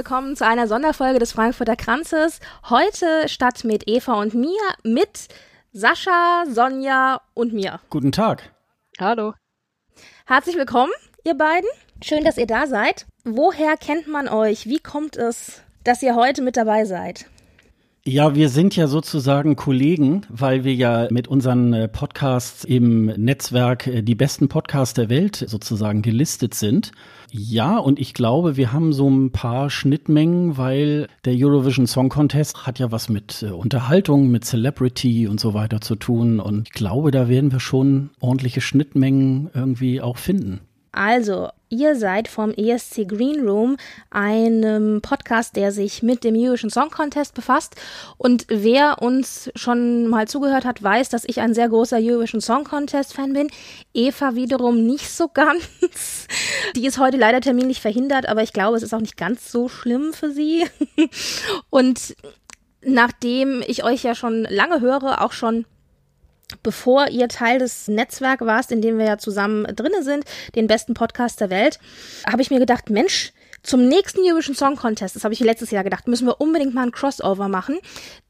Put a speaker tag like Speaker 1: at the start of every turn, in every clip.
Speaker 1: Willkommen zu einer Sonderfolge des Frankfurter Kranzes. Heute statt mit Eva und mir mit Sascha, Sonja und mir.
Speaker 2: Guten Tag.
Speaker 3: Hallo.
Speaker 1: Herzlich willkommen, ihr beiden. Schön, dass ihr da seid. Woher kennt man euch? Wie kommt es, dass ihr heute mit dabei seid?
Speaker 2: Ja, wir sind ja sozusagen Kollegen, weil wir ja mit unseren äh, Podcasts im Netzwerk äh, die besten Podcasts der Welt sozusagen gelistet sind. Ja, und ich glaube, wir haben so ein paar Schnittmengen, weil der Eurovision Song Contest hat ja was mit äh, Unterhaltung, mit Celebrity und so weiter zu tun. Und ich glaube, da werden wir schon ordentliche Schnittmengen irgendwie auch finden.
Speaker 1: Also, ihr seid vom ESC Green Room, einem Podcast, der sich mit dem Eurovision Song Contest befasst. Und wer uns schon mal zugehört hat, weiß, dass ich ein sehr großer Eurovision Song Contest Fan bin. Eva wiederum nicht so ganz. Die ist heute leider terminlich verhindert, aber ich glaube, es ist auch nicht ganz so schlimm für sie. Und nachdem ich euch ja schon lange höre, auch schon bevor ihr Teil des Netzwerks warst, in dem wir ja zusammen drinne sind, den besten Podcast der Welt, habe ich mir gedacht, Mensch, zum nächsten Eurovision Song Contest, das habe ich letztes Jahr gedacht, müssen wir unbedingt mal ein Crossover machen,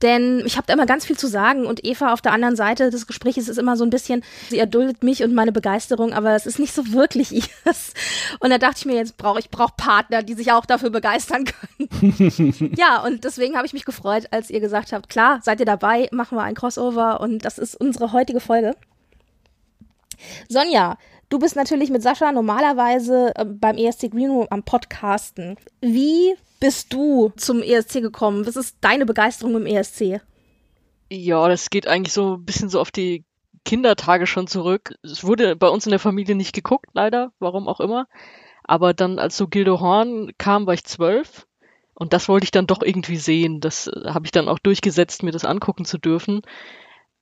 Speaker 1: denn ich habe da immer ganz viel zu sagen und Eva auf der anderen Seite des Gesprächs ist immer so ein bisschen, sie erduldet mich und meine Begeisterung, aber es ist nicht so wirklich ihres. Und da dachte ich mir, jetzt brauche ich brauche Partner, die sich auch dafür begeistern können. ja, und deswegen habe ich mich gefreut, als ihr gesagt habt, klar, seid ihr dabei, machen wir ein Crossover und das ist unsere heutige Folge. Sonja, Du bist natürlich mit Sascha normalerweise äh, beim ESC Green Room am Podcasten. Wie bist du zum ESC gekommen? Was ist deine Begeisterung im ESC?
Speaker 3: Ja, das geht eigentlich so ein bisschen so auf die Kindertage schon zurück. Es wurde bei uns in der Familie nicht geguckt, leider, warum auch immer. Aber dann, als so Gildo Horn kam, war ich zwölf. Und das wollte ich dann doch irgendwie sehen. Das äh, habe ich dann auch durchgesetzt, mir das angucken zu dürfen.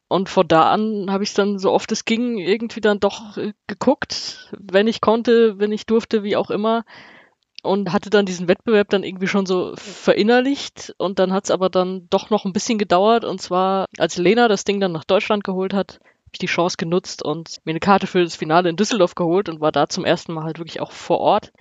Speaker 3: Und von da an habe ich dann so oft es ging irgendwie dann doch äh, geguckt, wenn ich konnte, wenn ich durfte, wie auch immer. Und hatte dann diesen Wettbewerb dann irgendwie schon so verinnerlicht. Und dann hat es aber dann doch noch ein bisschen gedauert. Und zwar, als Lena das Ding dann nach Deutschland geholt hat, habe ich die Chance genutzt und mir eine Karte für das Finale in Düsseldorf geholt und war da zum ersten Mal halt wirklich auch vor Ort.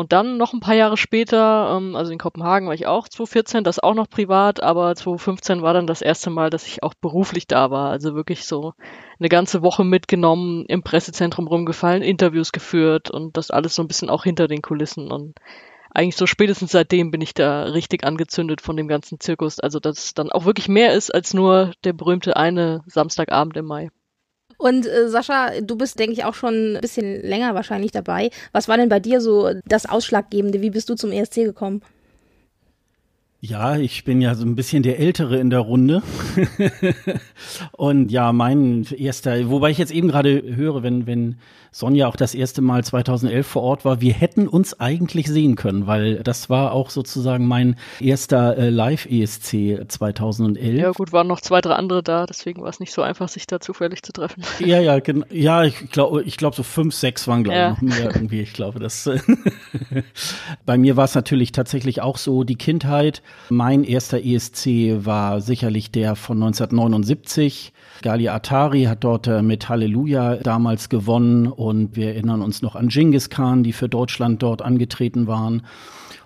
Speaker 3: Und dann noch ein paar Jahre später, ähm, also in Kopenhagen war ich auch 2014, das auch noch privat, aber 2015 war dann das erste Mal, dass ich auch beruflich da war. Also wirklich so eine ganze Woche mitgenommen, im Pressezentrum rumgefallen, Interviews geführt und das alles so ein bisschen auch hinter den Kulissen. Und eigentlich so spätestens seitdem bin ich da richtig angezündet von dem ganzen Zirkus. Also dass es dann auch wirklich mehr ist als nur der berühmte eine Samstagabend im Mai.
Speaker 1: Und äh, Sascha, du bist, denke ich, auch schon ein bisschen länger wahrscheinlich dabei. Was war denn bei dir so das Ausschlaggebende? Wie bist du zum ESC gekommen?
Speaker 2: Ja, ich bin ja so ein bisschen der Ältere in der Runde. und ja, mein erster, wobei ich jetzt eben gerade höre, wenn, wenn Sonja auch das erste Mal 2011 vor Ort war, wir hätten uns eigentlich sehen können, weil das war auch sozusagen mein erster äh, Live-ESC 2011.
Speaker 3: Ja gut, waren noch zwei, drei andere da, deswegen war es nicht so einfach, sich da zufällig zu treffen.
Speaker 2: Ja, ja, genau. Ja, ich glaube, ich glaube so fünf, sechs waren, glaube ja. ich, noch mehr irgendwie. Ich glaube, das. Bei mir war es natürlich tatsächlich auch so, die Kindheit mein erster ESC war sicherlich der von 1979. Galia Atari hat dort äh, mit Halleluja damals gewonnen und wir erinnern uns noch an Genghis Khan, die für Deutschland dort angetreten waren.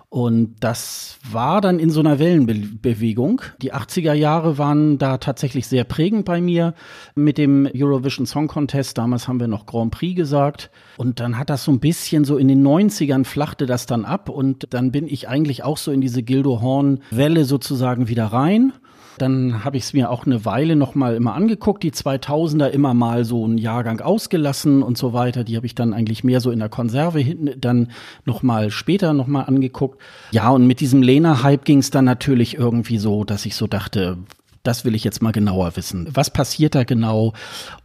Speaker 2: Und das war dann in so einer Wellenbewegung. Die 80er Jahre waren da tatsächlich sehr prägend bei mir mit dem Eurovision Song Contest. Damals haben wir noch Grand Prix gesagt. Und dann hat das so ein bisschen so in den 90ern flachte das dann ab. Und dann bin ich eigentlich auch so in diese Gildo Horn Welle sozusagen wieder rein. Dann habe ich es mir auch eine Weile noch mal immer angeguckt, die 2000er immer mal so einen Jahrgang ausgelassen und so weiter. Die habe ich dann eigentlich mehr so in der Konserve hinten dann noch mal später noch mal angeguckt. Ja, und mit diesem Lena-Hype ging es dann natürlich irgendwie so, dass ich so dachte, das will ich jetzt mal genauer wissen. Was passiert da genau?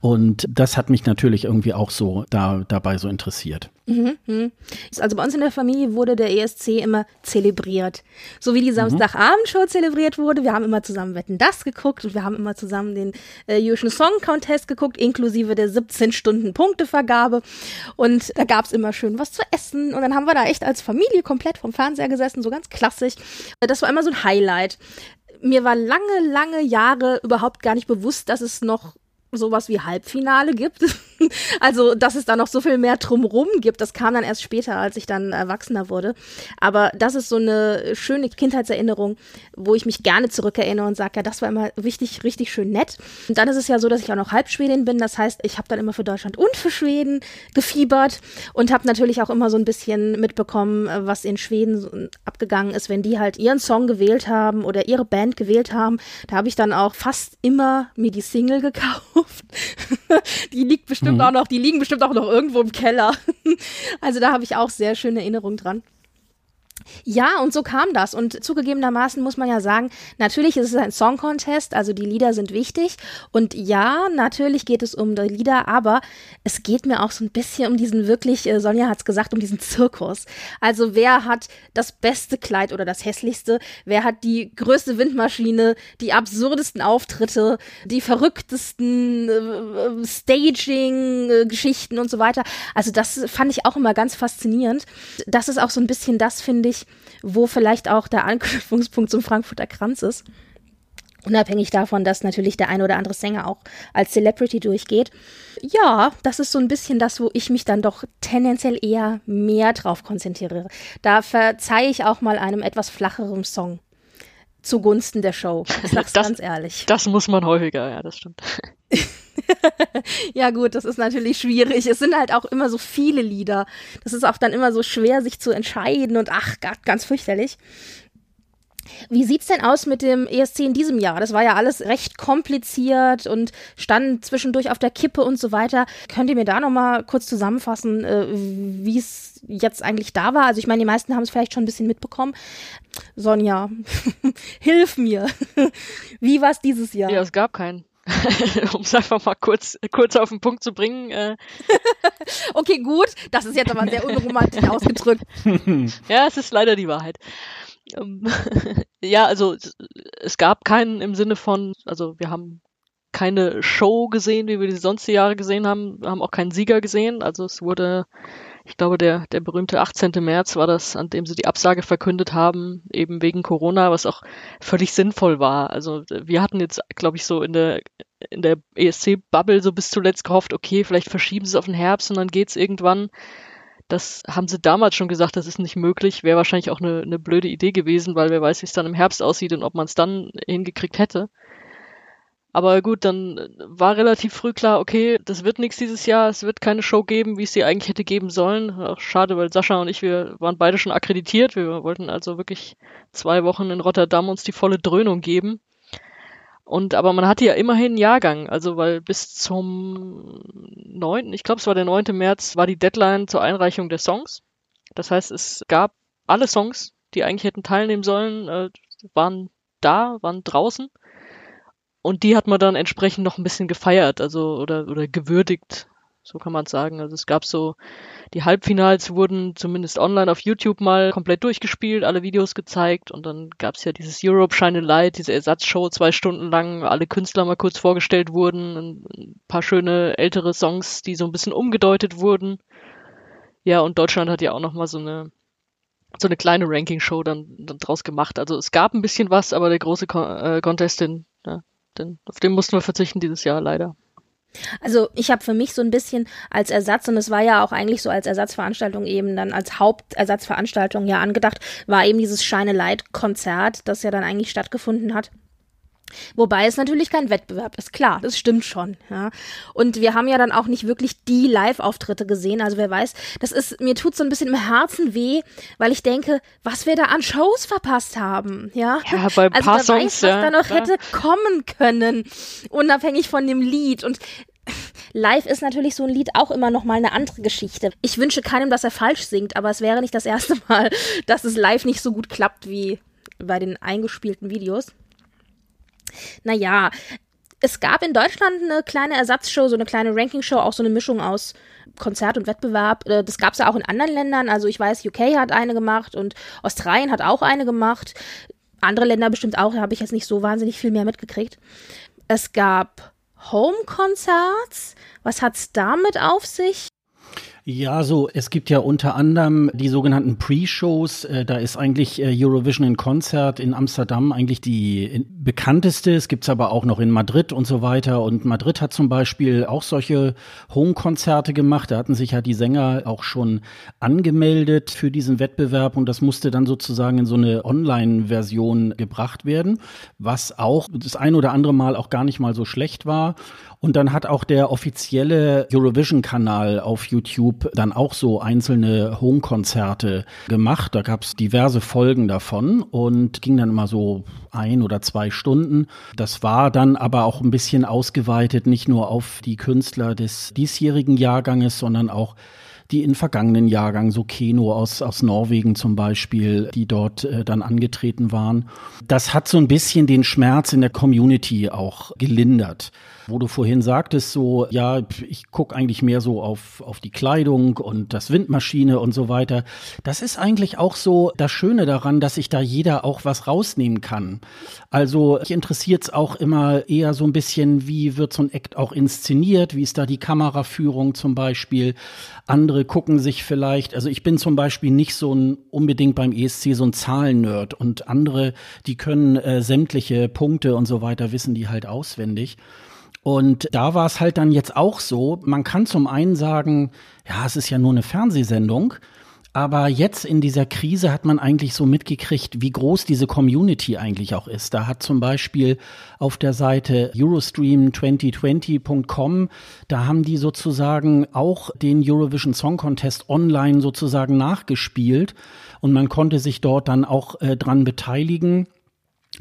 Speaker 2: Und das hat mich natürlich irgendwie auch so da, dabei so interessiert.
Speaker 1: Mhm, mhm. Also bei uns in der Familie wurde der ESC immer zelebriert. So wie die Samstagabendshow zelebriert wurde. Wir haben immer zusammen Wetten das geguckt und wir haben immer zusammen den äh, Eurovision Song Contest geguckt, inklusive der 17 Stunden Punktevergabe. Und da gab es immer schön was zu essen. Und dann haben wir da echt als Familie komplett vom Fernseher gesessen, so ganz klassisch. Das war immer so ein Highlight mir war lange, lange Jahre überhaupt gar nicht bewusst, dass es noch sowas wie Halbfinale gibt. also, dass es da noch so viel mehr drumrum gibt, das kam dann erst später, als ich dann Erwachsener wurde. Aber das ist so eine schöne Kindheitserinnerung, wo ich mich gerne zurückerinnere und sage, ja, das war immer richtig, richtig schön nett. Und dann ist es ja so, dass ich auch noch Halbschwedin bin. Das heißt, ich habe dann immer für Deutschland und für Schweden gefiebert und habe natürlich auch immer so ein bisschen mitbekommen, was in Schweden abgegangen ist, wenn die halt ihren Song gewählt haben oder ihre Band gewählt haben. Da habe ich dann auch fast immer mir die Single gekauft. die liegt bestimmt bestimmt mhm. auch noch, die liegen bestimmt auch noch irgendwo im Keller. also da habe ich auch sehr schöne Erinnerungen dran. Ja, und so kam das. Und zugegebenermaßen muss man ja sagen, natürlich ist es ein Song Contest, also die Lieder sind wichtig. Und ja, natürlich geht es um die Lieder, aber es geht mir auch so ein bisschen um diesen wirklich, äh, Sonja hat es gesagt, um diesen Zirkus. Also wer hat das beste Kleid oder das hässlichste? Wer hat die größte Windmaschine, die absurdesten Auftritte, die verrücktesten äh, äh Staging-Geschichten und so weiter? Also das fand ich auch immer ganz faszinierend. Das ist auch so ein bisschen das, finde ich, wo vielleicht auch der Anknüpfungspunkt zum Frankfurter Kranz ist. Unabhängig davon, dass natürlich der ein oder andere Sänger auch als Celebrity durchgeht. Ja, das ist so ein bisschen das, wo ich mich dann doch tendenziell eher mehr drauf konzentriere. Da verzeihe ich auch mal einem etwas flacheren Song zugunsten der Show. Ich sag's das, ganz ehrlich.
Speaker 3: Das muss man häufiger, ja, das stimmt.
Speaker 1: ja gut, das ist natürlich schwierig. Es sind halt auch immer so viele Lieder. Das ist auch dann immer so schwer, sich zu entscheiden und ach ganz fürchterlich. Wie sieht's denn aus mit dem ESC in diesem Jahr? Das war ja alles recht kompliziert und stand zwischendurch auf der Kippe und so weiter. Könnt ihr mir da noch mal kurz zusammenfassen, äh, wie es jetzt eigentlich da war? Also ich meine, die meisten haben es vielleicht schon ein bisschen mitbekommen. Sonja, hilf mir. wie war es dieses Jahr?
Speaker 3: Ja, es gab keinen. um es einfach mal kurz, kurz auf den Punkt zu bringen. Äh.
Speaker 1: okay, gut. Das ist jetzt aber sehr unromantisch ausgedrückt.
Speaker 3: ja, es ist leider die Wahrheit. Ähm, ja, also es gab keinen im Sinne von, also wir haben keine Show gesehen, wie wir die sonst die Jahre gesehen haben. Wir haben auch keinen Sieger gesehen. Also es wurde ich glaube, der, der berühmte 18. März war das, an dem sie die Absage verkündet haben, eben wegen Corona, was auch völlig sinnvoll war. Also wir hatten jetzt, glaube ich, so in der, in der ESC-Bubble so bis zuletzt gehofft, okay, vielleicht verschieben sie es auf den Herbst und dann geht's irgendwann. Das haben sie damals schon gesagt, das ist nicht möglich. Wäre wahrscheinlich auch eine, eine blöde Idee gewesen, weil wer weiß, wie es dann im Herbst aussieht und ob man es dann hingekriegt hätte. Aber gut, dann war relativ früh klar, okay, das wird nichts dieses Jahr, es wird keine Show geben, wie es sie eigentlich hätte geben sollen. Auch schade, weil Sascha und ich, wir waren beide schon akkreditiert. Wir wollten also wirklich zwei Wochen in Rotterdam uns die volle Dröhnung geben. Und aber man hatte ja immerhin einen Jahrgang, also weil bis zum 9., ich glaube es war der 9. März, war die Deadline zur Einreichung der Songs. Das heißt, es gab alle Songs, die eigentlich hätten teilnehmen sollen, äh, waren da, waren draußen. Und die hat man dann entsprechend noch ein bisschen gefeiert, also oder, oder gewürdigt, so kann man sagen. Also es gab so, die Halbfinals wurden zumindest online auf YouTube mal komplett durchgespielt, alle Videos gezeigt und dann gab es ja dieses Europe Shine a Light, diese Ersatzshow zwei Stunden lang, alle Künstler mal kurz vorgestellt wurden, ein paar schöne ältere Songs, die so ein bisschen umgedeutet wurden. Ja, und Deutschland hat ja auch noch mal so eine so eine kleine Ranking-Show dann, dann draus gemacht. Also es gab ein bisschen was, aber der große Con äh, Contest, den, ja, den, auf den mussten wir verzichten dieses Jahr leider.
Speaker 1: Also ich habe für mich so ein bisschen als Ersatz, und es war ja auch eigentlich so als Ersatzveranstaltung eben dann als Hauptersatzveranstaltung ja angedacht, war eben dieses Shine Light Konzert, das ja dann eigentlich stattgefunden hat. Wobei es natürlich kein Wettbewerb ist, klar, das stimmt schon. Ja. Und wir haben ja dann auch nicht wirklich die Live-Auftritte gesehen. Also wer weiß, das ist, mir tut so ein bisschen im Herzen weh, weil ich denke, was wir da an Shows verpasst haben. Ja,
Speaker 3: ja bei ein
Speaker 1: also
Speaker 3: paar
Speaker 1: wer
Speaker 3: Songs,
Speaker 1: weiß, was
Speaker 3: ja,
Speaker 1: da noch
Speaker 3: klar.
Speaker 1: hätte kommen können, unabhängig von dem Lied. Und Live ist natürlich so ein Lied auch immer noch mal eine andere Geschichte. Ich wünsche keinem, dass er falsch singt, aber es wäre nicht das erste Mal, dass es live nicht so gut klappt wie bei den eingespielten Videos. Naja, es gab in Deutschland eine kleine Ersatzshow, so eine kleine Ranking-Show, auch so eine Mischung aus Konzert und Wettbewerb. Äh, Das gab es ja auch in anderen Ländern. Also ich weiß, UK hat eine gemacht und Australien hat auch eine gemacht. Andere Länder bestimmt auch, da habe ich jetzt nicht so wahnsinnig viel mehr mitgekriegt. Es gab Home-Concerts. Was hat's damit auf sich?
Speaker 2: Ja, so, es gibt ja unter anderem die sogenannten Pre-Shows. Äh, da ist eigentlich äh, Eurovision in Konzert in Amsterdam eigentlich die bekannteste. Es gibt's aber auch noch in Madrid und so weiter. Und Madrid hat zum Beispiel auch solche Home-Konzerte gemacht. Da hatten sich ja die Sänger auch schon angemeldet für diesen Wettbewerb und das musste dann sozusagen in so eine Online-Version gebracht werden, was auch das ein oder andere Mal auch gar nicht mal so schlecht war. Und dann hat auch der offizielle Eurovision-Kanal auf YouTube dann auch so einzelne Home-Konzerte gemacht. Da gab es diverse Folgen davon und ging dann immer so ein oder zwei Stunden. Das war dann aber auch ein bisschen ausgeweitet, nicht nur auf die Künstler des diesjährigen Jahrganges, sondern auch die in vergangenen Jahrgang, so Keno aus, aus Norwegen zum Beispiel, die dort äh, dann angetreten waren. Das hat so ein bisschen den Schmerz in der Community auch gelindert. Wo du vorhin sagtest, so, ja, ich gucke eigentlich mehr so auf, auf die Kleidung und das Windmaschine und so weiter. Das ist eigentlich auch so das Schöne daran, dass sich da jeder auch was rausnehmen kann. Also, mich interessiert es auch immer eher so ein bisschen, wie wird so ein Act auch inszeniert, wie ist da die Kameraführung zum Beispiel. Andere gucken sich vielleicht, also ich bin zum Beispiel nicht so ein unbedingt beim ESC so ein Zahlennerd und andere, die können äh, sämtliche Punkte und so weiter wissen die halt auswendig. Und da war es halt dann jetzt auch so, man kann zum einen sagen, ja, es ist ja nur eine Fernsehsendung, aber jetzt in dieser Krise hat man eigentlich so mitgekriegt, wie groß diese Community eigentlich auch ist. Da hat zum Beispiel auf der Seite Eurostream2020.com, da haben die sozusagen auch den Eurovision Song Contest online sozusagen nachgespielt und man konnte sich dort dann auch äh, dran beteiligen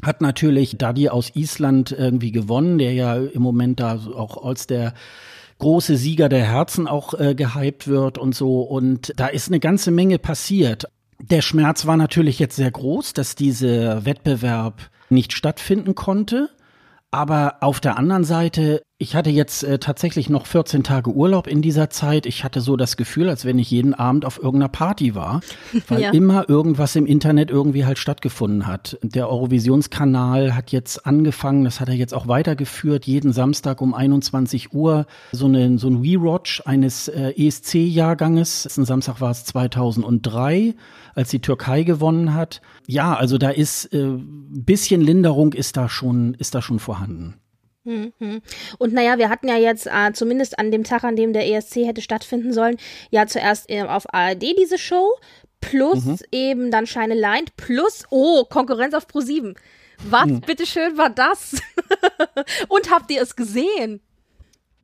Speaker 2: hat natürlich Daddy aus Island irgendwie gewonnen, der ja im Moment da auch als der große Sieger der Herzen auch äh, gehypt wird und so. Und da ist eine ganze Menge passiert. Der Schmerz war natürlich jetzt sehr groß, dass dieser Wettbewerb nicht stattfinden konnte. Aber auf der anderen Seite, ich hatte jetzt äh, tatsächlich noch 14 Tage Urlaub in dieser Zeit. Ich hatte so das Gefühl, als wenn ich jeden Abend auf irgendeiner Party war, weil
Speaker 1: Ja.
Speaker 2: immer irgendwas im Internet irgendwie halt stattgefunden hat. Der Eurovisionskanal hat jetzt angefangen, das hat er jetzt auch weitergeführt, jeden Samstag um 21 Uhr so, eine, so ein Rewatch eines äh, ESC-Jahrganges. Letzten Samstag war es 2003, als die Türkei gewonnen hat. Ja, also da ist äh, ein bisschen Linderung ist da schon, ist da schon vorhanden.
Speaker 1: Und naja, wir hatten ja jetzt äh, zumindest an dem Tag, an dem der ESC hätte stattfinden sollen, ja zuerst äh, auf ARD diese Show, plus eben dann Shine a Light, plus, oh, Konkurrenz auf Pro7. Was, bitteschön, war das? Und habt ihr es gesehen?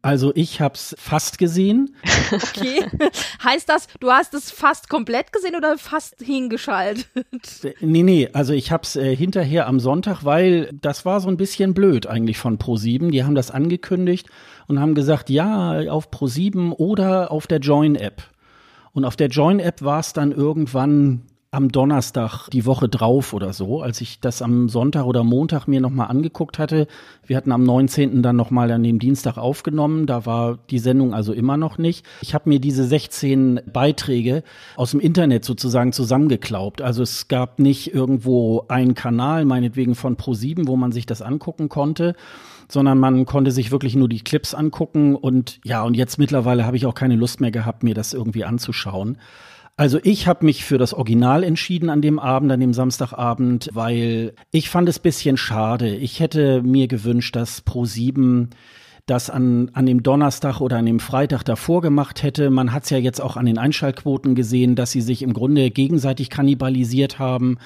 Speaker 2: Also ich hab's fast gesehen.
Speaker 1: Okay. heißt das, du hast es fast komplett gesehen oder fast hingeschaltet?
Speaker 2: Nee, nee, also ich hab's äh, hinterher am Sonntag, weil das war so ein bisschen blöd eigentlich von Pro7. Die haben das angekündigt und haben gesagt, ja, auf Pro7 oder auf der Join-App. Und auf der Join-App war es dann irgendwann am Donnerstag die Woche drauf oder so, als ich das am Sonntag oder Montag mir nochmal angeguckt hatte. Wir hatten am 19. dann nochmal an dem Dienstag aufgenommen. Da war die Sendung also immer noch nicht. Ich habe mir diese 16 Beiträge aus dem Internet sozusagen zusammengeklaubt. Also es gab nicht irgendwo einen Kanal, meinetwegen von Pro7, wo man sich das angucken konnte sondern man konnte sich wirklich nur die Clips angucken und ja, und jetzt mittlerweile habe ich auch keine Lust mehr gehabt, mir das irgendwie anzuschauen. Also ich habe mich für das Original entschieden an dem Abend, an dem Samstagabend, weil ich fand es bisschen schade. Ich hätte mir gewünscht, dass Pro7 das an, an dem Donnerstag oder an dem Freitag davor gemacht hätte. Man hat es ja jetzt auch an den Einschaltquoten gesehen, dass sie sich im Grunde gegenseitig kannibalisiert haben.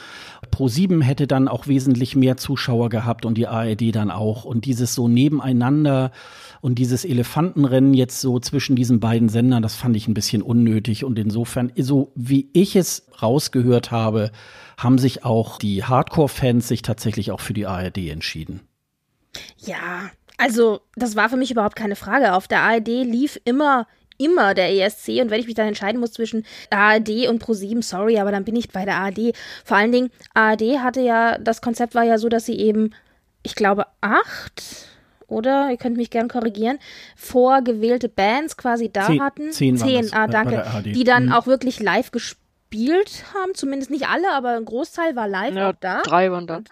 Speaker 2: Pro7 hätte dann auch wesentlich mehr Zuschauer gehabt und die ARD dann auch. Und dieses so nebeneinander und dieses Elefantenrennen jetzt so zwischen diesen beiden Sendern, das fand ich ein bisschen unnötig. Und insofern, so wie ich es rausgehört habe, haben sich auch die Hardcore-Fans sich tatsächlich auch für die ARD entschieden.
Speaker 1: Ja, also das war für mich überhaupt keine Frage. Auf der ARD lief immer immer der ESC und wenn ich mich dann entscheiden muss zwischen ARD und Pro7, sorry, aber dann bin ich bei der ARD. Vor allen Dingen, ARD hatte ja, das Konzept war ja so, dass sie eben, ich glaube, acht oder, ihr könnt mich gern korrigieren, vorgewählte Bands quasi da
Speaker 2: zehn,
Speaker 1: hatten.
Speaker 2: Zehn,
Speaker 1: zehn ah, danke. Die dann mhm. auch wirklich live gespielt haben, zumindest nicht alle, aber ein Großteil war live ja, auch da.
Speaker 3: Drei waren dann.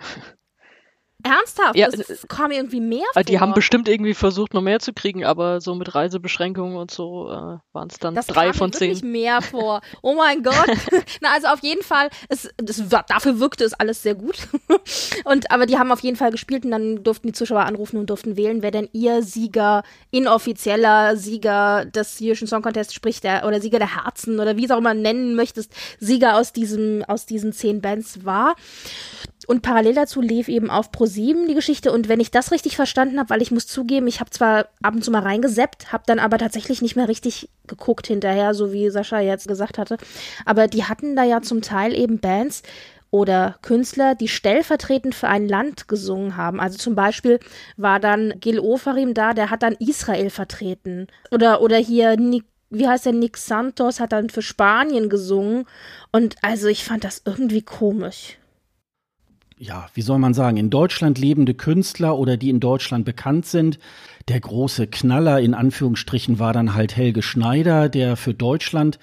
Speaker 1: Ernsthaft? Ja, das äh, kam irgendwie mehr
Speaker 3: vor. Die haben bestimmt irgendwie versucht, noch mehr zu kriegen, aber so mit Reisebeschränkungen und so äh, waren es dann das drei von zehn.
Speaker 1: Das mehr vor. Oh mein Gott. Na, also auf jeden Fall, es, das, dafür wirkte es alles sehr gut. und, aber die haben auf jeden Fall gespielt und dann durften die Zuschauer anrufen und durften wählen, wer denn ihr Sieger, inoffizieller Sieger des Eurovision Song Contest, sprich der, oder Sieger der Herzen oder wie es auch immer nennen möchtest, Sieger aus diesem, aus diesen zehn Bands war. Und parallel dazu lief eben auf Pro7 die Geschichte. Und wenn ich das richtig verstanden habe, weil ich muss zugeben, ich habe zwar ab und zu mal reingeseppt, habe dann aber tatsächlich nicht mehr richtig geguckt hinterher, so wie Sascha jetzt gesagt hatte. Aber die hatten da ja zum Teil eben Bands oder Künstler, die stellvertretend für ein Land gesungen haben. Also zum Beispiel war dann Gil Ofarim da, der hat dann Israel vertreten. Oder, oder hier Nick wie heißt der, Nick Santos hat dann für Spanien gesungen. Und also ich fand das irgendwie komisch
Speaker 2: ja, wie soll man sagen, in Deutschland lebende Künstler oder die in Deutschland bekannt sind. Der große Knaller in Anführungsstrichen war dann halt Helge Schneider, der für Deutschland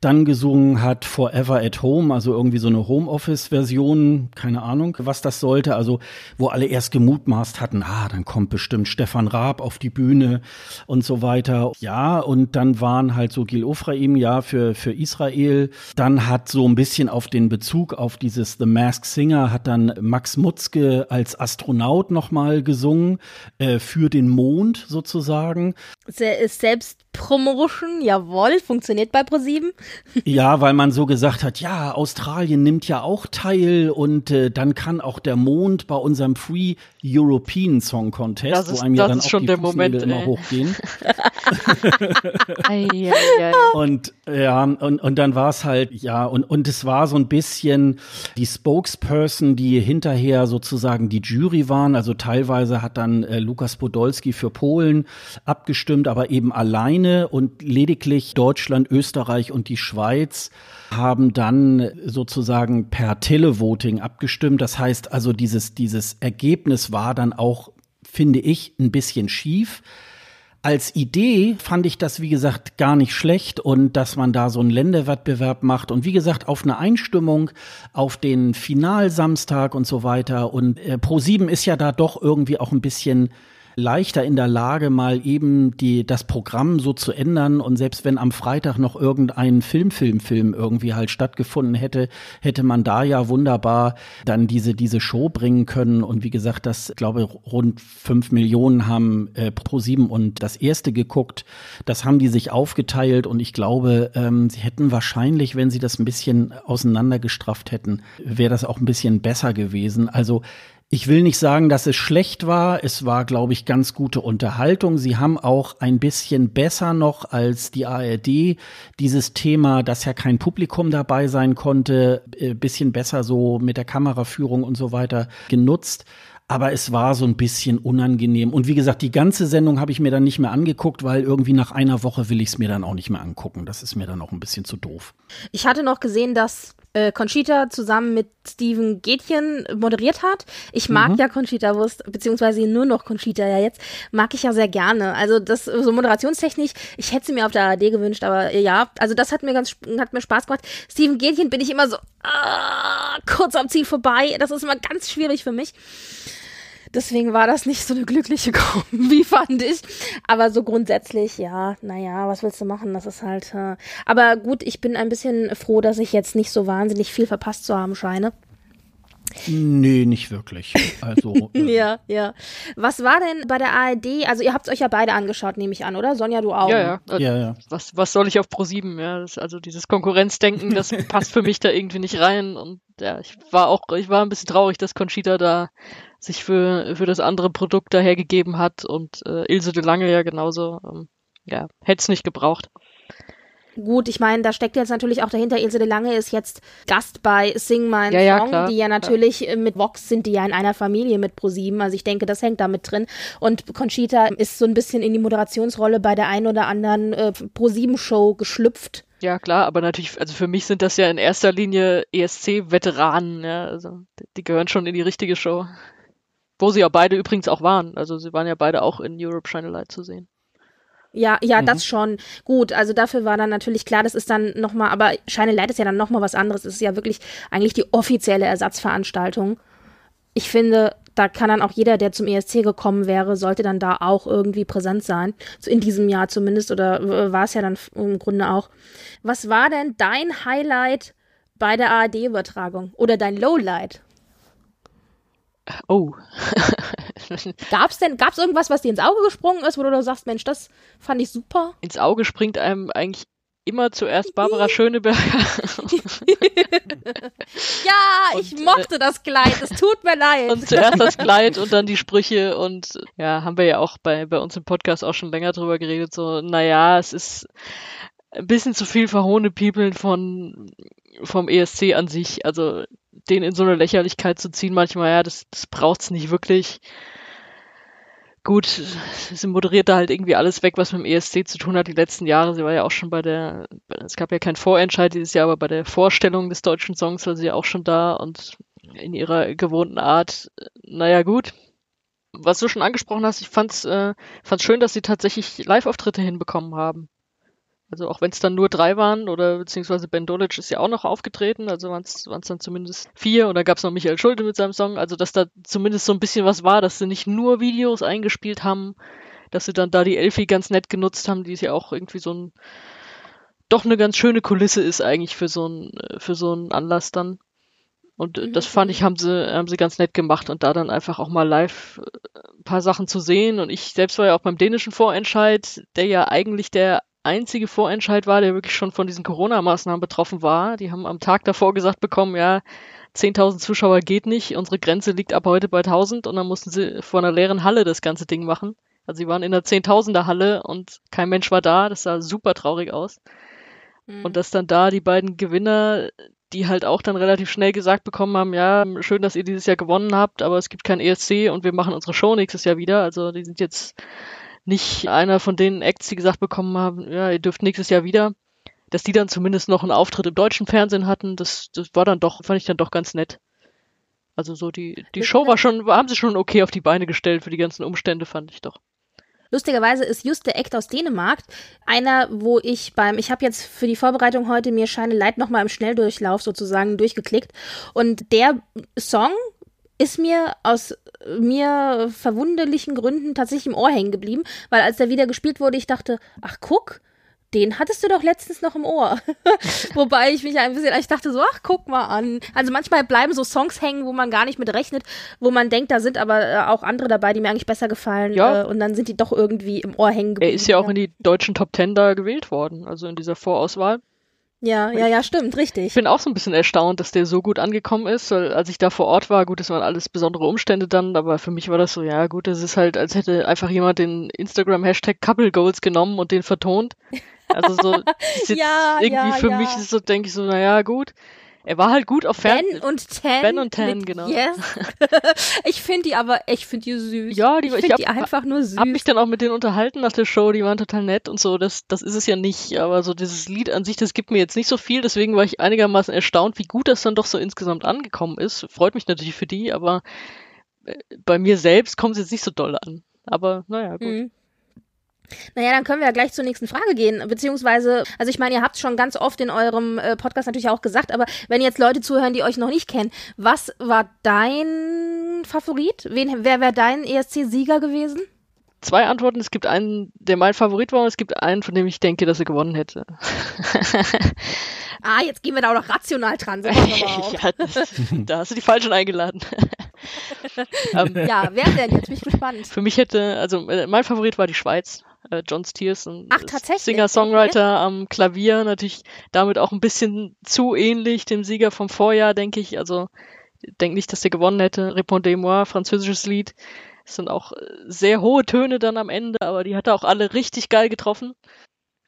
Speaker 2: dann gesungen hat Forever at Home, also irgendwie so eine Homeoffice-Version, keine Ahnung, was das sollte, also wo alle erst gemutmaßt hatten, ah, dann kommt bestimmt Stefan Raab auf die Bühne und so weiter. Ja, und dann waren halt so Gil Ofraim, ja, für, für Israel. Dann hat so ein bisschen auf den Bezug auf dieses The Masked Singer hat dann Max Mutzke als Astronaut nochmal gesungen, äh, für den Mond sozusagen.
Speaker 1: Ist selbst Promotion, jawohl, funktioniert bei ProSieben.
Speaker 2: Ja, weil man so gesagt hat, ja, Australien nimmt ja auch teil und äh, dann kann auch der Mond bei unserem Free European Song Contest,
Speaker 3: ist,
Speaker 2: wo einem ja dann
Speaker 3: auch die der Moment,
Speaker 2: immer hochgehen. und ja, und, und dann war es halt, ja, und, und es war so ein bisschen die Spokesperson, die hinterher sozusagen die Jury waren. Also teilweise hat dann äh, Lukas Podolski für Polen abgestimmt, aber eben alleine und lediglich Deutschland, Österreich und die Schweiz haben dann sozusagen per Televoting abgestimmt. Das heißt also, dieses, dieses Ergebnis war dann auch, finde ich, ein bisschen schief. Als Idee fand ich das, wie gesagt, gar nicht schlecht und dass man da so einen Länderwettbewerb macht und wie gesagt, auf eine Einstimmung auf den Finalsamstag und so weiter. Und äh, Pro7 ist ja da doch irgendwie auch ein bisschen leichter in der Lage, mal eben die, das Programm so zu ändern. Und selbst wenn am Freitag noch irgendein Filmfilmfilm irgendwie halt stattgefunden hätte, hätte man da ja wunderbar dann diese, diese Show bringen können. Und wie gesagt, das, glaube rund fünf Millionen haben äh, pro sieben und das erste geguckt. Das haben die sich aufgeteilt und ich glaube, ähm, sie hätten wahrscheinlich, wenn sie das ein bisschen auseinandergestrafft hätten, wäre das auch ein bisschen besser gewesen. Also ich will nicht sagen, dass es schlecht war. Es war, glaube ich, ganz gute Unterhaltung. Sie haben auch ein bisschen besser noch als die ARD dieses Thema, dass ja kein Publikum dabei sein konnte, äh, bisschen besser so mit der Kameraführung und so weiter genutzt. Aber es war so ein bisschen unangenehm. Und wie gesagt, die ganze Sendung habe ich mir dann nicht mehr angeguckt, weil irgendwie nach einer Woche will ich es mir dann auch nicht mehr angucken. Das ist mir dann auch ein bisschen zu doof.
Speaker 1: Ich hatte noch gesehen, dass äh, Conchita zusammen mit Steven Gätchen moderiert hat. Ich mag mhm. ja Conchita Wurst, beziehungsweise nur noch Conchita ja jetzt, mag ich ja sehr gerne. Also das so moderationstechnisch, ich hätte sie mir auf der ARD gewünscht, aber ja, also das hat mir ganz hat mir Spaß gemacht. Steven Gätchen bin ich immer so ah, kurz am Ziel vorbei. Das ist immer ganz schwierig für mich. Deswegen war das nicht so eine glückliche Kombi, fand ich. Aber so grundsätzlich, ja, naja, was willst du machen? Das ist halt. Äh aber gut, ich bin ein bisschen froh, dass ich jetzt nicht so wahnsinnig viel verpasst zu haben scheine.
Speaker 2: Nee, nicht wirklich. Also.
Speaker 1: äh, ja, ja. Was war denn bei der ARD? Also, ihr habt es euch ja beide angeschaut, nehme ich an, oder? Sonja, du auch?
Speaker 3: Ja, ja.
Speaker 2: Äh, ja, ja.
Speaker 3: Was, was soll ich auf Pro7? Ja, das, also dieses Konkurrenzdenken, das passt für mich da irgendwie nicht rein. Und ja, ich war auch, ich war ein bisschen traurig, dass Conchita da sich für, für das andere Produkt dahergegeben hat und äh, Ilse de Lange ja genauso. Ähm, ja, hätte es nicht gebraucht.
Speaker 1: Gut, ich meine, da steckt jetzt natürlich auch dahinter, Ilse de Lange ist jetzt Gast bei Sing My
Speaker 3: ja, ja,
Speaker 1: Song,
Speaker 3: klar,
Speaker 1: die ja natürlich klar. mit Vox sind, die ja in einer Familie mit ProSieben, also ich denke, das hängt damit drin. Und Conchita ist so ein bisschen in die Moderationsrolle bei der einen oder anderen äh, ProSieben-Show geschlüpft.
Speaker 3: Ja, klar, aber natürlich, also für mich sind das ja in erster Linie ESC-Veteranen, ja, also die gehören schon in die richtige Show. Wo sie ja beide übrigens auch waren. Also sie waren ja beide auch in Europe Shine a Light zu sehen.
Speaker 1: Ja, ja, mhm. das schon. Gut, also dafür war dann natürlich klar, das ist dann nochmal, aber Shine Light ist ja dann nochmal was anderes. Es ist ja wirklich eigentlich die offizielle Ersatzveranstaltung. Ich finde, da kann dann auch jeder, der zum ESC gekommen wäre, sollte dann da auch irgendwie präsent sein. So in diesem Jahr zumindest, oder war es ja dann im Grunde auch. Was war denn dein Highlight bei der ARD-Übertragung? Oder dein Lowlight?
Speaker 3: Oh.
Speaker 1: Gab's denn, gab's irgendwas, was dir ins Auge gesprungen ist, wo du sagst, Mensch, das fand ich super?
Speaker 3: Ins Auge springt einem eigentlich immer zuerst Barbara Schöneberger.
Speaker 1: ja, ich und, äh, mochte äh, das Kleid, es tut mir leid.
Speaker 3: Und zuerst das Kleid und dann die Sprüche und ja, haben wir ja auch bei, bei uns im Podcast auch schon länger drüber geredet, so, naja, es ist ein bisschen zu viel verhohne People von, vom ESC an sich, also den in so eine Lächerlichkeit zu ziehen, manchmal, ja, das, das braucht's nicht wirklich. Gut, sie moderiert da halt irgendwie alles weg, was mit dem ESC zu tun hat, die letzten Jahre. Sie war ja auch schon bei der, es gab ja keinen Vorentscheid dieses Jahr, aber bei der Vorstellung des deutschen Songs war sie ja auch schon da und in ihrer gewohnten Art, naja, gut. Was du schon angesprochen hast, ich fand's, äh, fand's schön, dass sie tatsächlich Live-Auftritte hinbekommen haben. Also auch wenn es dann nur drei waren oder beziehungsweise Ben Dolic ist ja auch noch aufgetreten, also waren es dann zumindest vier oder gab es noch Michael Schulte mit seinem Song, also dass da zumindest so ein bisschen was war, dass sie nicht nur Videos eingespielt haben, dass sie dann da die Elfie ganz nett genutzt haben, die ist ja auch irgendwie so ein doch eine ganz schöne Kulisse ist eigentlich für so ein für so einen Anlass dann. Und mhm. das fand ich, haben sie, haben sie ganz nett gemacht und da dann einfach auch mal live äh, ein paar Sachen zu sehen. Und ich selbst war ja auch beim dänischen Vorentscheid, der ja eigentlich der einzige Vorentscheid war, der wirklich schon von diesen Corona-Maßnahmen betroffen war. Die haben am Tag davor gesagt bekommen, ja, 10.000 Zuschauer geht nicht, unsere Grenze liegt ab heute bei 1.000 und dann mussten sie vor einer leeren Halle das ganze Ding machen. Also sie waren in der Zehntausender Halle und kein Mensch war da, das sah super traurig aus. Mhm. Und dass dann da die beiden Gewinner, die halt auch dann relativ schnell gesagt bekommen haben, ja, schön, dass ihr dieses Jahr gewonnen habt, aber es gibt kein ESC und wir machen unsere Show nächstes Jahr wieder. Also die sind jetzt nicht einer von den Acts, die gesagt bekommen haben, ja, ihr dürft nächstes Jahr wieder, dass die dann zumindest noch einen Auftritt im deutschen Fernsehen hatten, das, das war dann doch, fand ich dann doch ganz nett. Also so die, die Show war schon, haben sie schon okay auf die Beine gestellt für die ganzen Umstände, fand ich doch.
Speaker 1: Lustigerweise ist just der Act aus Dänemark einer, wo ich beim, ich habe jetzt für die Vorbereitung heute mir Scheine Leid nochmal im Schnelldurchlauf sozusagen durchgeklickt und der Song ist mir aus mir verwunderlichen Gründen tatsächlich im Ohr hängen geblieben, weil als der wieder gespielt wurde, ich dachte, ach guck, den hattest du doch letztens noch im Ohr. Wobei ich mich ein bisschen, ich dachte so, ach, guck mal an. Also manchmal bleiben so Songs hängen, wo man gar nicht mit rechnet, wo man denkt, da sind aber äh, auch andere dabei, die mir eigentlich besser gefallen. Ja. Äh, und dann sind die doch irgendwie im Ohr hängen
Speaker 3: geblieben. Er ist ja auch in die deutschen Top Ten da gewählt worden, also in dieser Vorauswahl.
Speaker 1: Ja, ja, ja, stimmt, richtig.
Speaker 3: Ich bin auch so ein bisschen erstaunt, dass der so gut angekommen ist. Weil als ich da vor Ort war, gut, das waren alles besondere Umstände dann, aber für mich war das so, ja gut, das ist halt, als hätte einfach jemand den Instagram-Hashtag Couple Goals genommen und den vertont. Also so, ja, irgendwie ja, für ja. mich ist so, denke ich so, naja, gut. Er war halt gut auf
Speaker 1: Fernsehen. Ben und Ten.
Speaker 3: Ben und Ten, genau.
Speaker 1: Yes. ich finde die aber, ich finde die süß.
Speaker 3: Ja, die,
Speaker 1: ich finde die einfach nur süß.
Speaker 3: Hab mich dann auch mit denen unterhalten nach der Show, die waren total nett und so. Das, das ist es ja nicht, aber so dieses Lied an sich, das gibt mir jetzt nicht so viel. Deswegen war ich einigermaßen erstaunt, wie gut das dann doch so insgesamt angekommen ist. Freut mich natürlich für die, aber äh, bei mir selbst kommt es jetzt nicht so doll an. Aber naja, gut. Mhm.
Speaker 1: Naja, dann können wir ja gleich zur nächsten Frage gehen. Beziehungsweise, also ich meine, ihr habt es schon ganz oft in eurem äh, Podcast natürlich auch gesagt, aber wenn jetzt Leute zuhören, die euch noch nicht kennen, was war dein Favorit? Wen, wer wäre dein ESC-Sieger gewesen?
Speaker 3: Zwei Antworten. Es gibt einen, der mein Favorit war, und es gibt einen, von dem ich denke, dass er gewonnen hätte.
Speaker 1: Ah, jetzt gehen wir da auch noch rational dran. ja,
Speaker 3: da hast du die Falschen eingeladen.
Speaker 1: um, ja, wer denn? Jetzt bin ich gespannt.
Speaker 3: Für mich hätte, also äh, mein Favorit war die Schweiz. Äh, John Stiers, ein
Speaker 1: Singer-Songwriter
Speaker 3: am Klavier, natürlich damit auch ein bisschen zu ähnlich dem Sieger vom Vorjahr, denke ich. Also denke nicht, dass der gewonnen hätte. Répondez-moi, französisches Lied. Es sind auch äh, sehr hohe Töne dann am Ende, aber die hat er auch alle richtig geil getroffen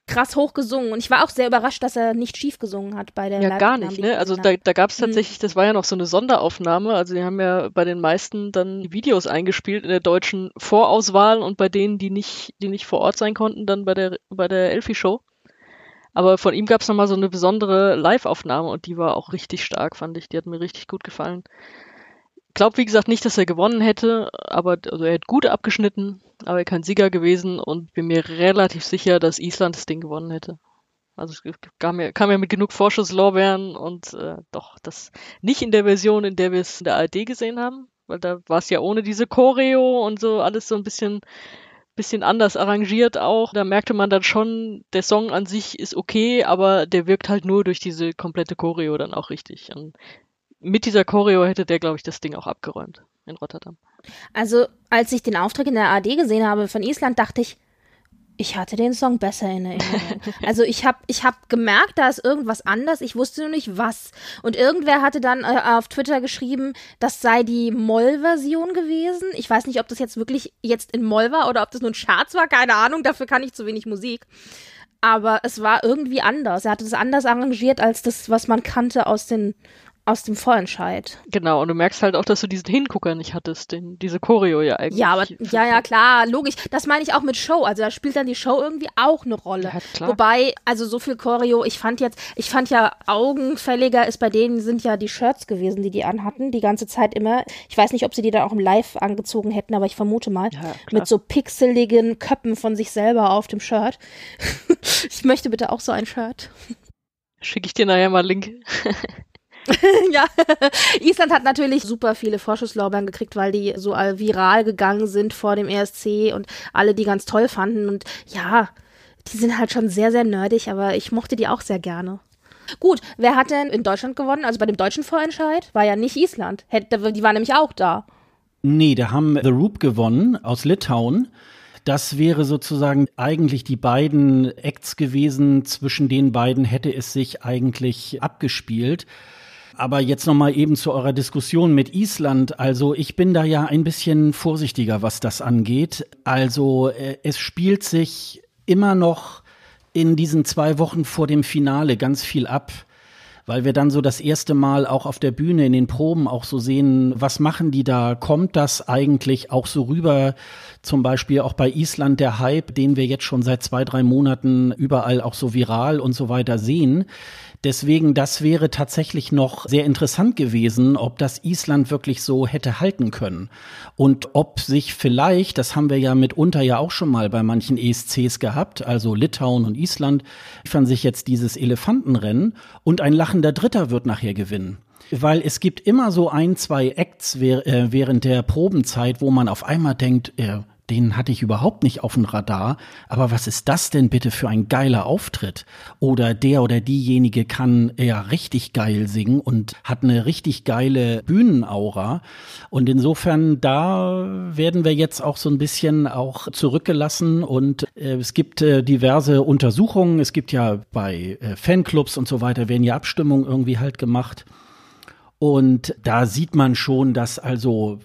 Speaker 1: krass hoch gesungen. Und ich war auch sehr überrascht, dass er nicht schief gesungen hat bei der
Speaker 3: Ja, gar nicht, ne? Also da, da gab es mhm. tatsächlich, das war ja noch so eine Sonderaufnahme. Also die haben ja bei den meisten dann Videos eingespielt in der deutschen Vorauswahl und bei denen, die nicht, die nicht vor Ort sein konnten, dann bei der, bei der Elfie-Show. Aber von ihm gab es nochmal so eine besondere Live-Aufnahme und die war auch richtig stark, fand ich. Die hat mir richtig gut gefallen glaube, wie gesagt, nicht, dass er gewonnen hätte, aber also er hätte gut abgeschnitten, aber er kein Sieger gewesen und bin mir relativ sicher, dass Island das Ding gewonnen hätte. Also es kam ja, kam ja mit genug Vorschusslorbeeren und äh, doch, das nicht in der Version, in der wir es in der ARD gesehen haben, weil da war es ja ohne diese Choreo und so alles so ein bisschen bisschen anders arrangiert auch. Da merkte man dann schon, der Song an sich ist okay, aber der wirkt halt nur durch diese komplette Choreo dann auch richtig. Und mit dieser Choreo hätte der, glaube ich, das Ding auch abgeräumt in Rotterdam.
Speaker 1: Also, als ich den Auftrag in der AD gesehen habe von Island, dachte ich, ich hatte den Song besser in Erinnerung. also ich habe ich hab gemerkt, da ist irgendwas anders. Ich wusste nur nicht was. Und irgendwer hatte dann äh, auf Twitter geschrieben, das sei die Moll-Version gewesen. Ich weiß nicht, ob das jetzt wirklich jetzt in Moll war oder ob das nur ein Scherz war. Keine Ahnung. Dafür kann ich zu wenig Musik. Aber es war irgendwie anders. Er hatte es anders arrangiert als das, was man kannte aus den aus dem Vorentscheid.
Speaker 3: Genau, und du merkst halt auch, dass du diesen Hingucker nicht hattest, den, diese Choreo ja eigentlich.
Speaker 1: Ja, aber, ja, ja, klar, logisch. Das meine ich auch mit Show. Also da spielt dann die Show irgendwie auch eine Rolle. Ja, klar. Wobei, also so viel Choreo, ich fand jetzt, ich fand ja augenfälliger ist bei denen sind ja die Shirts gewesen, die die anhatten, die ganze Zeit immer. Ich weiß nicht, ob sie die dann auch im Live angezogen hätten, aber ich vermute mal. Ja, mit so pixeligen Köppen von sich selber auf dem Shirt. ich möchte bitte auch so ein Shirt.
Speaker 3: Schicke ich dir nachher mal Link.
Speaker 1: ja, Island hat natürlich super viele Vorschusslorbeeren gekriegt, weil die so viral gegangen sind vor dem ESC und alle die ganz toll fanden. Und ja, die sind halt schon sehr, sehr nerdig, aber ich mochte die auch sehr gerne. Gut, wer hat denn in Deutschland gewonnen? Also bei dem deutschen Vorentscheid war ja nicht Island. Die waren nämlich auch da.
Speaker 2: Nee, da haben The Roop gewonnen aus Litauen. Das wäre sozusagen eigentlich die beiden Acts gewesen. Zwischen den beiden hätte es sich eigentlich abgespielt. Aber jetzt noch mal eben zu eurer Diskussion mit Island. Also ich bin da ja ein bisschen vorsichtiger, was das angeht. Also äh, es spielt sich immer noch in diesen zwei Wochen vor dem Finale ganz viel ab weil wir dann so das erste Mal auch auf der Bühne in den Proben auch so sehen, was machen die da? Kommt das eigentlich auch so rüber? Zum Beispiel auch bei Island der Hype, den wir jetzt schon seit zwei, drei Monaten überall auch so viral und so weiter sehen. Deswegen, das wäre tatsächlich noch sehr interessant gewesen, ob das Island wirklich so hätte halten können. Und ob sich vielleicht, das haben wir ja mitunter ja auch schon mal bei manchen ESCs gehabt, also Litauen und Island, liefern sich jetzt dieses Elefantenrennen und ein lachender Dritter wird nachher gewinnen weil es gibt immer so ein, zwei Acts äh, während der Probenzeit, wo man auf einmal denkt, äh, den hatte ich überhaupt nicht auf dem Radar. Aber was ist das denn bitte für ein geiler Auftritt? Oder der oder diejenige kann ja richtig geil singen und hat eine richtig geile Bühnenaura. Und insofern, da werden wir jetzt auch so ein bisschen auch zurückgelassen. Und äh, es gibt äh, diverse Untersuchungen. Es gibt ja bei äh, Fanclubs und so weiter, werden ja Abstimmungen irgendwie halt gemacht. Und da sieht man schon, dass also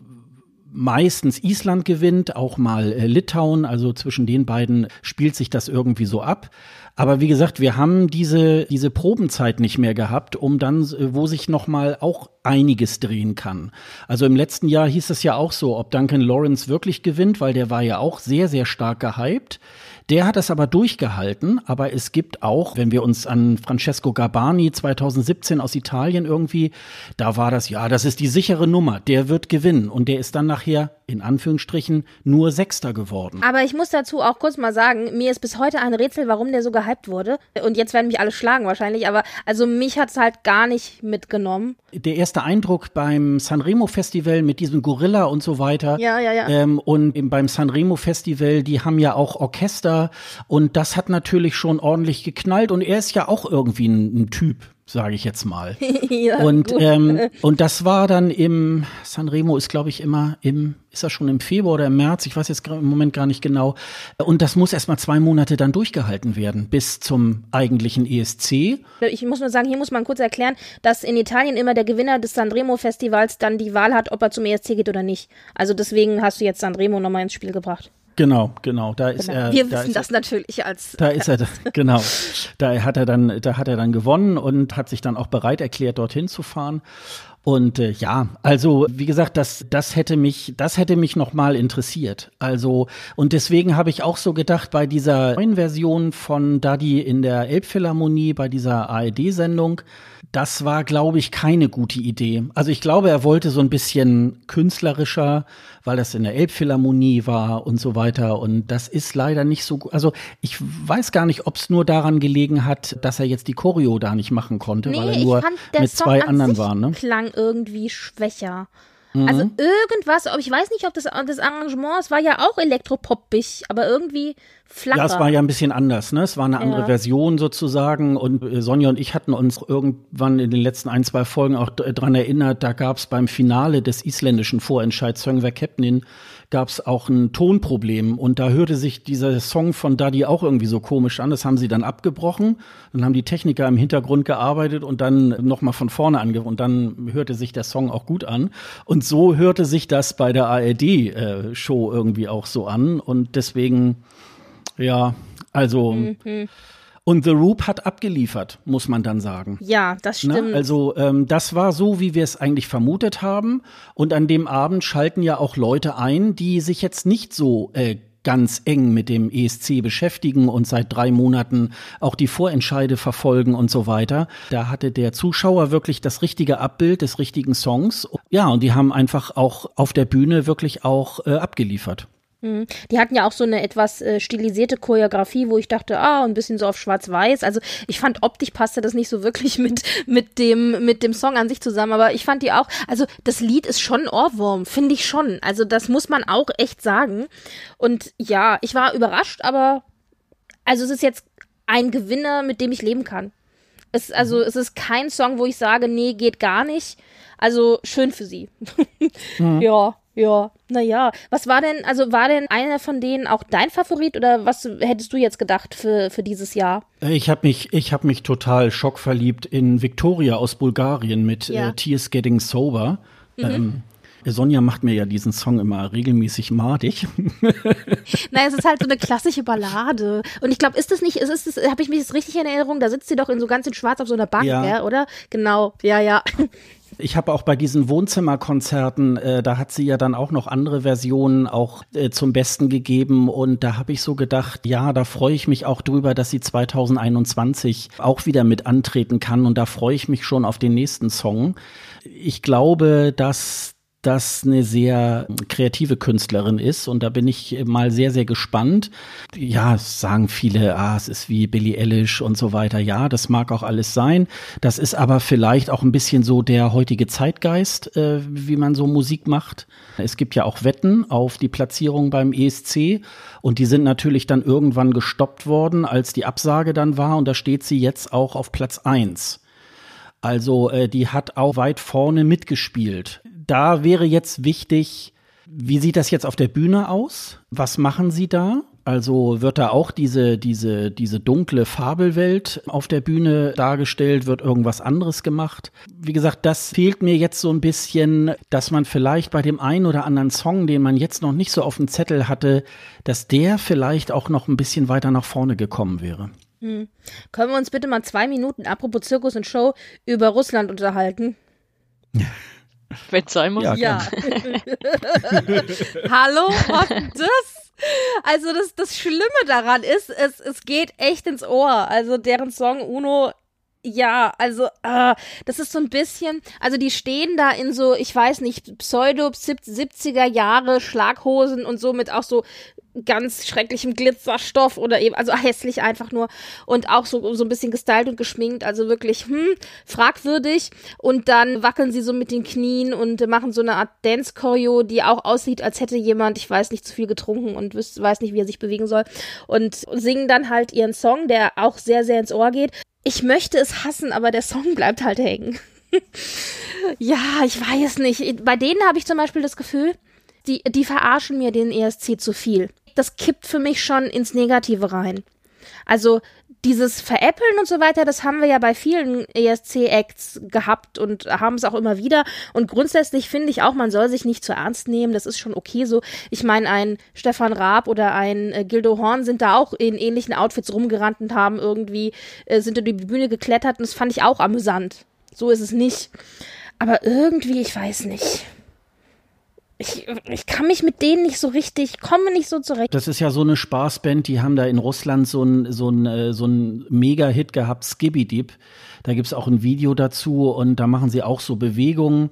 Speaker 2: meistens Island gewinnt, auch mal äh, Litauen, also zwischen den beiden spielt sich das irgendwie so ab. Aber wie gesagt, wir haben diese, diese Probenzeit nicht mehr gehabt, um dann, äh, wo sich nochmal auch einiges drehen kann. Also im letzten Jahr hieß es ja auch so, ob Duncan Lawrence wirklich gewinnt, weil der war ja auch sehr, sehr stark gehypt. Der hat es aber durchgehalten, aber es gibt auch, wenn wir uns an Francesco Garbani 2017 aus Italien irgendwie, da war das, ja, das ist die sichere Nummer, der wird gewinnen und der ist dann nachher in Anführungsstrichen nur Sechster geworden.
Speaker 1: Aber ich muss dazu auch kurz mal sagen, mir ist bis heute ein Rätsel, warum der so gehypt wurde. Und jetzt werden mich alle schlagen wahrscheinlich, aber also mich hat es halt gar nicht mitgenommen.
Speaker 2: Der erste Eindruck beim Sanremo Festival mit diesem Gorilla und so weiter.
Speaker 1: Ja, ja, ja.
Speaker 2: Ähm, und beim Sanremo Festival, die haben ja auch Orchester und das hat natürlich schon ordentlich geknallt und er ist ja auch irgendwie ein, ein Typ sage ich jetzt mal. ja, und, ähm, und das war dann im, Sanremo ist glaube ich immer im, ist das schon im Februar oder im März, ich weiß jetzt im Moment gar nicht genau. Und das muss erstmal zwei Monate dann durchgehalten werden, bis zum eigentlichen ESC.
Speaker 1: Ich muss nur sagen, hier muss man kurz erklären, dass in Italien immer der Gewinner des Sanremo Festivals dann die Wahl hat, ob er zum ESC geht oder nicht. Also deswegen hast du jetzt Sanremo nochmal ins Spiel gebracht.
Speaker 2: Genau, genau. Da ist
Speaker 1: genau.
Speaker 2: er.
Speaker 1: Wir da wissen das er, natürlich als.
Speaker 2: Da ist er, genau. Da hat er dann, da hat er dann gewonnen und hat sich dann auch bereit erklärt, dorthin zu fahren. Und äh, ja, also wie gesagt, das, das hätte mich, das hätte mich noch mal interessiert. Also und deswegen habe ich auch so gedacht bei dieser neuen Version von Daddy in der Elbphilharmonie, bei dieser ARD-Sendung, das war, glaube ich, keine gute Idee. Also ich glaube, er wollte so ein bisschen künstlerischer, weil das in der Elbphilharmonie war und so weiter. Und das ist leider nicht so gut. Also ich weiß gar nicht, ob es nur daran gelegen hat, dass er jetzt die Choreo da nicht machen konnte, nee, weil er nur mit
Speaker 1: Song
Speaker 2: zwei anderen war. Ne?
Speaker 1: klang irgendwie schwächer. Mhm. Also irgendwas, aber ich weiß nicht, ob das, das Arrangement, es war ja auch elektropoppig, aber irgendwie flacher.
Speaker 2: Ja, es war ja ein bisschen anders, ne? Es war eine andere ja. Version sozusagen und äh, Sonja und ich hatten uns irgendwann in den letzten ein, zwei Folgen auch dran erinnert, da gab es beim Finale des isländischen Vorentscheids Söngver Kepnin gab es auch ein Tonproblem und da hörte sich dieser Song von Daddy auch irgendwie so komisch an. Das haben sie dann abgebrochen. Dann haben die Techniker im Hintergrund gearbeitet und dann nochmal von vorne ange und dann hörte sich der Song auch gut an. Und so hörte sich das bei der ARD-Show äh, irgendwie auch so an und deswegen, ja, also. Mhm. Und The Roop hat abgeliefert, muss man dann sagen.
Speaker 1: Ja, das ne? stimmt.
Speaker 2: Na, also ähm, das war so, wie wir es eigentlich vermutet haben. Und an dem Abend schalten ja auch Leute ein, die sich jetzt nicht so äh, ganz eng mit dem ESC beschäftigen und seit drei Monaten auch die Vorentscheide verfolgen und so weiter. Da hatte der Zuschauer wirklich das richtige Abbild des richtigen Songs. Ja, und die haben einfach auch auf der Bühne wirklich auch äh, abgeliefert.
Speaker 1: Mhm. Die hatten ja auch so eine etwas äh, stilisierte Choreografie, wo ich dachte, ah, ein bisschen so auf schwarz-weiß. Also ich fand optisch passte das nicht so wirklich mit, mit dem, mit dem Song an sich zusammen, aber ich fand die auch, also das Lied ist schon Ohrwurm, finde ich schon. Also das muss man auch echt sagen. Und ja, ich war überrascht, aber also es ist jetzt ein Gewinner, mit dem ich leben kann. Es, also mhm. es ist kein Song, wo ich sage, nee, geht gar nicht. Also schön für sie. mhm. Ja. Ja, naja. Was war denn, also war denn einer von denen auch dein Favorit oder was hättest du jetzt gedacht für, für dieses Jahr?
Speaker 2: Ich habe mich, ich habe mich total schockverliebt in Victoria aus Bulgarien mit ja. äh, Tears Getting Sober. Mhm. Ähm, Sonja macht mir ja diesen Song immer regelmäßig madig.
Speaker 1: Nein, es ist halt so eine klassische Ballade. Und ich glaube, ist das nicht, ist es, habe ich mich das richtig in Erinnerung? Da sitzt sie doch in so ganz in Schwarz auf so einer Bank, ja. ja oder? Genau, ja, ja.
Speaker 2: Ich habe auch bei diesen Wohnzimmerkonzerten, äh, da hat sie ja dann auch noch andere Versionen auch äh, zum Besten gegeben und da habe ich so gedacht, ja, da freue ich mich auch drüber, dass sie 2021 auch wieder mit antreten kann und da freue ich mich schon auf den nächsten Song. Ich glaube, dass das eine sehr kreative Künstlerin ist und da bin ich mal sehr, sehr gespannt. Ja, sagen viele, ah, es ist wie Billie Eilish und so weiter. Ja, das mag auch alles sein. Das ist aber vielleicht auch ein bisschen so der heutige Zeitgeist, äh, wie man so Musik macht. Es gibt ja auch Wetten auf die Platzierung beim ESC und die sind natürlich dann irgendwann gestoppt worden, als die Absage dann war und da steht sie jetzt auch auf Platz eins. Also äh, die hat auch weit vorne mitgespielt da wäre jetzt wichtig, wie sieht das jetzt auf der Bühne aus? Was machen Sie da? Also wird da auch diese, diese, diese dunkle Fabelwelt auf der Bühne dargestellt? Wird irgendwas anderes gemacht? Wie gesagt, das fehlt mir jetzt so ein bisschen, dass man vielleicht bei dem einen oder anderen Song, den man jetzt noch nicht so auf dem Zettel hatte, dass der vielleicht auch noch ein bisschen weiter nach vorne gekommen wäre.
Speaker 1: Hm. Können wir uns bitte mal zwei Minuten, apropos Zirkus und Show, über Russland unterhalten?
Speaker 3: Wenn es sein muss.
Speaker 1: Ja. ja. Hallo, was das? Also das, das Schlimme daran ist, es, es geht echt ins Ohr. Also deren Song Uno Ja, also äh, das ist so ein bisschen, also die stehen da in so, ich weiß nicht, Pseudo 70er Jahre Schlaghosen und so mit auch so ganz schrecklichem Glitzerstoff oder eben, also hässlich einfach nur und auch so, so ein bisschen gestylt und geschminkt, also wirklich, hm, fragwürdig und dann wackeln sie so mit den Knien und machen so eine Art Dance-Choreo, die auch aussieht, als hätte jemand, ich weiß nicht, zu viel getrunken und weiß nicht, wie er sich bewegen soll und singen dann halt ihren Song, der auch sehr, sehr ins Ohr geht ich möchte es hassen, aber der Song bleibt halt hängen. ja, ich weiß nicht. Bei denen habe ich zum Beispiel das Gefühl, die, die verarschen mir den ESC zu viel. Das kippt für mich schon ins Negative rein. Also dieses Veräppeln und so weiter, das haben wir ja bei vielen ESC-Acts gehabt und haben es auch immer wieder. Und grundsätzlich finde ich auch, man soll sich nicht zu ernst nehmen. Das ist schon okay so. Ich meine, ein Stefan Raab oder ein äh, Gildo Horn sind da auch in ähnlichen Outfits rumgerannt und haben irgendwie, äh, sind über die Bühne geklettert und das fand ich auch amüsant. So ist es nicht. Aber irgendwie, ich weiß nicht ich, kann mich mit denen nicht so richtig, komme nicht so zurecht.
Speaker 2: Das ist ja so eine Spaßband, die haben da in Russland so ein, so ein, äh, so ein Mega-Hit gehabt, Skibby Deep. Da gibt's auch ein Video dazu und da machen sie auch so Bewegungen.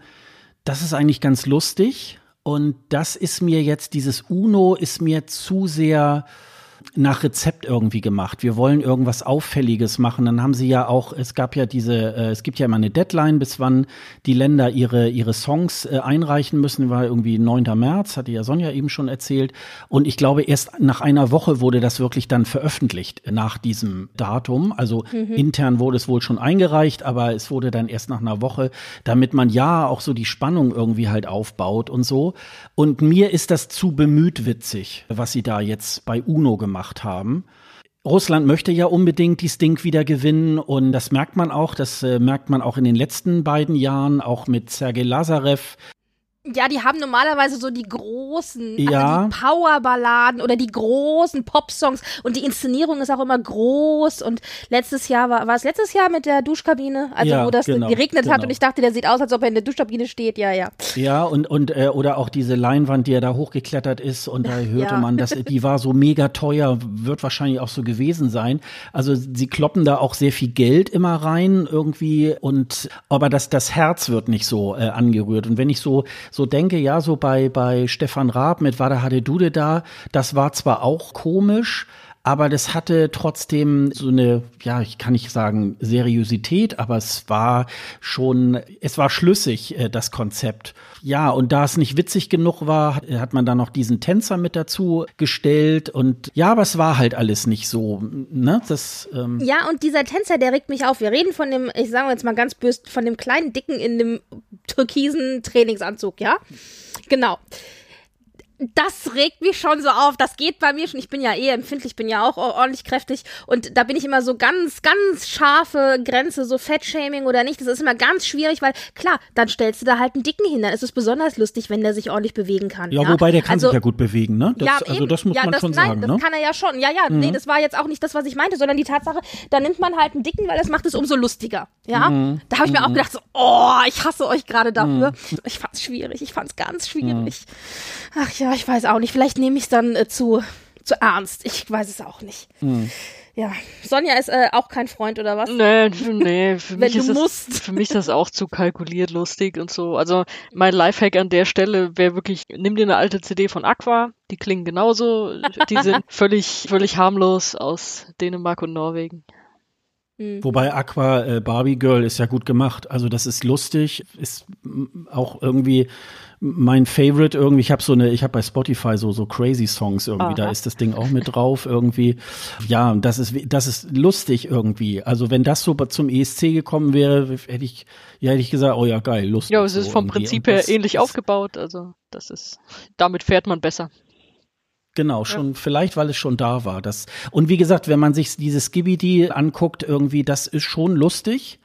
Speaker 2: Das ist eigentlich ganz lustig. Und das ist mir jetzt, dieses Uno ist mir zu sehr, nach Rezept irgendwie gemacht. Wir wollen irgendwas Auffälliges machen. Dann haben sie ja auch, es gab ja diese, äh, es gibt ja immer eine Deadline, bis wann die Länder ihre, ihre Songs äh, einreichen müssen. War irgendwie 9. März, hatte ja Sonja eben schon erzählt. Und ich glaube, erst nach einer Woche wurde das wirklich dann veröffentlicht nach diesem Datum. Also mhm. intern wurde es wohl schon eingereicht, aber es wurde dann erst nach einer Woche, damit man ja auch so die Spannung irgendwie halt aufbaut und so. Und mir ist das zu bemüht witzig, was sie da jetzt bei UNO gemacht gemacht haben. Russland möchte ja unbedingt die Stink wieder gewinnen und das merkt man auch, das äh, merkt man auch in den letzten beiden Jahren, auch mit Sergei Lazarev,
Speaker 1: ja, die haben normalerweise so die großen,
Speaker 2: also ja.
Speaker 1: also die Powerballaden oder die großen Popsongs und die Inszenierung ist auch immer groß und letztes Jahr war, war es letztes Jahr mit der Duschkabine, also ja, wo das genau, geregnet genau. hat und ich dachte, der sieht aus, als ob er in der Duschkabine steht, ja, ja.
Speaker 2: Ja, und, und äh, oder auch diese Leinwand, die er da hochgeklettert ist und da hörte ja. man, dass die war so mega teuer, wird wahrscheinlich auch so gewesen sein. Also sie kloppen da auch sehr viel Geld immer rein irgendwie und aber das, das Herz wird nicht so äh, angerührt. Und wenn ich so, so so denke, ja, so bei, bei Stefan Raab mit Wada Hade Dude da, das war zwar auch komisch, aber das hatte trotzdem so eine, ja, ich kann nicht sagen Seriosität, aber es war schon, es war schlüssig, äh, das Konzept. Ja, und da es nicht witzig genug war, hat man da noch diesen Tänzer mit dazu gestellt und ja, aber es war halt alles nicht so, ne? Das,
Speaker 1: ähm ja, und dieser Tänzer, der regt mich auf. Wir reden von dem, ich sage jetzt mal ganz böse, von dem kleinen Dicken in dem türkisen Trainingsanzug, ja? Genau das regt mich schon so auf. Das geht bei mir schon. Ich bin ja eh empfindlich, bin ja auch ordentlich kräftig. Und da bin ich immer so ganz, ganz scharfe Grenze, so Fettshaming oder nicht. Das ist immer ganz schwierig, weil klar, dann stellst du da halt einen Dicken hin. Dann ist es besonders lustig, wenn der sich ordentlich bewegen kann.
Speaker 2: Ja, ja? wobei der kann also, sich ja gut bewegen, ne? Das, ja, also eben. das muss ja, man das, schon nein, sagen.
Speaker 1: Das
Speaker 2: ne?
Speaker 1: kann er ja schon. Ja, ja, mhm. nee, das war jetzt auch nicht das, was ich meinte, sondern die Tatsache, da nimmt man halt einen Dicken, weil das macht es umso lustiger. Ja. Mhm. Da habe ich mir auch mhm. gedacht, so, oh, ich hasse euch gerade dafür. Mhm. Ich fand's schwierig. Ich fand's ganz schwierig. Mhm. Ach ja, ich weiß auch nicht. Vielleicht nehme ich es dann äh, zu, zu ernst. Ich weiß es auch nicht. Hm. Ja, Sonja ist äh, auch kein Freund oder was?
Speaker 3: Nee, nee, für mich, ist das, für mich ist das auch zu kalkuliert lustig und so. Also mein Lifehack an der Stelle wäre wirklich, nimm dir eine alte CD von Aqua, die klingen genauso, die sind völlig, völlig harmlos aus Dänemark und Norwegen.
Speaker 2: Hm. Wobei Aqua äh, Barbie Girl ist ja gut gemacht. Also das ist lustig, ist auch irgendwie mein Favorite irgendwie. Ich habe so eine, ich habe bei Spotify so so crazy Songs irgendwie. Aha. Da ist das Ding auch mit drauf irgendwie. Ja, das ist das ist lustig irgendwie. Also wenn das so zum ESC gekommen wäre, hätte ich ja hätte ich gesagt, oh ja geil, lustig.
Speaker 3: Ja, es ist so vom irgendwie. Prinzip her ähnlich aufgebaut. Also das ist damit fährt man besser.
Speaker 2: Genau, schon ja. vielleicht, weil es schon da war. Das und wie gesagt, wenn man sich dieses Skibidi anguckt, irgendwie, das ist schon lustig.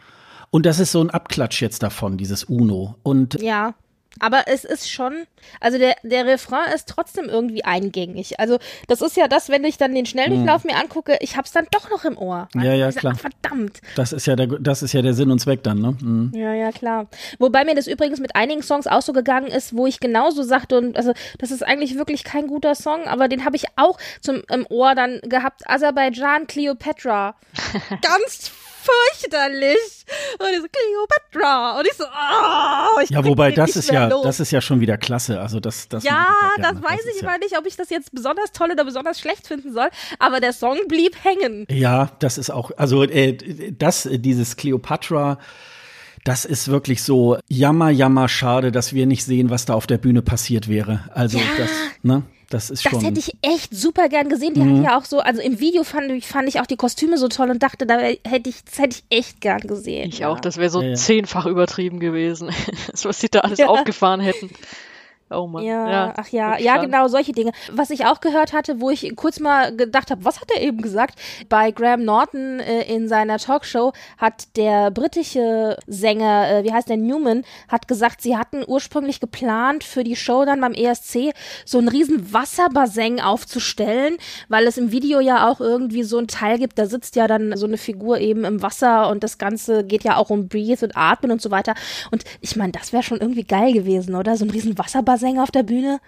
Speaker 2: Und das ist so ein Abklatsch jetzt davon, dieses Uno. Und
Speaker 1: ja. Aber es ist schon, also der, der Refrain ist trotzdem irgendwie eingängig. Also das ist ja das, wenn ich dann den Schnelldurchlauf hm. mir angucke, ich hab's dann doch noch im Ohr.
Speaker 2: Ja, ja, klar.
Speaker 1: Sage, verdammt.
Speaker 2: Das ist ja der, das ist ja der Sinn und Zweck dann, ne? Mhm.
Speaker 1: Ja, ja, klar. Wobei mir das übrigens mit einigen Songs auch so gegangen ist, wo ich genauso sagte und also das ist eigentlich wirklich kein guter Song, aber den habe ich auch zum im Ohr dann gehabt. Aserbaidschan, Cleopatra. Ganz fürchterlich. Und ich so, Cleopatra. Und ich so, oh, ich
Speaker 2: Ja, wobei das ist ja, los. das ist ja schon wieder klasse. Also das, das
Speaker 1: Ja, das weiß das ich immer ja nicht, ob ich das jetzt besonders toll oder besonders schlecht finden soll. Aber der Song blieb hängen.
Speaker 2: Ja, das ist auch, also äh, das, dieses Cleopatra, das ist wirklich so jammer, jammer schade, dass wir nicht sehen, was da auf der Bühne passiert wäre. Also ja. das, ne? Das ist
Speaker 1: das
Speaker 2: schon.
Speaker 1: Das hätte ich echt super gern gesehen. Die mhm. hat ja auch so, also im Video fand ich, fand ich auch die Kostüme so toll und dachte, da hätte ich, das hätte ich echt gern gesehen.
Speaker 3: Ich ja. auch, das wäre so ja, ja. zehnfach übertrieben gewesen, was sie da alles aufgefahren hätten.
Speaker 1: Oh Mann. Ja, ja ach ja, ja, genau, solche Dinge. Was ich auch gehört hatte, wo ich kurz mal gedacht habe, was hat er eben gesagt? Bei Graham Norton äh, in seiner Talkshow hat der britische Sänger, äh, wie heißt der, Newman, hat gesagt, sie hatten ursprünglich geplant, für die Show dann beim ESC so einen riesen Wasserbassin aufzustellen, weil es im Video ja auch irgendwie so ein Teil gibt, da sitzt ja dann so eine Figur eben im Wasser und das Ganze geht ja auch um Breathe und Atmen und so weiter. Und ich meine, das wäre schon irgendwie geil gewesen, oder? So ein riesen Wasserbassin Sänger auf der Bühne.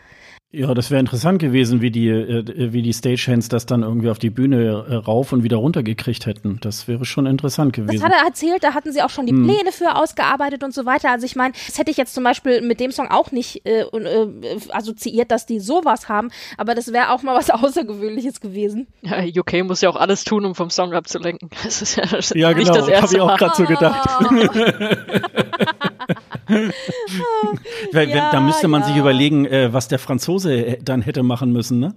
Speaker 2: Ja, das wäre interessant gewesen, wie die, äh, wie die Stagehands das dann irgendwie auf die Bühne äh, rauf und wieder runter gekriegt hätten. Das wäre schon interessant gewesen.
Speaker 1: Das hat er erzählt, da hatten sie auch schon die hm. Pläne für ausgearbeitet und so weiter. Also ich meine, das hätte ich jetzt zum Beispiel mit dem Song auch nicht äh, äh, assoziiert, dass die sowas haben, aber das wäre auch mal was Außergewöhnliches gewesen.
Speaker 3: Ja, UK muss ja auch alles tun, um vom Song abzulenken. Das ist ja, das
Speaker 2: ja genau, das habe ich auch gerade so gedacht. Weil, ja, da müsste man ja. sich überlegen, äh, was der Franzose dann hätte machen müssen, ne?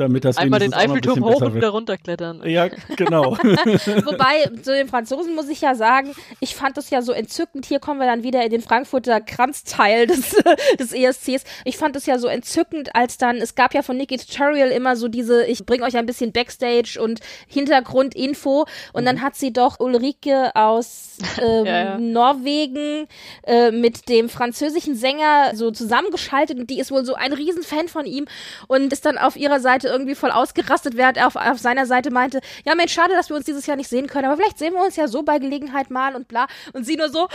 Speaker 2: Damit das
Speaker 3: Einmal den Eiffelturm hoch und wieder runterklettern.
Speaker 2: Ja, genau.
Speaker 1: Wobei, zu den Franzosen muss ich ja sagen, ich fand das ja so entzückend. Hier kommen wir dann wieder in den Frankfurter Kranzteil des, des ESCs. Ich fand es ja so entzückend, als dann, es gab ja von Nicky Tutorial immer so diese, ich bringe euch ein bisschen Backstage und Hintergrundinfo. Und mhm. dann hat sie doch Ulrike aus ähm, ja, ja. Norwegen äh, mit dem französischen Sänger so zusammengeschaltet und die ist wohl so ein Riesenfan von ihm und ist dann auf ihrer Seite irgendwie voll ausgerastet, während er auf, auf seiner Seite meinte, ja Mensch, schade, dass wir uns dieses Jahr nicht sehen können, aber vielleicht sehen wir uns ja so bei Gelegenheit mal und bla. Und sie nur so,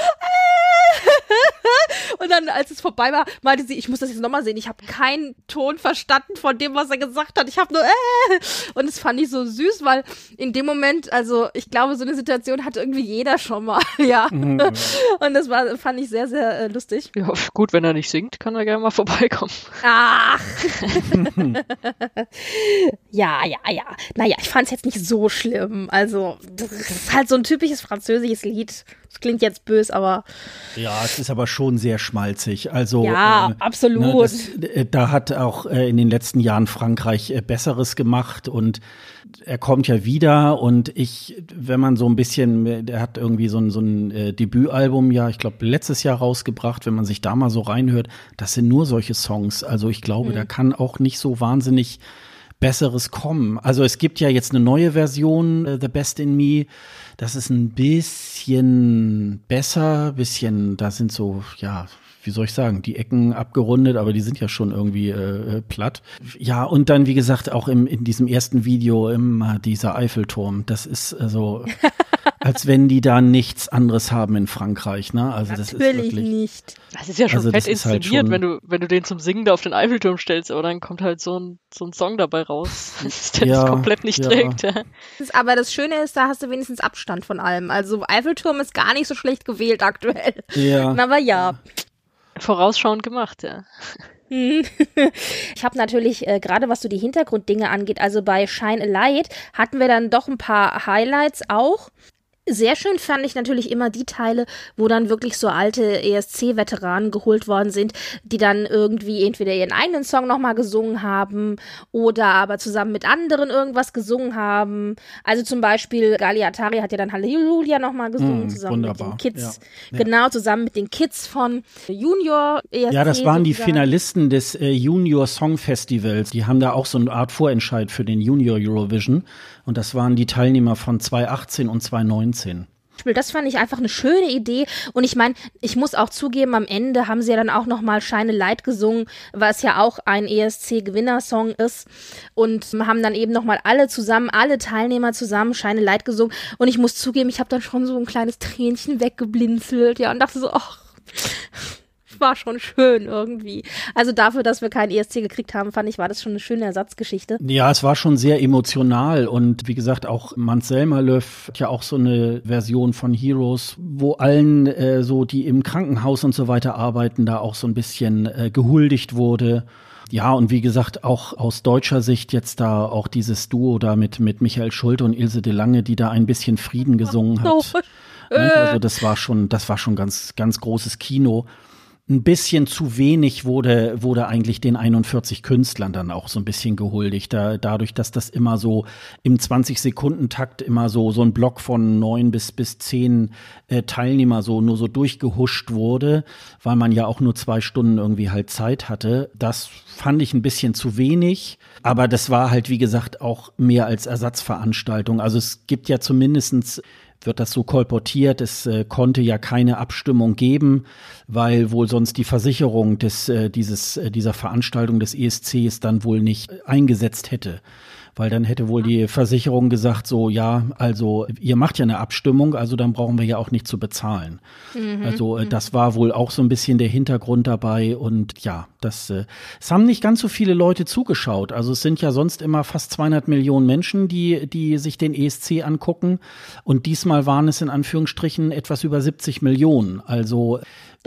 Speaker 1: und dann, als es vorbei war, meinte sie, ich muss das jetzt nochmal sehen. Ich habe keinen Ton verstanden von dem, was er gesagt hat. Ich habe nur, äh. Und das fand ich so süß, weil in dem Moment, also ich glaube, so eine Situation hat irgendwie jeder schon mal, ja. Mhm. Und das war, fand ich sehr, sehr äh, lustig.
Speaker 3: Ja, gut, wenn er nicht singt, kann er gerne mal vorbeikommen.
Speaker 1: Ach. Ja, ja, ja. Naja, ich fand es jetzt nicht so schlimm. Also, das ist halt so ein typisches französisches Lied. Das klingt jetzt böse, aber.
Speaker 2: Ja, es ist aber schon sehr schmalzig. Also.
Speaker 1: Ja, äh, absolut. Ne, das,
Speaker 2: äh, da hat auch äh, in den letzten Jahren Frankreich äh, Besseres gemacht und er kommt ja wieder und ich, wenn man so ein bisschen, er hat irgendwie so ein, so ein äh, Debütalbum ja, ich glaube, letztes Jahr rausgebracht, wenn man sich da mal so reinhört, das sind nur solche Songs. Also ich glaube, mhm. da kann auch nicht so wahnsinnig Besseres kommen. Also es gibt ja jetzt eine neue Version, äh, The Best in Me. Das ist ein bisschen besser, bisschen, da sind so, ja, wie soll ich sagen, die Ecken abgerundet, aber die sind ja schon irgendwie äh, platt. Ja, und dann, wie gesagt, auch im, in diesem ersten Video immer dieser Eiffelturm. Das ist also, als wenn die da nichts anderes haben in Frankreich, ne? Also Natürlich das ist wirklich,
Speaker 1: nicht.
Speaker 3: Das ist ja schon also fett halt inszeniert, halt schon, wenn du, wenn du den zum Singen da auf den Eiffelturm stellst, aber dann kommt halt so ein, so ein Song dabei raus, der ja, das komplett nicht ja. trägt. Ja.
Speaker 1: Aber das Schöne ist, da hast du wenigstens Abstand von allem. Also Eiffelturm ist gar nicht so schlecht gewählt aktuell. Ja. Aber ja
Speaker 3: vorausschauend gemacht, ja.
Speaker 1: Ich habe natürlich, äh, gerade was so die Hintergrunddinge angeht, also bei Shine a Light hatten wir dann doch ein paar Highlights auch. Sehr schön fand ich natürlich immer die Teile, wo dann wirklich so alte ESC-Veteranen geholt worden sind, die dann irgendwie entweder ihren eigenen Song nochmal gesungen haben oder aber zusammen mit anderen irgendwas gesungen haben. Also zum Beispiel Gali Atari hat ja dann Halleluja nochmal gesungen, mm, zusammen wunderbar. mit den Kids. Ja. Genau, zusammen mit den Kids von Junior
Speaker 2: ESC. Ja, das waren die Finalisten des äh, Junior Song Festivals. Die haben da auch so eine Art Vorentscheid für den Junior Eurovision. Und das waren die Teilnehmer von 2018 und 2019.
Speaker 1: Das fand ich einfach eine schöne Idee. Und ich meine, ich muss auch zugeben, am Ende haben sie ja dann auch nochmal Shine Light gesungen, was ja auch ein ESC-Gewinnersong ist. Und haben dann eben nochmal alle zusammen, alle Teilnehmer zusammen Shine Light gesungen. Und ich muss zugeben, ich habe dann schon so ein kleines Tränchen weggeblinzelt, ja, und dachte so, ach, war schon schön irgendwie. Also dafür, dass wir keinen ESC gekriegt haben, fand ich, war das schon eine schöne Ersatzgeschichte.
Speaker 2: Ja, es war schon sehr emotional und wie gesagt, auch Mansell Malöff hat ja auch so eine Version von Heroes, wo allen äh, so, die im Krankenhaus und so weiter arbeiten, da auch so ein bisschen äh, gehuldigt wurde. Ja, und wie gesagt, auch aus deutscher Sicht jetzt da auch dieses Duo da mit, mit Michael Schulte und Ilse de Lange, die da ein bisschen Frieden gesungen hat. Oh, also das war schon, das war schon ganz, ganz großes Kino ein bisschen zu wenig wurde, wurde eigentlich den 41 Künstlern dann auch so ein bisschen gehuldigt. Da, dadurch, dass das immer so im 20-Sekunden-Takt immer so, so ein Block von neun bis, bis zehn äh, Teilnehmer so nur so durchgehuscht wurde, weil man ja auch nur zwei Stunden irgendwie halt Zeit hatte. Das fand ich ein bisschen zu wenig. Aber das war halt, wie gesagt, auch mehr als Ersatzveranstaltung. Also es gibt ja zumindestens wird das so kolportiert. Es äh, konnte ja keine Abstimmung geben, weil wohl sonst die Versicherung des, äh, dieses, äh, dieser Veranstaltung des ESCs dann wohl nicht eingesetzt hätte weil dann hätte wohl die Versicherung gesagt, so ja, also ihr macht ja eine Abstimmung, also dann brauchen wir ja auch nicht zu bezahlen. Mhm. Also äh, das war wohl auch so ein bisschen der Hintergrund dabei und ja, das, äh, es haben nicht ganz so viele Leute zugeschaut. Also es sind ja sonst immer fast 200 Millionen Menschen, die, die sich den ESC angucken und diesmal waren es in Anführungsstrichen etwas über 70 Millionen. Also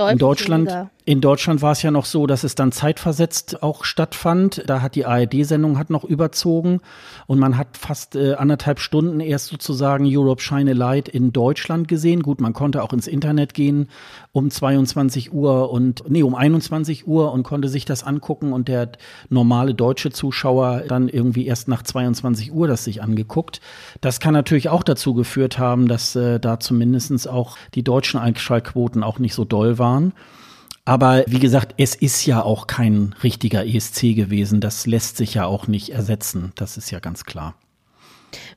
Speaker 2: in Deutschland, weniger. In Deutschland war es ja noch so, dass es dann zeitversetzt auch stattfand. Da hat die ARD-Sendung hat noch überzogen und man hat fast äh, anderthalb Stunden erst sozusagen Europe Shine a Light in Deutschland gesehen. Gut, man konnte auch ins Internet gehen um 22 Uhr und nee, um 21 Uhr und konnte sich das angucken und der normale deutsche Zuschauer dann irgendwie erst nach 22 Uhr das sich angeguckt. Das kann natürlich auch dazu geführt haben, dass äh, da zumindestens auch die deutschen Einschaltquoten auch nicht so doll waren waren. Aber wie gesagt, es ist ja auch kein richtiger ESC gewesen. Das lässt sich ja auch nicht ersetzen. Das ist ja ganz klar.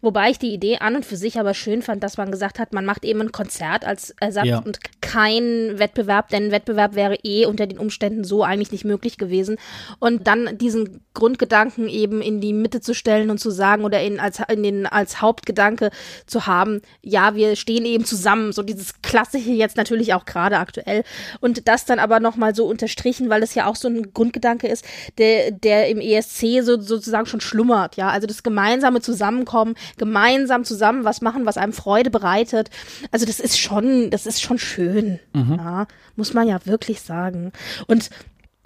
Speaker 1: Wobei ich die Idee an und für sich aber schön fand, dass man gesagt hat, man macht eben ein Konzert als Ersatz ja. und kein Wettbewerb, denn ein Wettbewerb wäre eh unter den Umständen so eigentlich nicht möglich gewesen. Und dann diesen Grundgedanken eben in die Mitte zu stellen und zu sagen oder in, als, in den, als Hauptgedanke zu haben, ja, wir stehen eben zusammen, so dieses klassische jetzt natürlich auch gerade aktuell. Und das dann aber nochmal so unterstrichen, weil es ja auch so ein Grundgedanke ist, der, der im ESC so, sozusagen schon schlummert, ja. Also das gemeinsame Zusammenkommen, gemeinsam zusammen was machen, was einem Freude bereitet. Also das ist schon, das ist schon schön. Mhm. Ja, muss man ja wirklich sagen. Und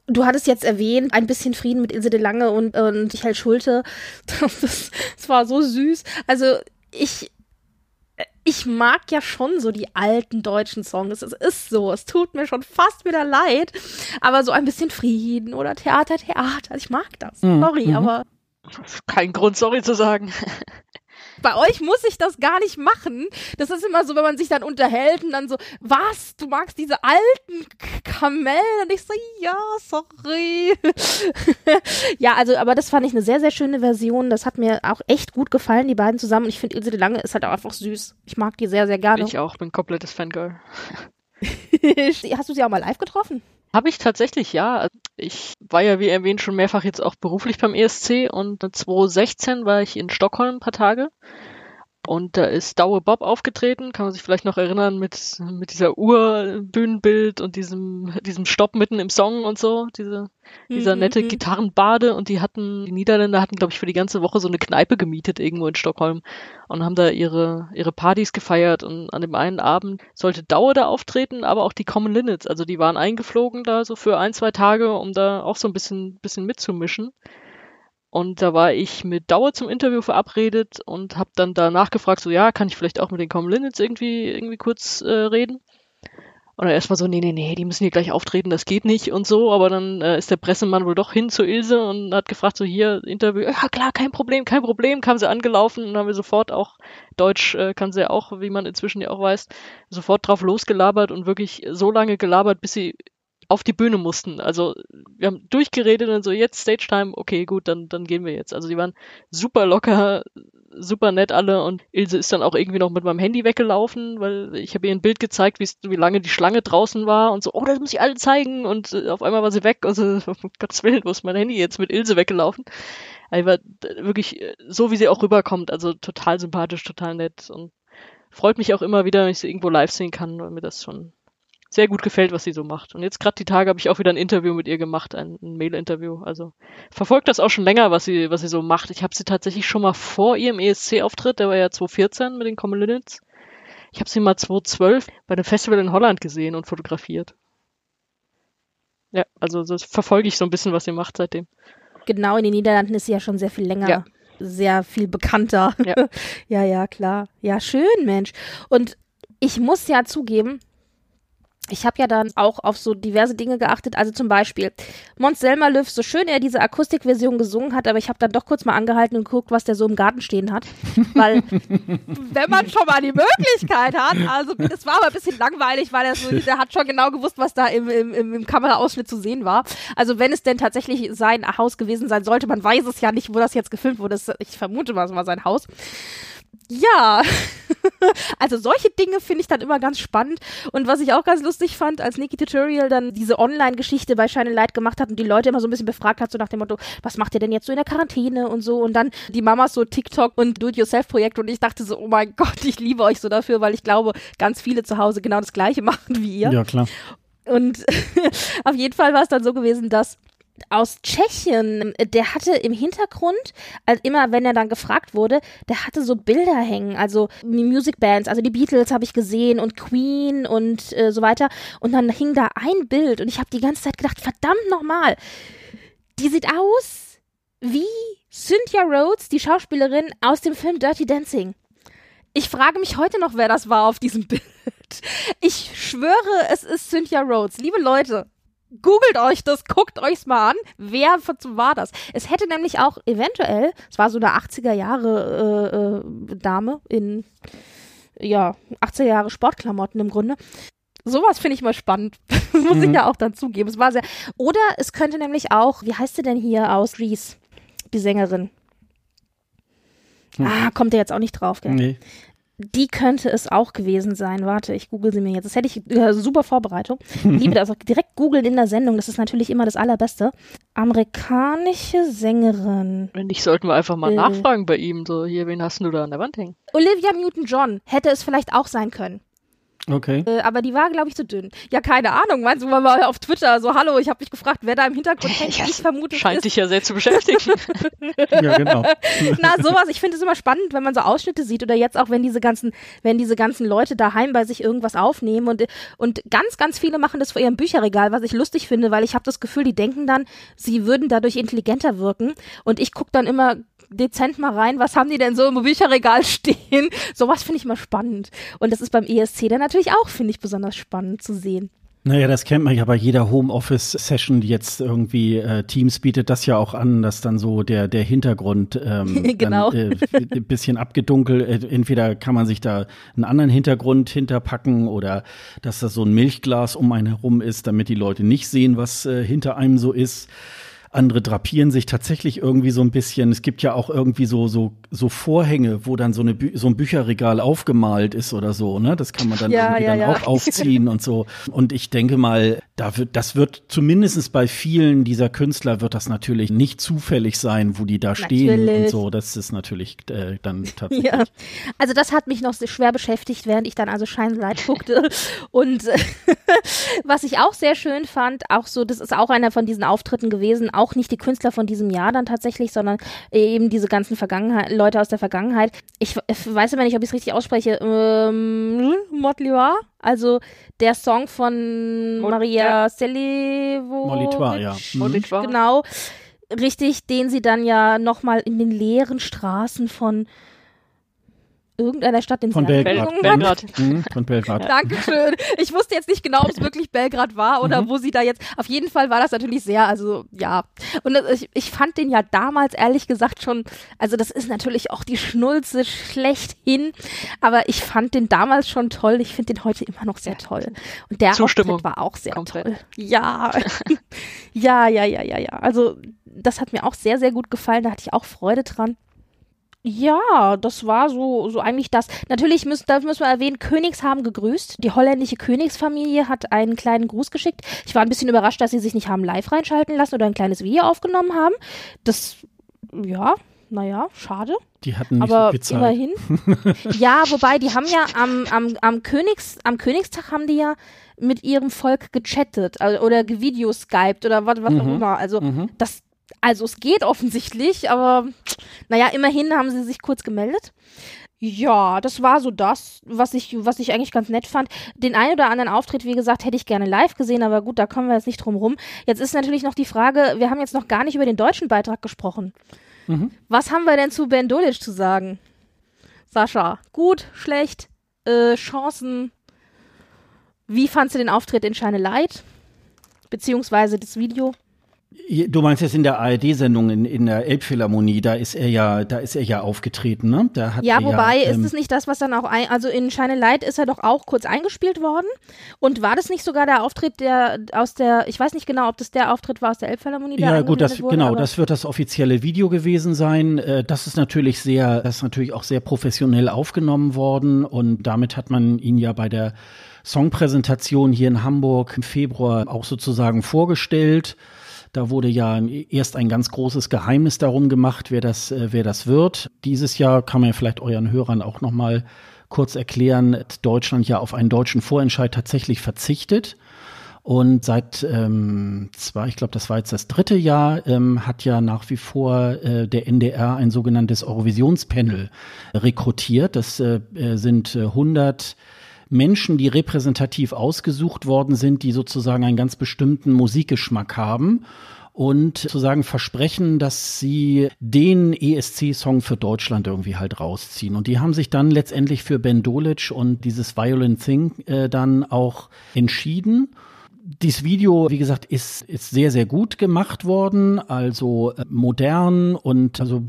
Speaker 1: Du hattest jetzt erwähnt, ein bisschen Frieden mit Ilse de Lange und, und Michael Schulte. Das, das war so süß. Also ich, ich mag ja schon so die alten deutschen Songs. Es ist so. Es tut mir schon fast wieder leid. Aber so ein bisschen Frieden oder Theater, Theater. Ich mag das. Mhm. Sorry, mhm. aber.
Speaker 3: Kein Grund, sorry zu sagen.
Speaker 1: Bei euch muss ich das gar nicht machen. Das ist immer so, wenn man sich dann unterhält und dann so, was, du magst diese alten Kamellen? Und ich so, ja, sorry. ja, also, aber das fand ich eine sehr, sehr schöne Version. Das hat mir auch echt gut gefallen, die beiden zusammen. Und ich finde, Ilse de Lange ist halt auch einfach süß. Ich mag die sehr, sehr gerne.
Speaker 3: Ich auch, bin komplettes Fangirl.
Speaker 1: Hast du sie auch mal live getroffen?
Speaker 3: Habe ich tatsächlich, ja. Ich war ja, wie erwähnt, schon mehrfach jetzt auch beruflich beim ESC und 2016 war ich in Stockholm ein paar Tage und da ist Daue Bob aufgetreten, kann man sich vielleicht noch erinnern, mit, mit dieser Urbühnenbild und diesem, diesem Stopp mitten im Song und so, diese, dieser mhm, nette mhm. Gitarrenbade. Und die hatten, die Niederländer hatten, glaube ich, für die ganze Woche so eine Kneipe gemietet irgendwo in Stockholm und haben da ihre, ihre Partys gefeiert. Und an dem einen Abend sollte Daue da auftreten, aber auch die Common Linnets. Also die waren eingeflogen da so für ein, zwei Tage, um da auch so ein bisschen, bisschen mitzumischen. Und da war ich mit Dauer zum Interview verabredet und habe dann da nachgefragt, so ja, kann ich vielleicht auch mit den Common Linnets irgendwie, irgendwie kurz äh, reden? Und er erstmal so, nee, nee, nee, die müssen hier gleich auftreten, das geht nicht und so. Aber dann äh, ist der Pressemann wohl doch hin zu Ilse und hat gefragt, so hier, Interview, ja klar, kein Problem, kein Problem, kam sie angelaufen und haben wir sofort auch, Deutsch äh, kann sie ja auch, wie man inzwischen ja auch weiß, sofort drauf losgelabert und wirklich so lange gelabert, bis sie auf die Bühne mussten. Also wir haben durchgeredet und so, jetzt Stage Time, okay, gut, dann, dann gehen wir jetzt. Also die waren super locker, super nett alle und Ilse ist dann auch irgendwie noch mit meinem Handy weggelaufen, weil ich habe ihr ein Bild gezeigt, wie lange die Schlange draußen war und so, oh, das muss ich alle zeigen und äh, auf einmal war sie weg und so, um Gottes Willen, wo ist mein Handy jetzt mit Ilse weggelaufen? Also war wirklich äh, so, wie sie auch rüberkommt, also total sympathisch, total nett und freut mich auch immer wieder, wenn ich sie irgendwo live sehen kann, weil mir das schon sehr gut gefällt, was sie so macht. Und jetzt gerade die Tage habe ich auch wieder ein Interview mit ihr gemacht, ein, ein Mail-Interview. Also verfolgt das auch schon länger, was sie, was sie so macht. Ich habe sie tatsächlich schon mal vor ihrem ESC-Auftritt, der war ja 2014 mit den Common Linnets. Ich habe sie mal 2012 bei einem Festival in Holland gesehen und fotografiert. Ja, also das verfolge ich so ein bisschen, was sie macht seitdem.
Speaker 1: Genau, in den Niederlanden ist sie ja schon sehr viel länger. Ja. Sehr viel bekannter. Ja. ja, ja, klar. Ja, schön, Mensch. Und ich muss ja zugeben, ich habe ja dann auch auf so diverse Dinge geachtet, also zum Beispiel Mons Selmerlöw, so schön er diese Akustikversion gesungen hat, aber ich habe dann doch kurz mal angehalten und geguckt, was der so im Garten stehen hat, weil wenn man schon mal die Möglichkeit hat, also es war aber ein bisschen langweilig, weil er so, der hat schon genau gewusst, was da im, im, im Kameraausschnitt zu sehen war. Also wenn es denn tatsächlich sein Haus gewesen sein sollte, man weiß es ja nicht, wo das jetzt gefilmt wurde, ich vermute mal, es war sein Haus. Ja, also solche Dinge finde ich dann immer ganz spannend. Und was ich auch ganz lustig fand, als Niki Tutorial dann diese Online-Geschichte bei Shine Light gemacht hat und die Leute immer so ein bisschen befragt hat, so nach dem Motto, was macht ihr denn jetzt so in der Quarantäne und so. Und dann die Mamas so TikTok und Do-it-yourself-Projekt. Und ich dachte so, oh mein Gott, ich liebe euch so dafür, weil ich glaube, ganz viele zu Hause genau das Gleiche machen wie ihr.
Speaker 2: Ja, klar.
Speaker 1: Und auf jeden Fall war es dann so gewesen, dass aus Tschechien, der hatte im Hintergrund, also immer wenn er dann gefragt wurde, der hatte so Bilder hängen, also Music Bands, also die Beatles habe ich gesehen und Queen und äh, so weiter. Und dann hing da ein Bild und ich habe die ganze Zeit gedacht, verdammt nochmal, die sieht aus wie Cynthia Rhodes, die Schauspielerin aus dem Film Dirty Dancing. Ich frage mich heute noch, wer das war auf diesem Bild. Ich schwöre, es ist Cynthia Rhodes. Liebe Leute, googelt euch das, guckt euch's mal an. Wer war das? Es hätte nämlich auch eventuell, es war so eine 80er Jahre äh, äh, Dame in ja, 80er Jahre Sportklamotten im Grunde. Sowas finde ich mal spannend. Muss mhm. ich ja auch dann zugeben. Es war sehr. Oder es könnte nämlich auch, wie heißt sie denn hier aus Reese? Die Sängerin. Hm. Ah, kommt der jetzt auch nicht drauf, gell? Nee die könnte es auch gewesen sein. Warte, ich google sie mir jetzt. Das hätte ich äh, super Vorbereitung. Ich liebe das auch direkt googeln in der Sendung. Das ist natürlich immer das Allerbeste. Amerikanische Sängerin.
Speaker 3: Wenn nicht, sollten wir einfach mal äh, nachfragen bei ihm. So, hier, wen hast du da an der Wand hängen?
Speaker 1: Olivia Newton-John hätte es vielleicht auch sein können.
Speaker 2: Okay.
Speaker 1: Äh, aber die war, glaube ich, zu dünn. Ja, keine Ahnung. Meinst du mal auf Twitter so, hallo, ich habe mich gefragt, wer da im Hintergrund hängt?
Speaker 3: ich vermute, scheint dich ja sehr zu beschäftigen.
Speaker 2: ja, genau.
Speaker 1: Na, sowas. Ich finde es immer spannend, wenn man so Ausschnitte sieht oder jetzt auch, wenn diese ganzen, wenn diese ganzen Leute daheim bei sich irgendwas aufnehmen und und ganz, ganz viele machen das vor ihrem Bücherregal, was ich lustig finde, weil ich habe das Gefühl, die denken dann, sie würden dadurch intelligenter wirken und ich gucke dann immer dezent mal rein, was haben die denn so im Bücherregal stehen? Sowas finde ich mal spannend. Und das ist beim ESC dann natürlich auch, finde ich, besonders spannend zu sehen.
Speaker 2: Naja, das kennt man ja bei jeder Homeoffice-Session, die jetzt irgendwie äh, Teams bietet das ja auch an, dass dann so der, der Hintergrund ähm, genau. dann, äh, ein bisschen abgedunkelt, äh, entweder kann man sich da einen anderen Hintergrund hinterpacken oder dass das so ein Milchglas um einen herum ist, damit die Leute nicht sehen, was äh, hinter einem so ist. Andere drapieren sich tatsächlich irgendwie so ein bisschen. Es gibt ja auch irgendwie so, so, so Vorhänge, wo dann so, eine Bü so ein Bücherregal aufgemalt ist oder so, ne? Das kann man dann ja, irgendwie ja, dann ja. auch aufziehen und so. Und ich denke mal, da wird, das wird zumindest bei vielen dieser Künstler wird das natürlich nicht zufällig sein, wo die da natürlich. stehen und so. Das ist natürlich äh, dann tatsächlich. Ja.
Speaker 1: Also das hat mich noch schwer beschäftigt, während ich dann also Light guckte. und was ich auch sehr schön fand, auch so, das ist auch einer von diesen Auftritten gewesen, auch nicht die Künstler von diesem Jahr dann tatsächlich, sondern eben diese ganzen Vergangenheit, Leute aus der Vergangenheit. Ich weiß aber nicht, ob ich es richtig ausspreche. Ähm, Motliwa, also der Song von Mol Maria ja. Selivo.
Speaker 2: Molitoire, ja.
Speaker 1: Molitoire. Genau. Richtig, den sie dann ja nochmal in den leeren Straßen von irgendeiner Stadt in
Speaker 2: von Belgrad. Belgrad. Mhm, von Belgrad.
Speaker 1: Dankeschön. Ich wusste jetzt nicht genau, ob es wirklich Belgrad war oder mhm. wo sie da jetzt. Auf jeden Fall war das natürlich sehr, also ja. Und das, ich, ich fand den ja damals ehrlich gesagt schon, also das ist natürlich auch die Schnulze schlechthin, aber ich fand den damals schon toll. Ich finde den heute immer noch sehr toll. Und der
Speaker 3: Zustimmung.
Speaker 1: war auch sehr Komplett. toll. Ja. ja, ja, ja, ja, ja. Also das hat mir auch sehr, sehr gut gefallen. Da hatte ich auch Freude dran. Ja, das war so, so eigentlich das. Natürlich müssen, da müssen wir erwähnen, Königs haben gegrüßt. Die holländische Königsfamilie hat einen kleinen Gruß geschickt. Ich war ein bisschen überrascht, dass sie sich nicht haben live reinschalten lassen oder ein kleines Video aufgenommen haben. Das, ja, naja, schade.
Speaker 2: Die hatten nicht
Speaker 1: aber
Speaker 2: so
Speaker 1: immerhin. ja, wobei, die haben ja am, am, am, Königs, am Königstag haben die ja mit ihrem Volk gechattet also, oder gevideoskypt oder was, was auch
Speaker 2: Mhm.
Speaker 1: immer. Also das, also es geht offensichtlich, aber naja, immerhin haben sie sich kurz gemeldet. Ja, das war so das, was ich, was ich eigentlich ganz nett fand. Den einen oder anderen Auftritt, wie gesagt, hätte ich gerne live gesehen, aber gut, da kommen wir jetzt nicht drum rum. Jetzt ist natürlich noch die Frage, wir haben jetzt noch gar nicht über den deutschen Beitrag gesprochen. Was haben wir denn zu Ben Dolic zu sagen? Sascha, gut, schlecht, äh, Chancen. Wie fandst du den Auftritt in Shine Light? Beziehungsweise das Video?
Speaker 2: Du meinst jetzt in der ARD-Sendung in, in der Elbphilharmonie, da ist er ja, da ist er ja aufgetreten, ne? Da hat
Speaker 1: Ja, wobei,
Speaker 2: ja,
Speaker 1: ist
Speaker 2: ähm,
Speaker 1: es nicht das, was dann auch ein, also in Shine Light ist er doch auch kurz eingespielt worden. Und war das nicht sogar der Auftritt, der aus der, ich weiß nicht genau, ob das der Auftritt war aus der Elbphilharmonie, der
Speaker 2: Ja, gut, das,
Speaker 1: wurde,
Speaker 2: genau, das wird das offizielle Video gewesen sein. Äh, Das ist natürlich sehr, das ist natürlich auch sehr professionell aufgenommen worden und damit hat man ihn ja bei der Songpräsentation hier in Hamburg im Februar auch sozusagen vorgestellt. Da wurde ja erst ein ganz großes Geheimnis darum gemacht, wer das, äh, wer das wird. Dieses Jahr kann man ja vielleicht euren Hörern auch noch mal kurz erklären, Deutschland ja auf einen deutschen Vorentscheid tatsächlich verzichtet. Und seit ähm, zwei, ich glaube, das war jetzt das dritte Jahr, ähm, hat ja nach wie vor äh, der NDR ein sogenanntes Eurovisionspanel rekrutiert. Das äh, äh, sind äh, 100 Menschen, die repräsentativ ausgesucht worden sind, die sozusagen einen ganz bestimmten Musikgeschmack haben und sozusagen versprechen, dass sie den ESC-Song für Deutschland irgendwie halt rausziehen. Und die haben sich dann letztendlich für Ben Dolic und dieses Violent Thing äh, dann auch entschieden. Dieses Video, wie gesagt, ist, ist sehr, sehr gut gemacht worden, also äh, modern und also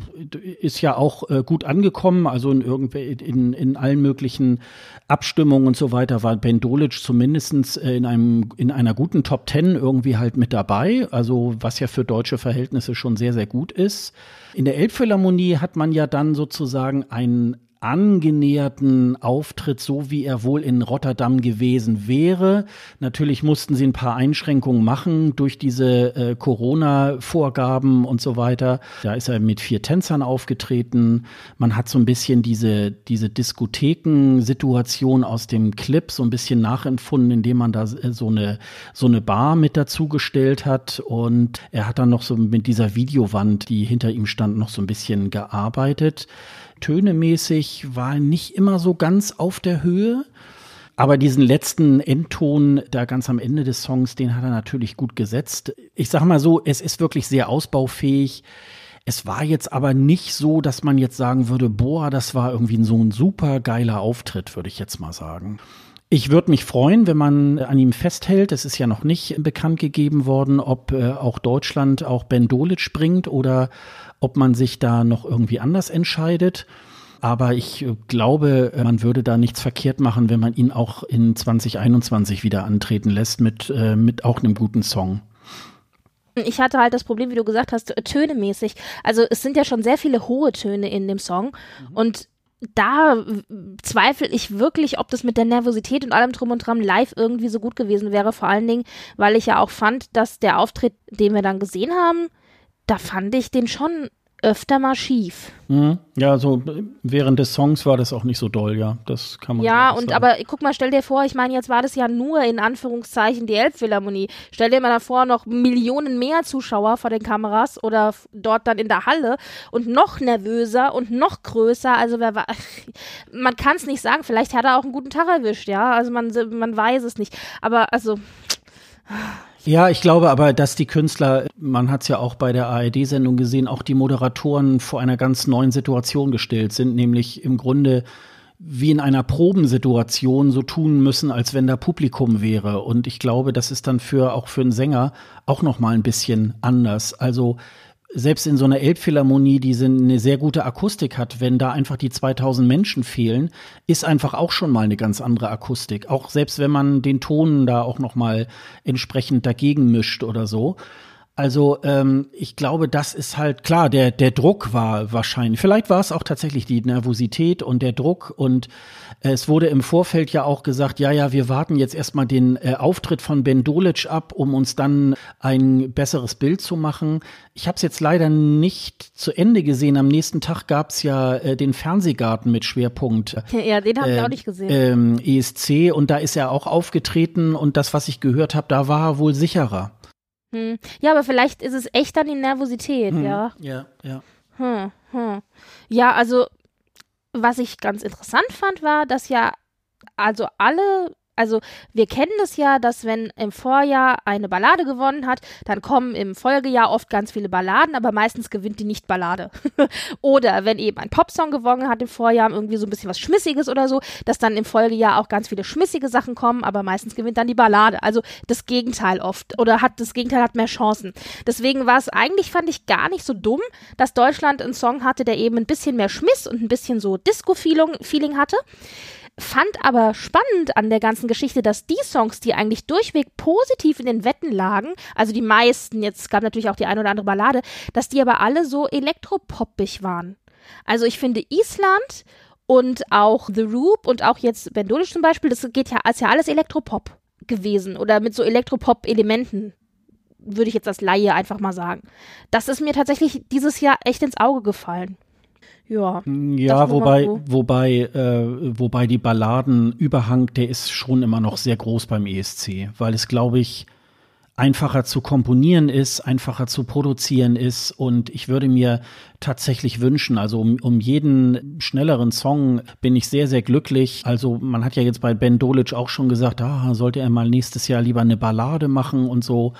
Speaker 2: ist ja auch äh, gut angekommen, also in, irgendw in, in allen möglichen Abstimmungen und so weiter war Ben Dolic zumindestens äh, in, einem, in einer guten Top Ten irgendwie halt mit dabei, also was ja für deutsche Verhältnisse schon sehr, sehr gut ist. In der Elbphilharmonie hat man ja dann sozusagen einen angenäherten Auftritt, so wie er wohl in Rotterdam gewesen wäre. Natürlich mussten sie ein paar Einschränkungen machen durch diese äh, Corona-Vorgaben und so weiter. Da ist er mit vier Tänzern aufgetreten. Man hat so ein bisschen diese, diese Diskotheken-Situation aus dem Clip so ein bisschen nachempfunden, indem man da äh, so eine, so eine Bar mit dazugestellt hat. Und er hat dann noch so mit dieser Videowand, die hinter ihm stand, noch so ein bisschen gearbeitet. Tönemäßig war nicht immer so ganz auf der Höhe. Aber diesen letzten Endton da ganz am Ende des Songs, den hat er natürlich gut gesetzt. Ich sag mal so, es ist wirklich sehr ausbaufähig. Es war jetzt aber nicht so, dass man jetzt sagen würde, boah, das war irgendwie so ein super geiler Auftritt, würde ich jetzt mal sagen. Ich würde mich freuen, wenn man an ihm festhält. Es ist ja noch nicht bekannt gegeben worden, ob äh, auch Deutschland auch Ben Dolic bringt oder ob man sich da noch irgendwie anders entscheidet. Aber ich äh, glaube, man würde da nichts verkehrt machen, wenn man ihn auch in 2021 wieder antreten lässt mit, äh, mit auch einem guten Song.
Speaker 1: Ich hatte halt das Problem, wie du gesagt hast, tönemäßig. Also es sind ja schon sehr viele hohe Töne in dem Song und da zweifle ich wirklich, ob das mit der Nervosität und allem drum und dran live irgendwie so gut gewesen wäre. Vor allen Dingen, weil ich ja auch fand, dass der Auftritt, den wir dann gesehen haben, da fand ich den schon öfter mal schief.
Speaker 2: Mhm. Ja, so während des Songs war das auch nicht so doll, ja. Das kann man
Speaker 1: Ja, und
Speaker 2: sagen.
Speaker 1: aber guck mal, stell dir vor, ich meine, jetzt war das ja nur in Anführungszeichen die Elbphilharmonie. Stell dir mal davor, noch Millionen mehr Zuschauer vor den Kameras oder dort dann in der Halle und noch nervöser und noch größer. Also wer war, man kann es nicht sagen. Vielleicht hat er auch einen guten Tag erwischt, ja. Also man, man weiß es nicht. Aber also,
Speaker 2: Ja, ich glaube aber, dass die Künstler, man hat es ja auch bei der ARD-Sendung gesehen, auch die Moderatoren vor einer ganz neuen Situation gestellt sind, nämlich im Grunde wie in einer Probensituation so tun müssen, als wenn da Publikum wäre. Und ich glaube, das ist dann für auch für einen Sänger auch noch mal ein bisschen anders. Also selbst in so einer Elbphilharmonie, die eine sehr gute Akustik hat, wenn da einfach die 2000 Menschen fehlen, ist einfach auch schon mal eine ganz andere Akustik. Auch selbst wenn man den Ton da auch noch mal entsprechend dagegen mischt oder so. Also ähm, ich glaube, das ist halt klar, der, der Druck war wahrscheinlich, vielleicht war es auch tatsächlich die Nervosität und der Druck und äh, es wurde im Vorfeld ja auch gesagt, ja, ja, wir warten jetzt erstmal den äh, Auftritt von Ben Dolic ab, um uns dann ein besseres Bild zu machen. Ich habe es jetzt leider nicht zu Ende gesehen. Am nächsten Tag gab es ja äh, den Fernsehgarten mit Schwerpunkt.
Speaker 1: Ja, den habe ich auch nicht gesehen.
Speaker 2: Ähm, ESC und da ist er auch aufgetreten und das, was ich gehört habe, da war er wohl sicherer.
Speaker 1: Hm. Ja, aber vielleicht ist es echt dann die Nervosität,
Speaker 2: hm.
Speaker 1: ja.
Speaker 2: Ja, ja.
Speaker 1: Hm, hm. Ja, also was ich ganz interessant fand, war, dass ja also alle also wir kennen es ja, dass wenn im Vorjahr eine Ballade gewonnen hat, dann kommen im Folgejahr oft ganz viele Balladen, aber meistens gewinnt die nicht Ballade. oder wenn eben ein Popsong gewonnen hat im Vorjahr, irgendwie so ein bisschen was Schmissiges oder so, dass dann im Folgejahr auch ganz viele schmissige Sachen kommen, aber meistens gewinnt dann die Ballade. Also das Gegenteil oft oder hat das Gegenteil hat mehr Chancen. Deswegen war es eigentlich fand ich gar nicht so dumm, dass Deutschland einen Song hatte, der eben ein bisschen mehr Schmiss und ein bisschen so Disco-Feeling hatte. Fand aber spannend an der ganzen Geschichte, dass die Songs, die eigentlich durchweg positiv in den Wetten lagen, also die meisten, jetzt gab natürlich auch die eine oder andere Ballade, dass die aber alle so elektropoppig waren. Also ich finde Island und auch The Roop und auch jetzt Ben Dolic zum Beispiel, das geht ja, als ja alles Elektropop gewesen oder mit so Elektropop-Elementen würde ich jetzt als Laie einfach mal sagen. Das ist mir tatsächlich dieses Jahr echt ins Auge gefallen. Ja.
Speaker 2: Ja, wobei, wobei, äh, wobei die Balladenüberhang, der ist schon immer noch sehr groß beim ESC, weil es, glaube ich, einfacher zu komponieren ist, einfacher zu produzieren ist. Und ich würde mir tatsächlich wünschen. Also um, um jeden schnelleren Song bin ich sehr, sehr glücklich. Also man hat ja jetzt bei Ben Dolic auch schon gesagt, ah, sollte er mal nächstes Jahr lieber eine Ballade machen und so.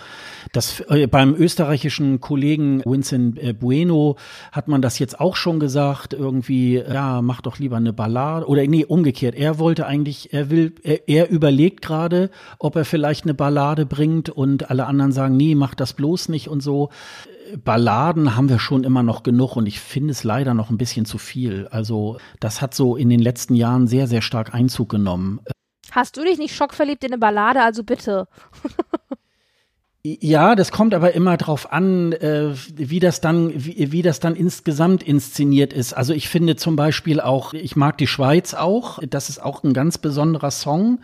Speaker 2: Das, äh, beim österreichischen Kollegen Vincent äh, Bueno hat man das jetzt auch schon gesagt, irgendwie, ja, mach doch lieber eine Ballade. Oder nee, umgekehrt. Er wollte eigentlich, er will, er, er überlegt gerade, ob er vielleicht eine Ballade bringt und alle anderen sagen, nee, mach das bloß nicht und so. Balladen haben wir schon immer noch genug und ich finde es leider noch ein bisschen zu viel. Also das hat so in den letzten Jahren sehr, sehr stark Einzug genommen.
Speaker 1: Hast du dich nicht schockverliebt in eine Ballade? Also bitte.
Speaker 2: Ja, das kommt aber immer drauf an, äh, wie das dann, wie, wie das dann insgesamt inszeniert ist. Also ich finde zum Beispiel auch, ich mag die Schweiz auch. Das ist auch ein ganz besonderer Song.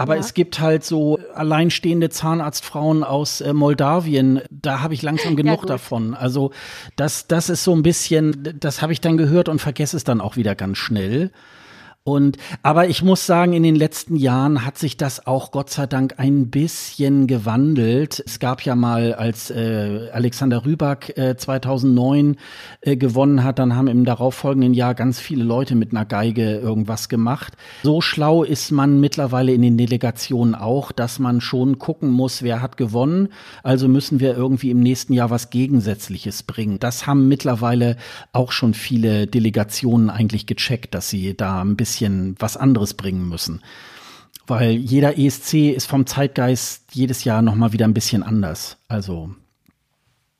Speaker 2: Aber ja. es gibt halt so alleinstehende Zahnarztfrauen aus äh, Moldawien. Da habe ich langsam genug ja, davon. Also das, das ist so ein bisschen, das habe ich dann gehört und vergesse es dann auch wieder ganz schnell. Und, aber ich muss sagen, in den letzten Jahren hat sich das auch Gott sei Dank ein bisschen gewandelt. Es gab ja mal, als äh, Alexander Rüback äh, 2009 äh, gewonnen hat, dann haben im darauffolgenden Jahr ganz viele Leute mit einer Geige irgendwas gemacht. So schlau ist man mittlerweile in den Delegationen auch, dass man schon gucken muss, wer hat gewonnen. Also müssen wir irgendwie im nächsten Jahr was Gegensätzliches bringen. Das haben mittlerweile auch schon viele Delegationen eigentlich gecheckt, dass sie da ein bisschen bisschen was anderes bringen müssen. Weil jeder ESC ist vom Zeitgeist jedes Jahr nochmal wieder ein bisschen anders. Also.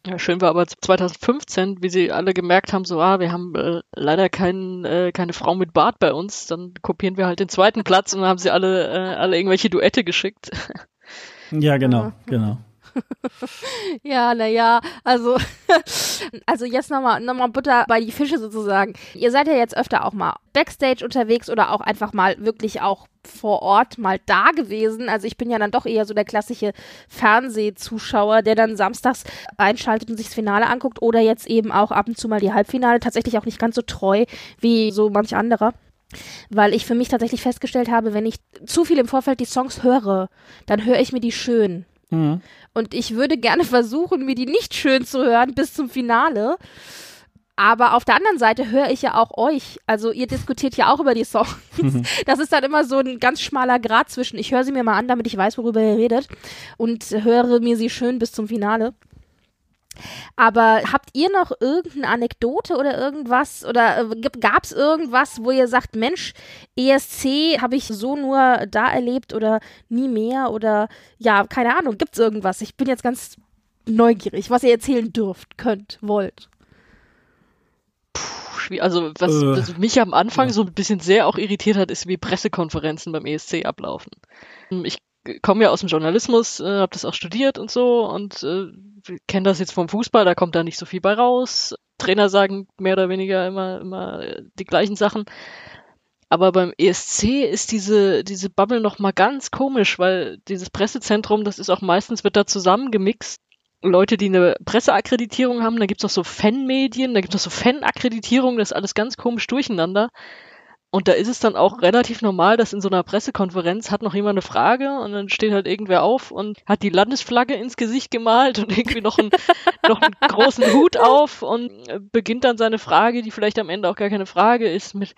Speaker 3: Ja, schön war aber 2015, wie sie alle gemerkt haben, so, ah, wir haben äh, leider kein, äh, keine Frau mit Bart bei uns, dann kopieren wir halt den zweiten Platz und dann haben sie alle, äh, alle irgendwelche Duette geschickt.
Speaker 2: Ja, genau, genau.
Speaker 1: ja, naja, also, also jetzt nochmal noch mal Butter bei die Fische sozusagen. Ihr seid ja jetzt öfter auch mal Backstage unterwegs oder auch einfach mal wirklich auch vor Ort mal da gewesen. Also ich bin ja dann doch eher so der klassische Fernsehzuschauer, der dann samstags einschaltet und sich das Finale anguckt oder jetzt eben auch ab und zu mal die Halbfinale. Tatsächlich auch nicht ganz so treu wie so manch anderer weil ich für mich tatsächlich festgestellt habe, wenn ich zu viel im Vorfeld die Songs höre, dann höre ich mir die schön. Mhm. Und ich würde gerne versuchen, mir die nicht schön zu hören bis zum Finale. Aber auf der anderen Seite höre ich ja auch euch. Also ihr diskutiert ja auch über die Songs. Mhm. Das ist dann immer so ein ganz schmaler Grad zwischen, ich höre sie mir mal an, damit ich weiß, worüber ihr redet. Und höre mir sie schön bis zum Finale. Aber habt ihr noch irgendeine Anekdote oder irgendwas oder äh, gab es irgendwas, wo ihr sagt, Mensch, ESC habe ich so nur da erlebt oder nie mehr oder ja, keine Ahnung, gibt es irgendwas? Ich bin jetzt ganz neugierig, was ihr erzählen dürft, könnt, wollt.
Speaker 3: Puh, also was, äh, was mich am Anfang so ein bisschen sehr auch irritiert hat, ist, wie Pressekonferenzen beim ESC ablaufen. Ich komme ja aus dem Journalismus, äh, habe das auch studiert und so und äh, kenne das jetzt vom Fußball, da kommt da nicht so viel bei raus. Trainer sagen mehr oder weniger immer, immer die gleichen Sachen. Aber beim ESC ist diese, diese Bubble noch mal ganz komisch, weil dieses Pressezentrum, das ist auch meistens, wird da zusammengemixt. Leute, die eine Presseakkreditierung haben, da gibt's auch so Fanmedien, da gibt's auch so Fanakkreditierungen, das ist alles ganz komisch durcheinander. Und da ist es dann auch relativ normal, dass in so einer Pressekonferenz hat noch jemand eine Frage und dann steht halt irgendwer auf und hat die Landesflagge ins Gesicht gemalt und irgendwie noch, ein, noch einen großen Hut auf und beginnt dann seine Frage, die vielleicht am Ende auch gar keine Frage ist, mit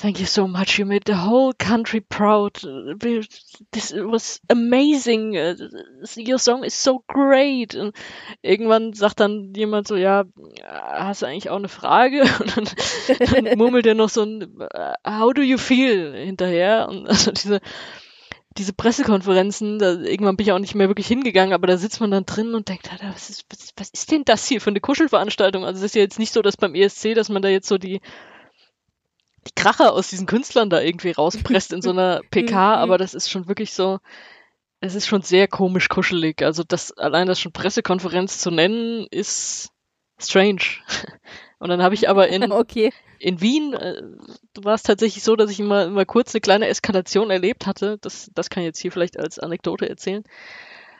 Speaker 3: Thank you so much. You made the whole country proud. This was amazing. Your song is so great. Und irgendwann sagt dann jemand so, ja, hast du eigentlich auch eine Frage? Und dann, dann murmelt er noch so ein How do you feel hinterher? Und also diese, diese Pressekonferenzen, da, irgendwann bin ich auch nicht mehr wirklich hingegangen, aber da sitzt man dann drin und denkt, was ist, was, was ist denn das hier für eine Kuschelveranstaltung? Also es ist ja jetzt nicht so, dass beim ESC, dass man da jetzt so die die Kracher aus diesen Künstlern da irgendwie rauspresst in so einer PK, mhm. aber das ist schon wirklich so, es ist schon sehr komisch kuschelig. Also das allein das schon Pressekonferenz zu nennen, ist strange. Und dann habe ich aber in, okay. in Wien, äh, war es tatsächlich so, dass ich immer, immer kurz eine kleine Eskalation erlebt hatte. Das, das kann ich jetzt hier vielleicht als Anekdote erzählen.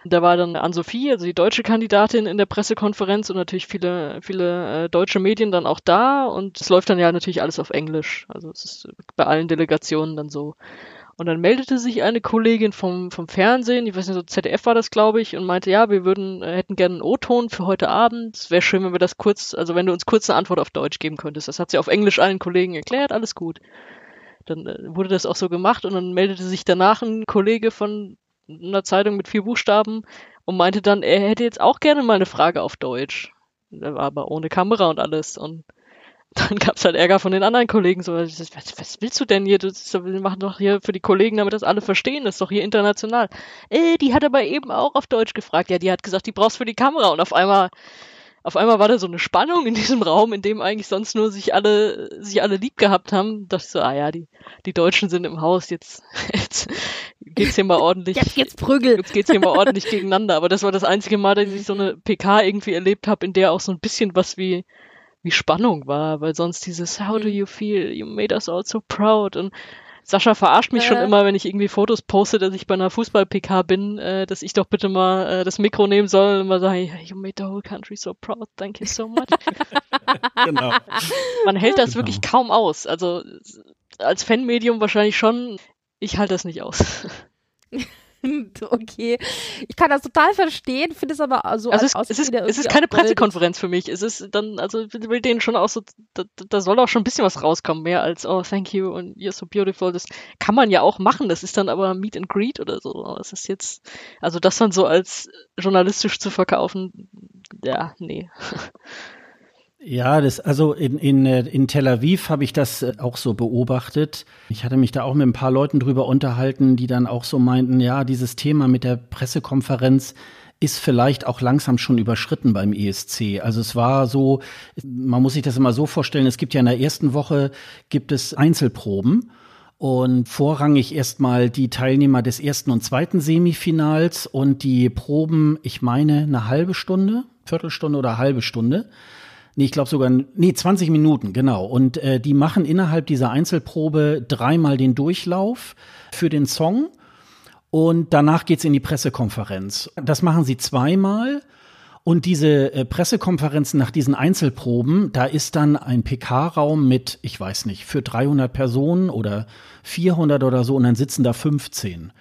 Speaker 3: Da war dann Ann-Sophie, also die deutsche Kandidatin in der Pressekonferenz und natürlich viele, viele äh, deutsche Medien dann auch da und es läuft dann ja natürlich alles auf Englisch. Also es ist bei allen Delegationen dann so. Und dann meldete sich eine Kollegin vom, vom Fernsehen, ich weiß nicht, so ZDF war das, glaube ich, und meinte, ja, wir würden, äh, hätten gerne einen O-Ton für heute Abend. Es wäre schön, wenn wir das kurz, also wenn du uns kurz eine Antwort auf Deutsch geben könntest. Das hat sie auf Englisch allen Kollegen erklärt, alles gut. Dann äh, wurde das auch so gemacht und dann meldete sich danach ein Kollege von einer Zeitung mit vier Buchstaben und meinte dann, er hätte jetzt auch gerne mal eine Frage auf Deutsch. Er aber ohne Kamera und alles. Und dann gab es halt Ärger von den anderen Kollegen. So, was, was willst du denn hier? Du, wir machen doch hier für die Kollegen, damit das alle verstehen. Das ist doch hier international. Äh, die hat aber eben auch auf Deutsch gefragt. Ja, die hat gesagt, die brauchst für die Kamera. Und auf einmal auf einmal war da so eine Spannung in diesem Raum, in dem eigentlich sonst nur sich alle, sich alle lieb gehabt haben. Da dachte ich so, ah ja, die, die Deutschen sind im Haus, jetzt, jetzt geht's hier mal ordentlich.
Speaker 1: Jetzt geht's Prügel.
Speaker 3: Jetzt geht's hier mal ordentlich gegeneinander. Aber das war das einzige Mal, dass ich so eine PK irgendwie erlebt habe, in der auch so ein bisschen was wie, wie Spannung war, weil sonst dieses How do mhm. you feel? You made us all so proud und Sascha verarscht mich äh. schon immer, wenn ich irgendwie Fotos poste, dass ich bei einer Fußball-PK bin, äh, dass ich doch bitte mal äh, das Mikro nehmen soll und mal sagen, you made the whole country so proud, thank you so much. genau. Man hält das genau. wirklich kaum aus. Also als Fanmedium wahrscheinlich schon. Ich halte das nicht aus.
Speaker 1: okay. Ich kann das total verstehen, finde es aber so
Speaker 3: also es, es ist, es ist keine Pressekonferenz für mich. Es ist dann, also ich will denen schon auch so, da, da soll auch schon ein bisschen was rauskommen, mehr als, oh, thank you und you're so beautiful. Das kann man ja auch machen. Das ist dann aber Meet and Greet oder so. Das ist jetzt, also das dann so als journalistisch zu verkaufen, ja, nee.
Speaker 2: Ja, das, also in, in, äh, in Tel Aviv habe ich das äh, auch so beobachtet. Ich hatte mich da auch mit ein paar Leuten drüber unterhalten, die dann auch so meinten, ja, dieses Thema mit der Pressekonferenz ist vielleicht auch langsam schon überschritten beim ESC. Also es war so, man muss sich das immer so vorstellen, es gibt ja in der ersten Woche gibt es Einzelproben und vorrangig erstmal die Teilnehmer des ersten und zweiten Semifinals und die Proben, ich meine, eine halbe Stunde, Viertelstunde oder halbe Stunde. Nee, ich glaube sogar, nee, 20 Minuten, genau. Und äh, die machen innerhalb dieser Einzelprobe dreimal den Durchlauf für den Song. Und danach geht's in die Pressekonferenz. Das machen sie zweimal. Und diese äh, Pressekonferenzen nach diesen Einzelproben, da ist dann ein PK-Raum mit, ich weiß nicht, für 300 Personen oder 400 oder so und dann sitzen da 15.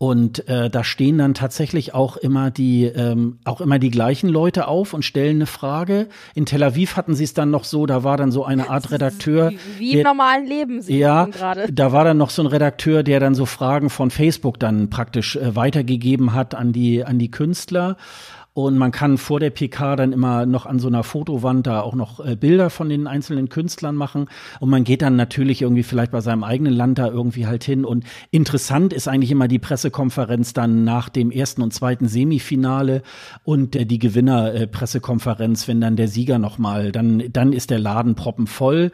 Speaker 2: Und äh, da stehen dann tatsächlich auch immer die ähm, auch immer die gleichen Leute auf und stellen eine Frage. In Tel Aviv hatten sie es dann noch so, da war dann so eine Art Redakteur.
Speaker 1: Wie, im normalen Leben.
Speaker 2: Sie ja, gerade. da war dann noch so ein Redakteur, der dann so Fragen von Facebook dann praktisch äh, weitergegeben hat an die an die Künstler. Und man kann vor der PK dann immer noch an so einer Fotowand da auch noch äh, Bilder von den einzelnen Künstlern machen. Und man geht dann natürlich irgendwie vielleicht bei seinem eigenen Land da irgendwie halt hin. Und interessant ist eigentlich immer die Pressekonferenz dann nach dem ersten und zweiten Semifinale und äh, die Gewinnerpressekonferenz, äh, wenn dann der Sieger nochmal, dann, dann ist der Laden proppenvoll.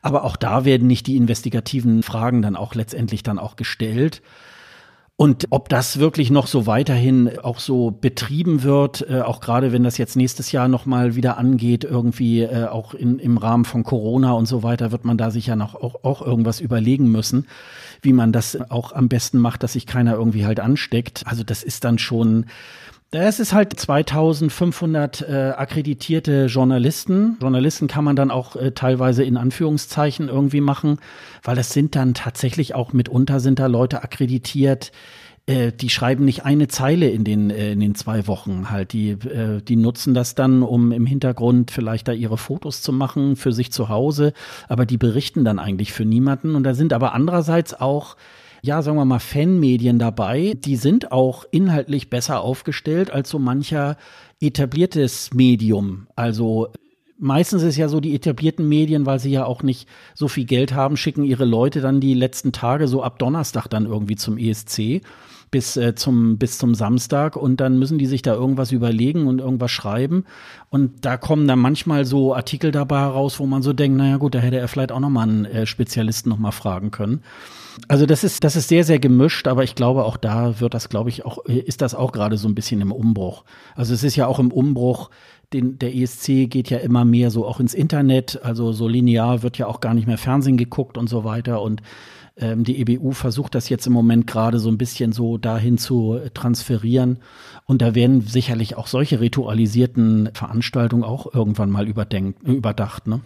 Speaker 2: Aber auch da werden nicht die investigativen Fragen dann auch letztendlich dann auch gestellt. Und ob das wirklich noch so weiterhin auch so betrieben wird, äh, auch gerade wenn das jetzt nächstes Jahr nochmal wieder angeht, irgendwie äh, auch in, im Rahmen von Corona und so weiter, wird man da sicher noch auch, auch irgendwas überlegen müssen, wie man das auch am besten macht, dass sich keiner irgendwie halt ansteckt. Also das ist dann schon es ist halt 2500 äh, akkreditierte Journalisten. Journalisten kann man dann auch äh, teilweise in Anführungszeichen irgendwie machen, weil das sind dann tatsächlich auch mitunter sind da Leute akkreditiert, äh, die schreiben nicht eine Zeile in den, äh, in den zwei Wochen halt. Die, äh, die nutzen das dann, um im Hintergrund vielleicht da ihre Fotos zu machen für sich zu Hause, aber die berichten dann eigentlich für niemanden. Und da sind aber andererseits auch ja, sagen wir mal, Fanmedien dabei. Die sind auch inhaltlich besser aufgestellt als so mancher etabliertes Medium. Also meistens ist ja so, die etablierten Medien, weil sie ja auch nicht so viel Geld haben, schicken ihre Leute dann die letzten Tage so ab Donnerstag dann irgendwie zum ESC bis äh, zum bis zum Samstag und dann müssen die sich da irgendwas überlegen und irgendwas schreiben und da kommen dann manchmal so Artikel dabei heraus, wo man so denkt, naja gut, da hätte er vielleicht auch noch mal einen äh, Spezialisten noch mal fragen können. Also das ist, das ist sehr, sehr gemischt, aber ich glaube, auch da wird das, glaube ich, auch, ist das auch gerade so ein bisschen im Umbruch. Also es ist ja auch im Umbruch, den, der ESC geht ja immer mehr so auch ins Internet, also so linear wird ja auch gar nicht mehr Fernsehen geguckt und so weiter und ähm, die EBU versucht das jetzt im Moment gerade so ein bisschen so dahin zu transferieren. Und da werden sicherlich auch solche ritualisierten Veranstaltungen auch irgendwann mal überdenkt, überdacht, ne?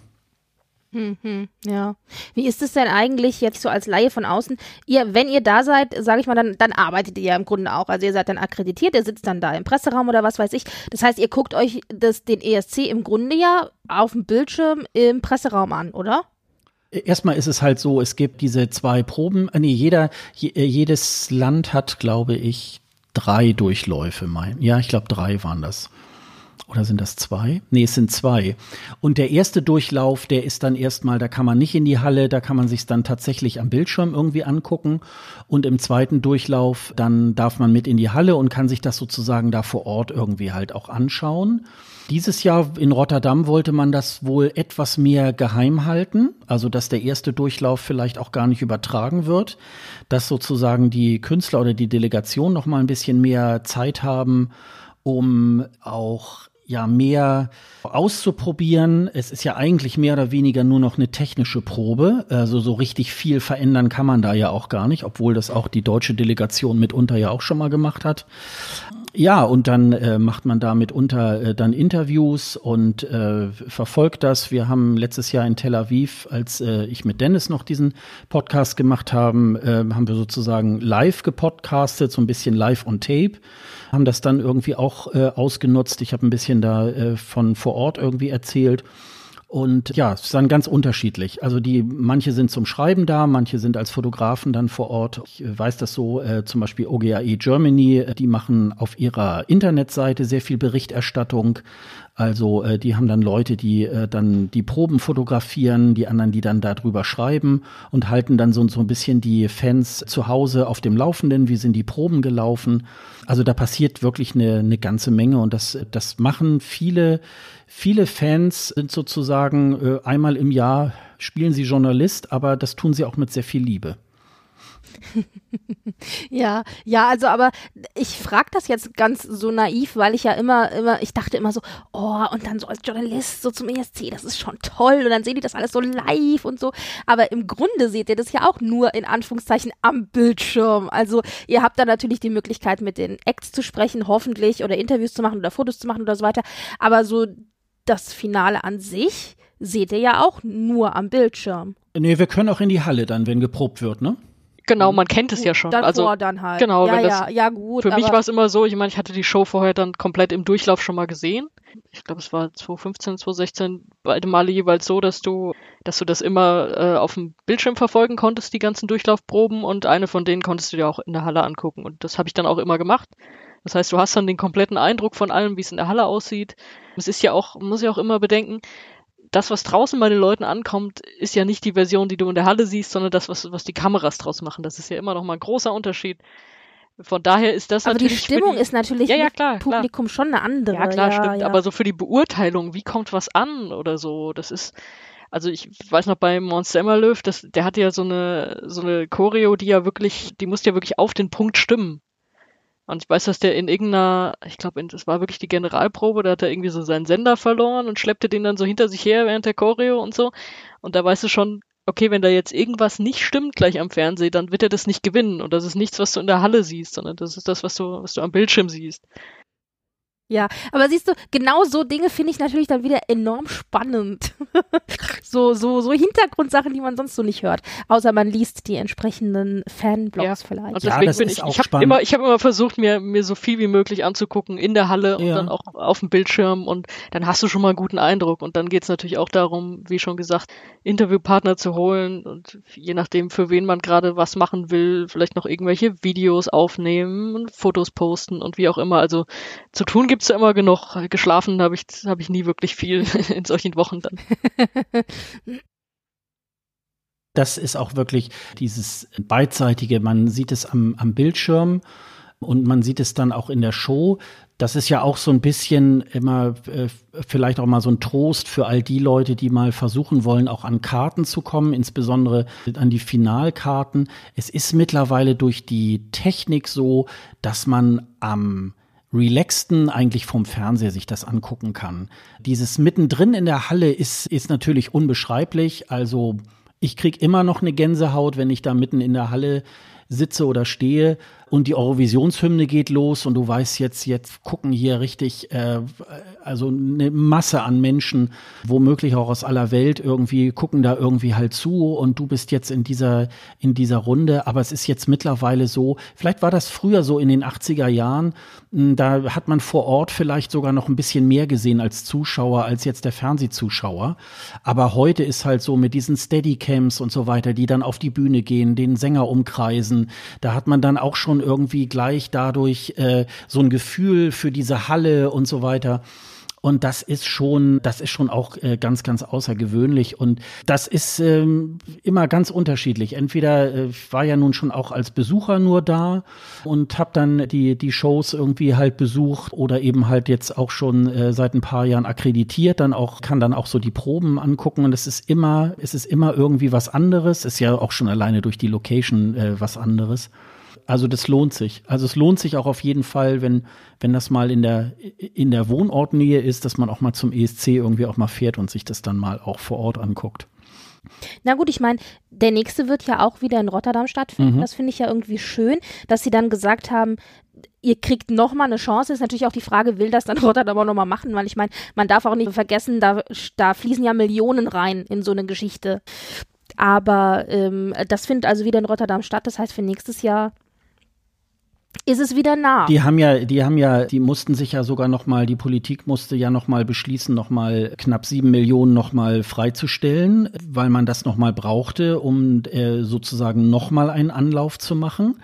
Speaker 1: Mhm, ja. Wie ist es denn eigentlich jetzt so als Laie von außen? Ihr, wenn ihr da seid, sage ich mal, dann, dann arbeitet ihr ja im Grunde auch. Also ihr seid dann akkreditiert, ihr sitzt dann da im Presseraum oder was weiß ich. Das heißt, ihr guckt euch das, den ESC im Grunde ja auf dem Bildschirm im Presseraum an, oder?
Speaker 2: Erstmal ist es halt so, es gibt diese zwei Proben. Äh, nee, jeder, äh, jedes Land hat, glaube ich, drei Durchläufe. Mein. Ja, ich glaube, drei waren das. Oder sind das zwei? Nee, es sind zwei. Und der erste Durchlauf, der ist dann erstmal, da kann man nicht in die Halle, da kann man sich dann tatsächlich am Bildschirm irgendwie angucken. Und im zweiten Durchlauf, dann darf man mit in die Halle und kann sich das sozusagen da vor Ort irgendwie halt auch anschauen. Dieses Jahr in Rotterdam wollte man das wohl etwas mehr geheim halten, also dass der erste Durchlauf vielleicht auch gar nicht übertragen wird, dass sozusagen die Künstler oder die Delegation noch mal ein bisschen mehr Zeit haben, um auch ja mehr auszuprobieren. Es ist ja eigentlich mehr oder weniger nur noch eine technische Probe. Also so richtig viel verändern kann man da ja auch gar nicht, obwohl das auch die deutsche Delegation mitunter ja auch schon mal gemacht hat. Ja, und dann äh, macht man da mitunter äh, dann Interviews und äh, verfolgt das. Wir haben letztes Jahr in Tel Aviv, als äh, ich mit Dennis noch diesen Podcast gemacht haben, äh, haben wir sozusagen live gepodcastet, so ein bisschen live on tape haben das dann irgendwie auch äh, ausgenutzt. Ich habe ein bisschen da äh, von vor Ort irgendwie erzählt. Und ja, es ist dann ganz unterschiedlich. Also die, manche sind zum Schreiben da, manche sind als Fotografen dann vor Ort. Ich weiß das so, äh, zum Beispiel OGAE Germany, äh, die machen auf ihrer Internetseite sehr viel Berichterstattung. Also äh, die haben dann Leute, die äh, dann die Proben fotografieren, die anderen, die dann darüber schreiben und halten dann so, so ein bisschen die Fans zu Hause auf dem Laufenden. Wie sind die Proben gelaufen? Also da passiert wirklich eine, eine ganze Menge und das, das machen viele, viele Fans sind sozusagen äh, einmal im Jahr spielen sie Journalist, aber das tun sie auch mit sehr viel Liebe.
Speaker 1: ja, ja, also aber ich frage das jetzt ganz so naiv, weil ich ja immer, immer, ich dachte immer so, oh, und dann so als Journalist so zum ESC, das ist schon toll und dann sehen die das alles so live und so. Aber im Grunde seht ihr das ja auch nur in Anführungszeichen am Bildschirm. Also ihr habt da natürlich die Möglichkeit, mit den Acts zu sprechen, hoffentlich, oder Interviews zu machen oder Fotos zu machen oder so weiter. Aber so das Finale an sich seht ihr ja auch nur am Bildschirm.
Speaker 2: Nee, wir können auch in die Halle dann, wenn geprobt wird, ne?
Speaker 3: Genau, man kennt es ja schon.
Speaker 1: Davor
Speaker 3: also
Speaker 1: dann halt.
Speaker 3: Genau,
Speaker 1: ja,
Speaker 3: das,
Speaker 1: ja, gut.
Speaker 3: Für mich war es immer so, ich meine, ich hatte die Show vorher dann komplett im Durchlauf schon mal gesehen. Ich glaube, es war 2015, 2016 beide Male jeweils so, dass du, dass du das immer äh, auf dem Bildschirm verfolgen konntest, die ganzen Durchlaufproben und eine von denen konntest du dir auch in der Halle angucken. Und das habe ich dann auch immer gemacht. Das heißt, du hast dann den kompletten Eindruck von allem, wie es in der Halle aussieht. Es ist ja auch, muss ich auch immer bedenken, das, was draußen bei den Leuten ankommt, ist ja nicht die Version, die du in der Halle siehst, sondern das, was, was die Kameras draus machen. Das ist ja immer noch mal ein großer Unterschied. Von daher ist das
Speaker 1: aber
Speaker 3: natürlich.
Speaker 1: Aber die Stimmung
Speaker 3: die,
Speaker 1: ist natürlich
Speaker 3: ja, ja, klar,
Speaker 1: Publikum
Speaker 3: klar.
Speaker 1: schon eine andere.
Speaker 3: Ja, klar,
Speaker 1: ja,
Speaker 3: stimmt.
Speaker 1: Ja.
Speaker 3: Aber so für die Beurteilung, wie kommt was an oder so, das ist, Also ich weiß noch bei Mons Semmerlöw, das, der hatte ja so eine, so eine Choreo, die ja wirklich, die musste ja wirklich auf den Punkt stimmen. Und ich weiß, dass der in irgendeiner, ich glaube, das war wirklich die Generalprobe, da hat er irgendwie so seinen Sender verloren und schleppte den dann so hinter sich her während der Choreo und so. Und da weißt du schon, okay, wenn da jetzt irgendwas nicht stimmt gleich am Fernsehen, dann wird er das nicht gewinnen. Und das ist nichts, was du in der Halle siehst, sondern das ist das, was du, was du am Bildschirm siehst.
Speaker 1: Ja, aber siehst du, genau so Dinge finde ich natürlich dann wieder enorm spannend. so, so, so Hintergrundsachen, die man sonst so nicht hört. Außer man liest die entsprechenden Fanblogs ja. vielleicht.
Speaker 3: Und deswegen ja, bin ich, ich habe immer, ich habe immer versucht, mir, mir so viel wie möglich anzugucken in der Halle und ja. dann auch auf dem Bildschirm und dann hast du schon mal einen guten Eindruck. Und dann geht es natürlich auch darum, wie schon gesagt, Interviewpartner zu holen und je nachdem, für wen man gerade was machen will, vielleicht noch irgendwelche Videos aufnehmen und Fotos posten und wie auch immer. Also zu tun gibt's ja immer genug. Geschlafen habe ich, hab ich nie wirklich viel in solchen Wochen dann.
Speaker 2: Das ist auch wirklich dieses beidseitige, man sieht es am, am Bildschirm und man sieht es dann auch in der Show. Das ist ja auch so ein bisschen immer äh, vielleicht auch mal so ein Trost für all die Leute, die mal versuchen wollen, auch an Karten zu kommen, insbesondere an die Finalkarten. Es ist mittlerweile durch die Technik so, dass man am relaxten eigentlich vom Fernseher sich das angucken kann. Dieses mittendrin in der Halle ist, ist natürlich unbeschreiblich. Also ich krieg immer noch eine Gänsehaut, wenn ich da mitten in der Halle sitze oder stehe und die Eurovisionshymne geht los und du weißt jetzt, jetzt gucken hier richtig, äh, also eine Masse an Menschen, womöglich auch aus aller Welt irgendwie, gucken da irgendwie halt zu und du bist jetzt in dieser, in dieser Runde. Aber es ist jetzt mittlerweile so, vielleicht war das früher so in den 80er Jahren, hm, da hat man vor Ort vielleicht sogar noch ein bisschen mehr gesehen als Zuschauer, als jetzt der Fernsehzuschauer. Aber heute ist halt so mit diesen Steadycams und so weiter, die dann auf die Bühne gehen, den Sänger umkreisen, da hat man dann auch schon irgendwie gleich dadurch äh, so ein Gefühl für diese Halle und so weiter. Und das ist schon, das ist schon auch äh, ganz, ganz außergewöhnlich. Und das ist ähm, immer ganz unterschiedlich. Entweder äh, ich war ja nun schon auch als Besucher nur da und habe dann die die Shows irgendwie halt besucht oder eben halt jetzt auch schon äh, seit ein paar Jahren akkreditiert. Dann auch kann dann auch so die Proben angucken. Und es ist immer, es ist immer irgendwie was anderes. Ist ja auch schon alleine durch die Location äh, was anderes. Also das lohnt sich. Also es lohnt sich auch auf jeden Fall, wenn, wenn das mal in der, in der Wohnortnähe ist, dass man auch mal zum ESC irgendwie auch mal fährt und sich das dann mal auch vor Ort anguckt.
Speaker 1: Na gut, ich meine, der nächste wird ja auch wieder in Rotterdam stattfinden. Mhm. Das finde ich ja irgendwie schön, dass sie dann gesagt haben, ihr kriegt noch mal eine Chance. Ist natürlich auch die Frage, will das dann Rotterdam auch noch mal machen? Weil ich meine, man darf auch nicht vergessen, da, da fließen ja Millionen rein in so eine Geschichte. Aber ähm, das findet also wieder in Rotterdam statt. Das heißt, für nächstes Jahr ist es wieder nah.
Speaker 2: Die haben ja, die haben ja, die mussten sich ja sogar noch mal, die Politik musste ja noch mal beschließen, noch mal knapp sieben Millionen noch mal freizustellen, weil man das noch mal brauchte, um äh, sozusagen noch mal einen Anlauf zu machen.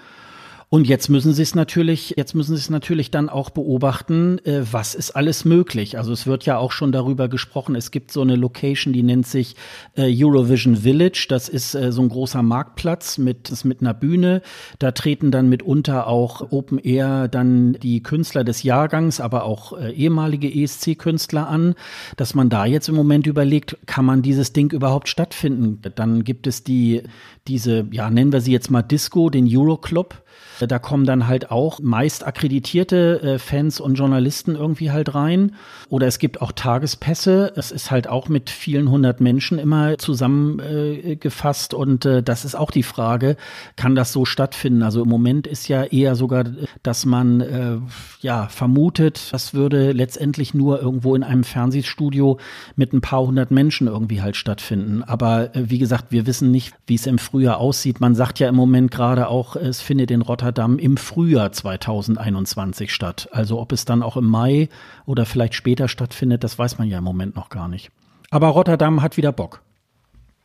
Speaker 2: Und jetzt müssen sie es natürlich, jetzt müssen sie es natürlich dann auch beobachten, äh, was ist alles möglich. Also es wird ja auch schon darüber gesprochen. Es gibt so eine Location, die nennt sich äh, Eurovision Village. Das ist äh, so ein großer Marktplatz mit, ist mit einer Bühne. Da treten dann mitunter auch Open Air dann die Künstler des Jahrgangs, aber auch äh, ehemalige ESC-Künstler an, dass man da jetzt im Moment überlegt, kann man dieses Ding überhaupt stattfinden? Dann gibt es die, diese, ja, nennen wir sie jetzt mal Disco, den Euroclub. Da kommen dann halt auch meist akkreditierte äh, Fans und Journalisten irgendwie halt rein. Oder es gibt auch Tagespässe. Es ist halt auch mit vielen hundert Menschen immer zusammengefasst. Äh, und äh, das ist auch die Frage, kann das so stattfinden? Also im Moment ist ja eher sogar, dass man äh, ja vermutet, das würde letztendlich nur irgendwo in einem Fernsehstudio mit ein paar hundert Menschen irgendwie halt stattfinden. Aber äh, wie gesagt, wir wissen nicht, wie es im Frühjahr aussieht. Man sagt ja im Moment gerade auch, es findet in Rotterdam Rotterdam im Frühjahr 2021 statt. Also ob es dann auch im Mai oder vielleicht später stattfindet, das weiß man ja im Moment noch gar nicht. Aber Rotterdam hat wieder Bock.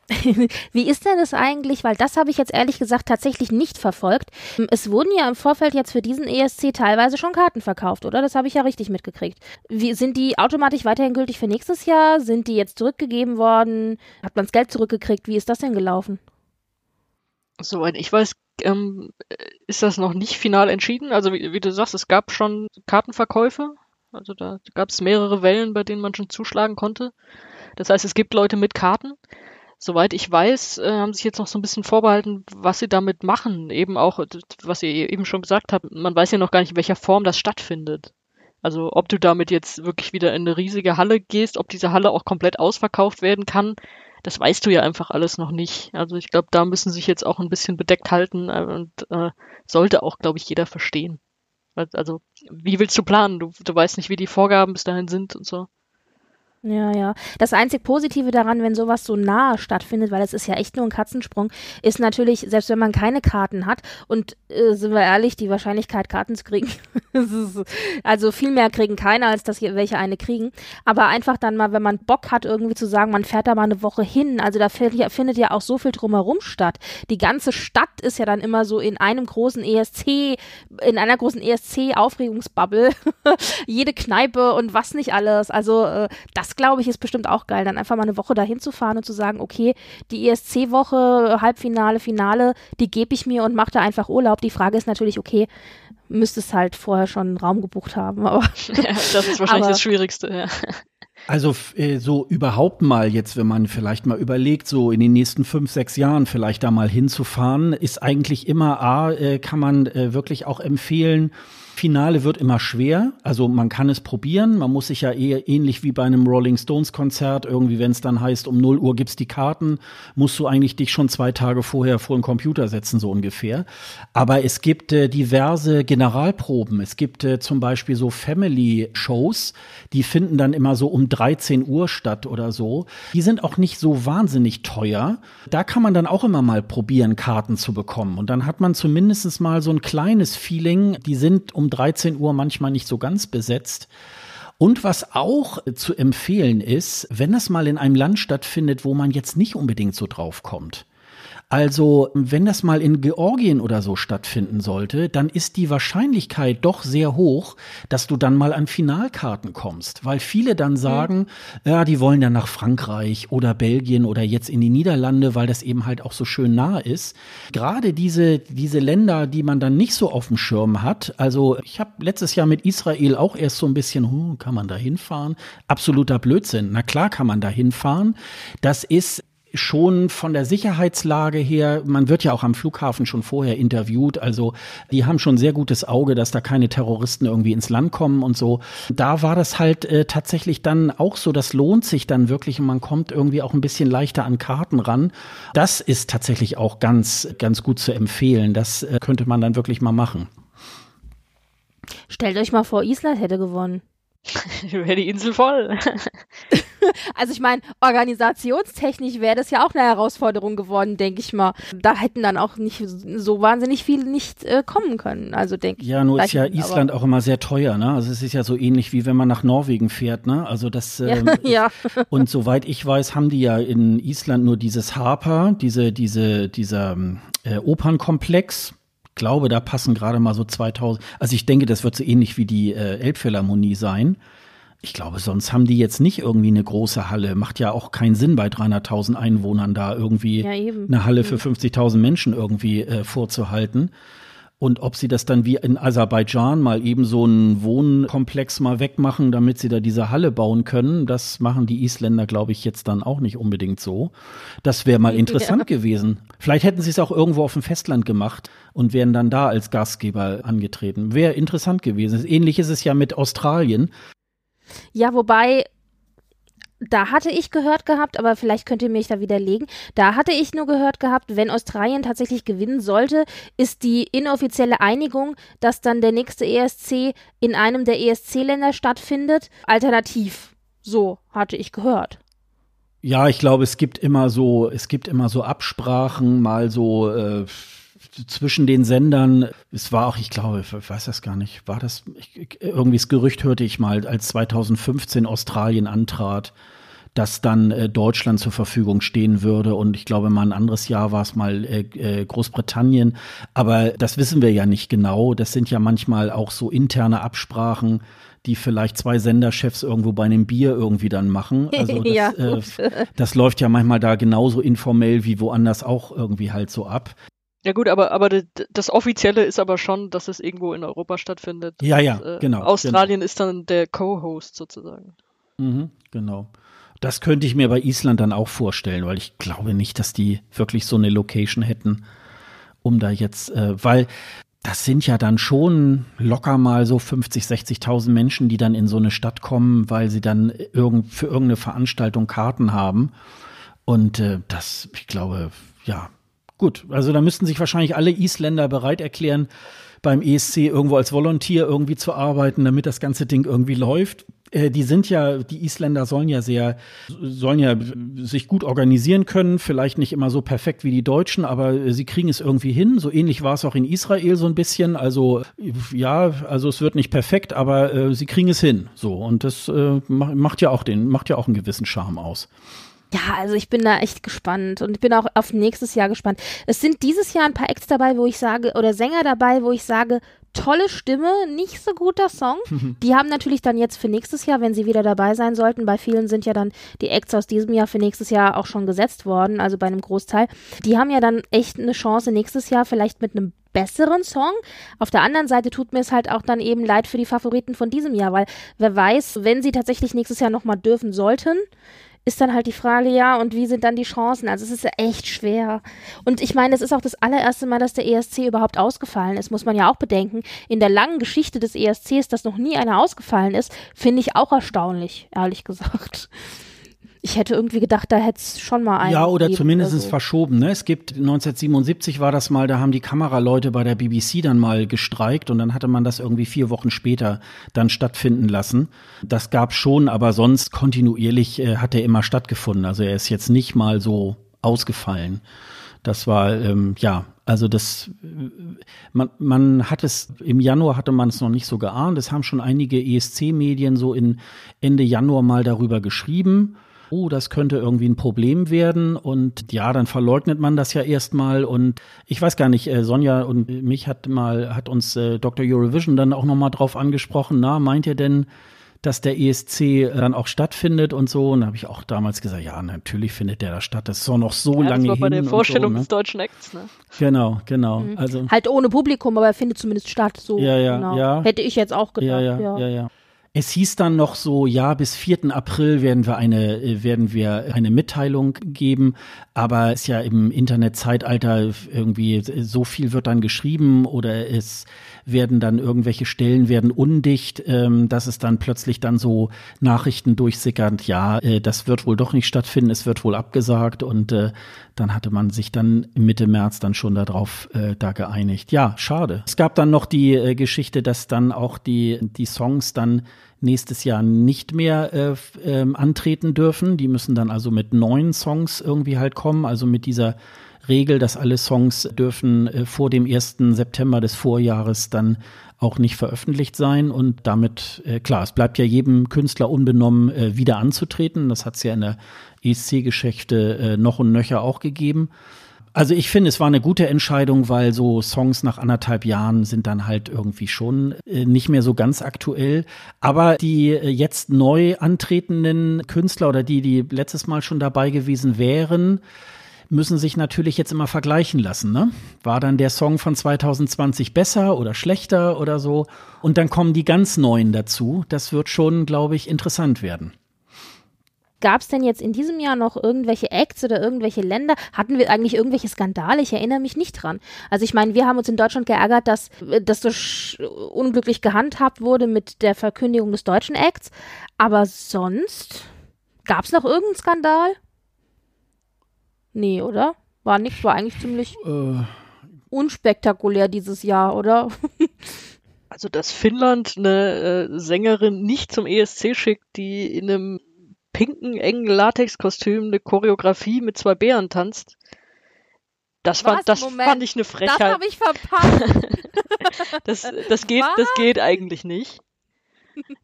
Speaker 1: Wie ist denn das eigentlich? Weil das habe ich jetzt ehrlich gesagt tatsächlich nicht verfolgt. Es wurden ja im Vorfeld jetzt für diesen ESC teilweise schon Karten verkauft, oder? Das habe ich ja richtig mitgekriegt. Wie, sind die automatisch weiterhin gültig für nächstes Jahr? Sind die jetzt zurückgegeben worden? Hat man das Geld zurückgekriegt? Wie ist das denn gelaufen?
Speaker 3: Soweit ich weiß, ähm, ist das noch nicht final entschieden. Also wie, wie, du sagst, es gab schon Kartenverkäufe. Also da gab es mehrere Wellen, bei denen man schon zuschlagen konnte. Das heißt, es gibt Leute mit Karten. Soweit ich weiß, äh, haben sich jetzt noch so ein bisschen vorbehalten, was sie damit machen. Eben auch, was ihr eben schon gesagt habt, man weiß ja noch gar nicht, in welcher Form das stattfindet. Also ob du damit jetzt wirklich wieder in eine riesige Halle gehst, ob diese Halle auch komplett ausverkauft werden kann, das weißt du ja einfach alles noch nicht. Also ich glaube, da müssen sich jetzt auch ein bisschen bedeckt halten äh, und äh, sollte auch, glaube ich, jeder verstehen. Also wie willst du planen? Du, du weißt nicht, wie die Vorgaben bis dahin sind und so.
Speaker 1: Ja, ja. Das einzig Positive daran, wenn sowas so nah stattfindet, weil es ist ja echt nur ein Katzensprung, ist natürlich, selbst wenn man keine Karten hat und äh, sind wir ehrlich, die Wahrscheinlichkeit, Karten zu kriegen, ist, also viel mehr kriegen keiner, als dass hier welche eine kriegen. Aber einfach dann mal, wenn man Bock hat, irgendwie zu sagen, man fährt da mal eine Woche hin, also da findet ja auch so viel drumherum statt. Die ganze Stadt ist ja dann immer so in einem großen ESC, in einer großen ESC-Aufregungsbubble. Jede Kneipe und was nicht alles. Also äh, das glaube ich, ist bestimmt auch geil, dann einfach mal eine Woche dahin zu fahren und zu sagen, okay, die ESC-Woche, Halbfinale, Finale, die gebe ich mir und mache da einfach Urlaub. Die Frage ist natürlich, okay, müsstest halt vorher schon einen Raum gebucht haben. Aber
Speaker 3: ja, das ist wahrscheinlich aber, das Schwierigste, ja.
Speaker 2: Also äh, so überhaupt mal jetzt, wenn man vielleicht mal überlegt, so in den nächsten fünf, sechs Jahren vielleicht da mal hinzufahren, ist eigentlich immer A, äh, kann man äh, wirklich auch empfehlen, Finale wird immer schwer. Also man kann es probieren. Man muss sich ja eher ähnlich wie bei einem Rolling Stones Konzert irgendwie, wenn es dann heißt, um 0 Uhr gibt's die Karten, musst du eigentlich dich schon zwei Tage vorher vor den Computer setzen, so ungefähr. Aber es gibt äh, diverse Generalproben. Es gibt äh, zum Beispiel so Family Shows, die finden dann immer so um 13 Uhr statt oder so. Die sind auch nicht so wahnsinnig teuer. Da kann man dann auch immer mal probieren, Karten zu bekommen. Und dann hat man zumindest mal so ein kleines Feeling. Die sind um um 13 Uhr manchmal nicht so ganz besetzt. Und was auch zu empfehlen ist, wenn es mal in einem Land stattfindet, wo man jetzt nicht unbedingt so drauf kommt. Also, wenn das mal in Georgien oder so stattfinden sollte, dann ist die Wahrscheinlichkeit doch sehr hoch, dass du dann mal an Finalkarten kommst, weil viele dann sagen, mhm. ja, die wollen dann nach Frankreich oder Belgien oder jetzt in die Niederlande, weil das eben halt auch so schön nah ist. Gerade diese diese Länder, die man dann nicht so auf dem Schirm hat. Also, ich habe letztes Jahr mit Israel auch erst so ein bisschen, hm, kann man da hinfahren? Absoluter Blödsinn. Na klar kann man da hinfahren. Das ist schon von der Sicherheitslage her, man wird ja auch am Flughafen schon vorher interviewt, also die haben schon sehr gutes Auge, dass da keine Terroristen irgendwie ins Land kommen und so. Da war das halt äh, tatsächlich dann auch so, das lohnt sich dann wirklich und man kommt irgendwie auch ein bisschen leichter an Karten ran. Das ist tatsächlich auch ganz, ganz gut zu empfehlen. Das äh, könnte man dann wirklich mal machen.
Speaker 1: Stellt euch mal vor, Island hätte gewonnen.
Speaker 3: wäre die Insel voll.
Speaker 1: also ich meine, organisationstechnisch wäre das ja auch eine Herausforderung geworden, denke ich mal. Da hätten dann auch nicht so wahnsinnig viele nicht äh, kommen können. Also denke ich.
Speaker 2: Ja, nur ist ja Island auch immer sehr teuer, ne? Also es ist ja so ähnlich wie wenn man nach Norwegen fährt, ne? Also das ähm, ja, ja. und soweit ich weiß, haben die ja in Island nur dieses Harper, diese diese dieser äh, Opernkomplex glaube, da passen gerade mal so 2000. Also ich denke, das wird so ähnlich wie die äh, Elbphilharmonie sein. Ich glaube, sonst haben die jetzt nicht irgendwie eine große Halle. Macht ja auch keinen Sinn, bei 300.000 Einwohnern da irgendwie ja, eine Halle für 50.000 Menschen irgendwie äh, vorzuhalten. Und ob sie das dann wie in Aserbaidschan mal eben so einen Wohnkomplex mal wegmachen, damit sie da diese Halle bauen können, das machen die Isländer, glaube ich, jetzt dann auch nicht unbedingt so. Das wäre mal interessant ja. gewesen. Vielleicht hätten sie es auch irgendwo auf dem Festland gemacht und wären dann da als Gastgeber angetreten. Wäre interessant gewesen. Ähnlich ist es ja mit Australien.
Speaker 1: Ja, wobei da hatte ich gehört gehabt, aber vielleicht könnt ihr mich da widerlegen. Da hatte ich nur gehört gehabt, wenn Australien tatsächlich gewinnen sollte, ist die inoffizielle Einigung, dass dann der nächste ESC in einem der ESC-Länder stattfindet, alternativ. So hatte ich gehört.
Speaker 2: Ja, ich glaube, es gibt immer so, es gibt immer so Absprachen, mal so äh, zwischen den Sendern. Es war auch, ich glaube, ich weiß das gar nicht, war das ich, irgendwie das Gerücht hörte ich mal, als 2015 Australien antrat, dass dann äh, Deutschland zur Verfügung stehen würde. Und ich glaube, mal ein anderes Jahr war es mal äh, äh, Großbritannien. Aber das wissen wir ja nicht genau. Das sind ja manchmal auch so interne Absprachen die vielleicht zwei Senderchefs irgendwo bei einem Bier irgendwie dann machen. Also das, ja. äh, das läuft ja manchmal da genauso informell wie woanders auch irgendwie halt so ab.
Speaker 3: Ja gut, aber, aber das Offizielle ist aber schon, dass es irgendwo in Europa stattfindet.
Speaker 2: Ja, ja, und, äh, genau.
Speaker 3: Australien genau. ist dann der Co-Host sozusagen.
Speaker 2: Mhm, genau. Das könnte ich mir bei Island dann auch vorstellen, weil ich glaube nicht, dass die wirklich so eine Location hätten, um da jetzt, äh, weil das sind ja dann schon locker mal so 50, 60.000 Menschen, die dann in so eine Stadt kommen, weil sie dann irgend, für irgendeine Veranstaltung Karten haben. Und äh, das, ich glaube, ja, gut. Also da müssten sich wahrscheinlich alle Isländer bereit erklären, beim ESC irgendwo als Volontier irgendwie zu arbeiten, damit das ganze Ding irgendwie läuft. Äh, die sind ja, die Isländer sollen ja sehr, sollen ja sich gut organisieren können, vielleicht nicht immer so perfekt wie die Deutschen, aber sie kriegen es irgendwie hin. So ähnlich war es auch in Israel so ein bisschen. Also ja, also es wird nicht perfekt, aber äh, sie kriegen es hin. So und das äh, macht ja auch den, macht ja auch einen gewissen Charme aus.
Speaker 1: Ja, also ich bin da echt gespannt und ich bin auch auf nächstes Jahr gespannt. Es sind dieses Jahr ein paar Acts dabei, wo ich sage, oder Sänger dabei, wo ich sage, tolle Stimme, nicht so guter Song. Die haben natürlich dann jetzt für nächstes Jahr, wenn sie wieder dabei sein sollten, bei vielen sind ja dann die Acts aus diesem Jahr für nächstes Jahr auch schon gesetzt worden, also bei einem Großteil. Die haben ja dann echt eine Chance nächstes Jahr vielleicht mit einem besseren Song. Auf der anderen Seite tut mir es halt auch dann eben leid für die Favoriten von diesem Jahr, weil wer weiß, wenn sie tatsächlich nächstes Jahr nochmal dürfen sollten, ist dann halt die Frage, ja, und wie sind dann die Chancen? Also es ist echt schwer. Und ich meine, es ist auch das allererste Mal, dass der ESC überhaupt ausgefallen ist, muss man ja auch bedenken. In der langen Geschichte des ESCs, dass noch nie einer ausgefallen ist, finde ich auch erstaunlich, ehrlich gesagt ich hätte irgendwie gedacht, da hätte es schon mal einen.
Speaker 2: Ja, oder zumindest oder so. verschoben. Ne? Es gibt 1977 war das mal, da haben die Kameraleute bei der BBC dann mal gestreikt und dann hatte man das irgendwie vier Wochen später dann stattfinden lassen. Das gab schon, aber sonst kontinuierlich äh, hat er immer stattgefunden. Also er ist jetzt nicht mal so ausgefallen. Das war ähm, ja, also das man, man hat es im Januar hatte man es noch nicht so geahnt. Es haben schon einige ESC-Medien so in Ende Januar mal darüber geschrieben oh, das könnte irgendwie ein Problem werden. Und ja, dann verleugnet man das ja erstmal. Und ich weiß gar nicht, äh, Sonja und mich hat mal, hat uns äh, Dr. Eurovision dann auch nochmal drauf angesprochen. Na, meint ihr denn, dass der ESC dann auch stattfindet und so. Und da habe ich auch damals gesagt, ja, natürlich findet der da statt. Das ist doch noch so ja, lange das war
Speaker 3: bei der Vorstellung so, ne? des deutschen Acts, ne?
Speaker 2: Genau, genau.
Speaker 1: Mhm. Also halt ohne Publikum, aber er findet zumindest statt. So,
Speaker 2: ja, ja, genau. ja.
Speaker 1: Hätte ich jetzt auch gedacht.
Speaker 2: Ja, ja, ja. ja, ja. Es hieß dann noch so, ja, bis 4. April werden wir eine, äh, werden wir eine Mitteilung geben. Aber es ist ja im Internetzeitalter irgendwie so viel wird dann geschrieben oder es werden dann irgendwelche Stellen werden undicht, ähm, dass es dann plötzlich dann so Nachrichten durchsickern, ja, äh, das wird wohl doch nicht stattfinden, es wird wohl abgesagt und äh, dann hatte man sich dann Mitte März dann schon darauf äh, da geeinigt. Ja, schade. Es gab dann noch die äh, Geschichte, dass dann auch die, die Songs dann nächstes Jahr nicht mehr äh, äh, antreten dürfen. Die müssen dann also mit neuen Songs irgendwie halt kommen, also mit dieser Regel, dass alle Songs dürfen äh, vor dem 1. September des Vorjahres dann auch nicht veröffentlicht sein und damit, äh, klar, es bleibt ja jedem Künstler unbenommen, äh, wieder anzutreten. Das hat es ja in der ESC-Geschichte noch und nöcher auch gegeben. Also ich finde, es war eine gute Entscheidung, weil so Songs nach anderthalb Jahren sind dann halt irgendwie schon nicht mehr so ganz aktuell. Aber die jetzt neu antretenden Künstler oder die, die letztes Mal schon dabei gewesen wären, müssen sich natürlich jetzt immer vergleichen lassen. Ne? War dann der Song von 2020 besser oder schlechter oder so? Und dann kommen die ganz neuen dazu. Das wird schon, glaube ich, interessant werden.
Speaker 1: Gab es denn jetzt in diesem Jahr noch irgendwelche Acts oder irgendwelche Länder? Hatten wir eigentlich irgendwelche Skandale? Ich erinnere mich nicht dran. Also ich meine, wir haben uns in Deutschland geärgert, dass, dass so unglücklich gehandhabt wurde mit der Verkündigung des deutschen Acts. Aber sonst gab es noch irgendeinen Skandal? Nee, oder? War nicht, war eigentlich ziemlich äh. unspektakulär dieses Jahr, oder?
Speaker 3: also, dass Finnland eine äh, Sängerin nicht zum ESC schickt, die in einem pinken, engen Latexkostüm eine Choreografie mit zwei Bären tanzt. Das, fand, das fand ich eine Frechheit. Das
Speaker 1: habe ich verpasst.
Speaker 3: das, das, geht, das geht eigentlich nicht.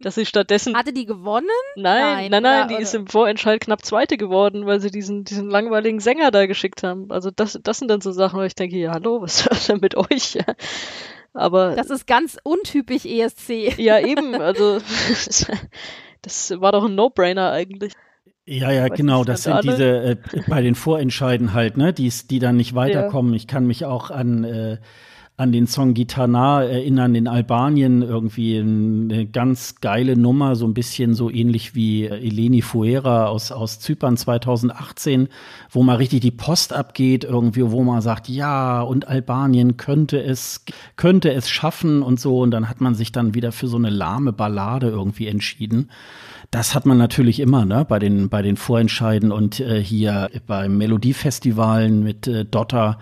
Speaker 3: Dass sie stattdessen.
Speaker 1: Hatte die gewonnen?
Speaker 3: Nein, nein, nein, nein die oder? ist im Vorentscheid knapp Zweite geworden, weil sie diesen, diesen langweiligen Sänger da geschickt haben. Also das, das sind dann so Sachen, wo ich denke, ja, hallo, was ist denn mit euch? Aber.
Speaker 1: Das ist ganz untypisch ESC.
Speaker 3: Ja, eben, also. Das war doch ein No-Brainer eigentlich.
Speaker 2: Ja, ja, genau. Das sind diese äh, bei den Vorentscheiden halt, ne, die, die dann nicht weiterkommen. Ja. Ich kann mich auch an äh, an den Song Gitana erinnern in Albanien irgendwie eine ganz geile Nummer, so ein bisschen so ähnlich wie Eleni Fuera aus, aus Zypern 2018, wo mal richtig die Post abgeht, irgendwie, wo man sagt, ja, und Albanien könnte es, könnte es schaffen und so. Und dann hat man sich dann wieder für so eine lahme Ballade irgendwie entschieden. Das hat man natürlich immer, ne, bei den, bei den Vorentscheiden und äh, hier beim Melodiefestivalen mit äh, Dotter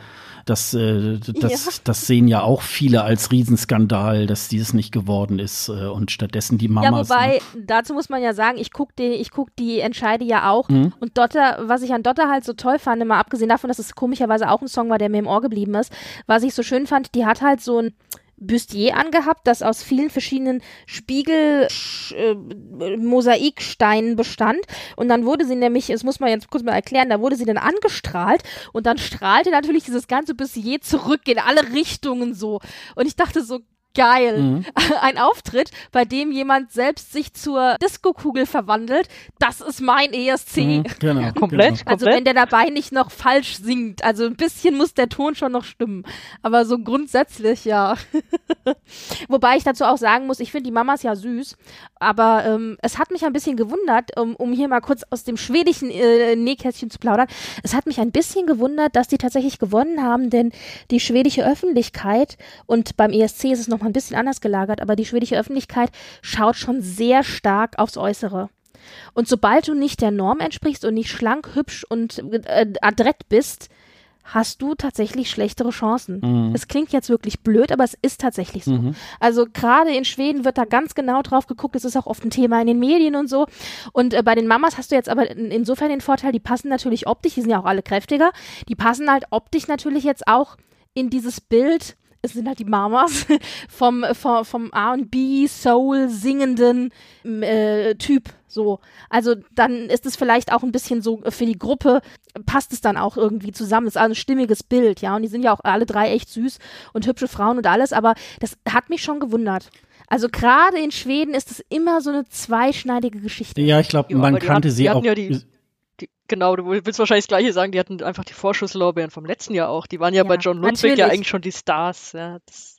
Speaker 2: das, äh, das, ja. das sehen ja auch viele als Riesenskandal, dass dieses nicht geworden ist äh, und stattdessen die Mamas.
Speaker 1: Ja, wobei, ne? dazu muss man ja sagen, ich gucke die, ich guck die Entscheide ja auch mhm. und Dotter, was ich an Dotter halt so toll fand, mal abgesehen davon, dass es komischerweise auch ein Song war, der mir im Ohr geblieben ist, was ich so schön fand, die hat halt so ein Bustier angehabt, das aus vielen verschiedenen Spiegel äh, Mosaiksteinen bestand. Und dann wurde sie nämlich, das muss man jetzt kurz mal erklären, da wurde sie dann angestrahlt. Und dann strahlte natürlich dieses ganze Bustier zurück in alle Richtungen so. Und ich dachte so geil. Mhm. Ein Auftritt, bei dem jemand selbst sich zur Disco-Kugel verwandelt, das ist mein ESC. Mhm,
Speaker 3: genau, ja, komplett,
Speaker 1: genau. Also wenn der dabei nicht noch falsch singt, also ein bisschen muss der Ton schon noch stimmen. Aber so grundsätzlich, ja. Wobei ich dazu auch sagen muss, ich finde die Mamas ja süß, aber ähm, es hat mich ein bisschen gewundert, um, um hier mal kurz aus dem schwedischen äh, Nähkästchen zu plaudern, es hat mich ein bisschen gewundert, dass die tatsächlich gewonnen haben, denn die schwedische Öffentlichkeit und beim ESC ist es nochmal ein bisschen anders gelagert, aber die schwedische Öffentlichkeit schaut schon sehr stark aufs Äußere. Und sobald du nicht der Norm entsprichst und nicht schlank, hübsch und äh, adrett bist, hast du tatsächlich schlechtere Chancen. Mhm. Es klingt jetzt wirklich blöd, aber es ist tatsächlich so. Mhm. Also gerade in Schweden wird da ganz genau drauf geguckt. Es ist auch oft ein Thema in den Medien und so. Und äh, bei den Mamas hast du jetzt aber in, insofern den Vorteil, die passen natürlich optisch, die sind ja auch alle kräftiger, die passen halt optisch natürlich jetzt auch in dieses Bild es sind halt die Mamas vom, vom, vom R&B, Soul singenden äh, Typ. So, also dann ist es vielleicht auch ein bisschen so für die Gruppe passt es dann auch irgendwie zusammen. Es ist ein stimmiges Bild, ja. Und die sind ja auch alle drei echt süß und hübsche Frauen und alles. Aber das hat mich schon gewundert. Also gerade in Schweden ist es immer so eine zweischneidige Geschichte.
Speaker 2: Ja, ich glaube, man kannte
Speaker 3: hatten,
Speaker 2: sie auch.
Speaker 3: Ja die, genau, du willst wahrscheinlich das Gleiche sagen. Die hatten einfach die Vorschusslorbeeren vom letzten Jahr auch. Die waren ja, ja bei John Lundwig natürlich. ja eigentlich schon die Stars. Ja, das,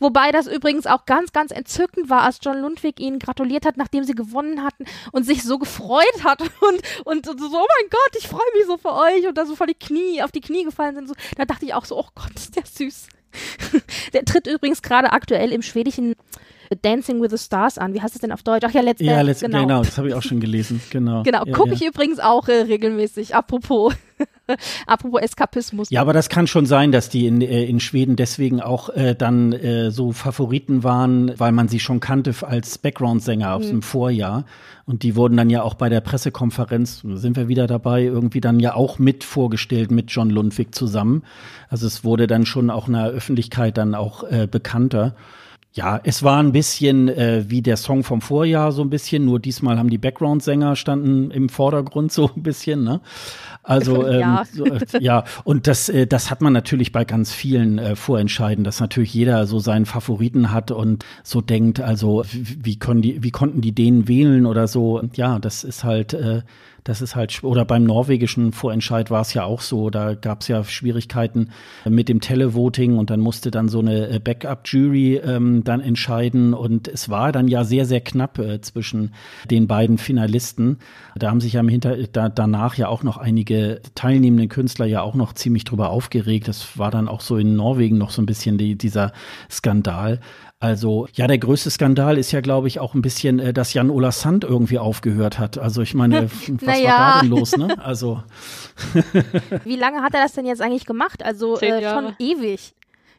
Speaker 1: Wobei das übrigens auch ganz, ganz entzückend war, als John Lundwig ihnen gratuliert hat, nachdem sie gewonnen hatten und sich so gefreut hat und, und, und so, oh mein Gott, ich freue mich so für euch und da so vor die Knie, auf die Knie gefallen sind. So, da dachte ich auch so, oh Gott, ist der süß. der tritt übrigens gerade aktuell im schwedischen Dancing with the Stars an. Wie heißt es denn auf Deutsch? Ach ja, Let's
Speaker 2: Dance. Ja, let's, genau. genau, das habe ich auch schon gelesen. Genau.
Speaker 1: Genau,
Speaker 2: ja,
Speaker 1: gucke
Speaker 2: ja.
Speaker 1: ich übrigens auch äh, regelmäßig. Apropos. Apropos Eskapismus.
Speaker 2: Ja, aber das kann schon sein, dass die in, äh, in Schweden deswegen auch äh, dann äh, so Favoriten waren, weil man sie schon kannte als Background-Sänger aus mhm. dem Vorjahr. Und die wurden dann ja auch bei der Pressekonferenz, sind wir wieder dabei, irgendwie dann ja auch mit vorgestellt mit John Lundwig zusammen. Also es wurde dann schon auch in der Öffentlichkeit dann auch äh, bekannter. Ja, es war ein bisschen äh, wie der Song vom Vorjahr, so ein bisschen, nur diesmal haben die Background-Sänger standen im Vordergrund so ein bisschen, ne? Also ähm, ja. So, äh, ja, und das, äh, das hat man natürlich bei ganz vielen äh, Vorentscheiden, dass natürlich jeder so seinen Favoriten hat und so denkt, also wie, können die, wie konnten die den wählen oder so. Und ja, das ist halt äh, das ist halt, oder beim norwegischen Vorentscheid war es ja auch so, da gab es ja Schwierigkeiten mit dem Televoting und dann musste dann so eine äh, Backup-Jury ähm, dann entscheiden und es war dann ja sehr, sehr knapp äh, zwischen den beiden Finalisten. Da haben sich ja im Hinter da, danach ja auch noch einige teilnehmende Künstler ja auch noch ziemlich drüber aufgeregt. Das war dann auch so in Norwegen noch so ein bisschen die, dieser Skandal. Also ja, der größte Skandal ist ja, glaube ich, auch ein bisschen, äh, dass Jan Ola Sand irgendwie aufgehört hat. Also ich meine, was naja. war da denn los, ne? Also
Speaker 1: wie lange hat er das denn jetzt eigentlich gemacht? Also äh, schon ewig.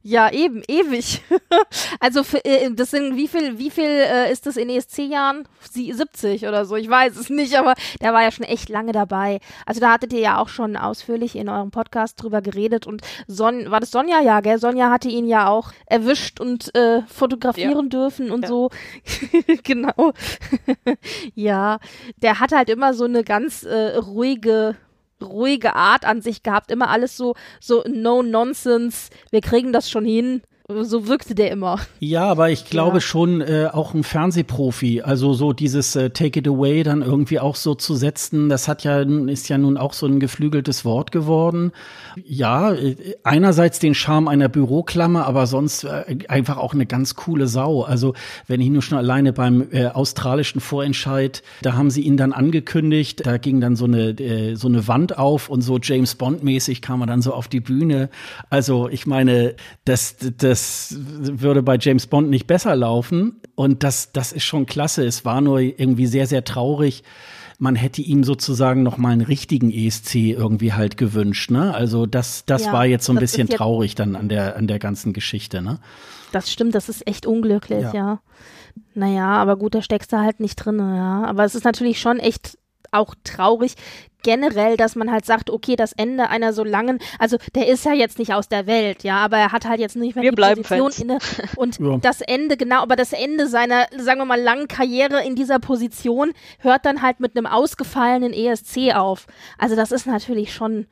Speaker 1: Ja, eben, ewig. also für, äh, das sind wie viel, wie viel äh, ist das in ESC-Jahren? 70 oder so, ich weiß es nicht, aber der war ja schon echt lange dabei. Also da hattet ihr ja auch schon ausführlich in eurem Podcast drüber geredet und Son war das Sonja ja, gell? Sonja hatte ihn ja auch erwischt und äh, fotografieren ja. dürfen und ja. so. genau. ja, der hat halt immer so eine ganz äh, ruhige ruhige Art an sich gehabt, immer alles so, so no nonsense, wir kriegen das schon hin, So wirkte der immer.
Speaker 2: Ja, aber ich glaube ja. schon äh, auch ein Fernsehprofi. Also so dieses äh, Take it away dann irgendwie auch so zu setzen, das hat ja ist ja nun auch so ein geflügeltes Wort geworden. Ja, äh, einerseits den Charme einer Büroklammer, aber sonst äh, einfach auch eine ganz coole Sau. Also wenn ich nur schon alleine beim äh, australischen Vorentscheid, da haben sie ihn dann angekündigt, da ging dann so eine äh, so eine Wand auf und so James Bond mäßig kam er dann so auf die Bühne. Also ich meine, das das würde bei James Bond nicht besser laufen und das das ist schon klasse. Es war nur irgendwie sehr sehr traurig man hätte ihm sozusagen noch mal einen richtigen ESC irgendwie halt gewünscht. Ne? Also das, das ja, war jetzt so ein bisschen traurig dann an der, an der ganzen Geschichte. Ne?
Speaker 1: Das stimmt, das ist echt unglücklich, ja. ja. Naja, aber gut, da steckst du halt nicht drin, ja. Aber es ist natürlich schon echt auch traurig generell, dass man halt sagt, okay, das Ende einer so langen, also der ist ja jetzt nicht aus der Welt, ja, aber er hat halt jetzt nicht mehr
Speaker 3: wir die Position Fans.
Speaker 1: inne und ja. das Ende genau, aber das Ende seiner, sagen wir mal, langen Karriere in dieser Position hört dann halt mit einem ausgefallenen ESC auf. Also das ist natürlich schon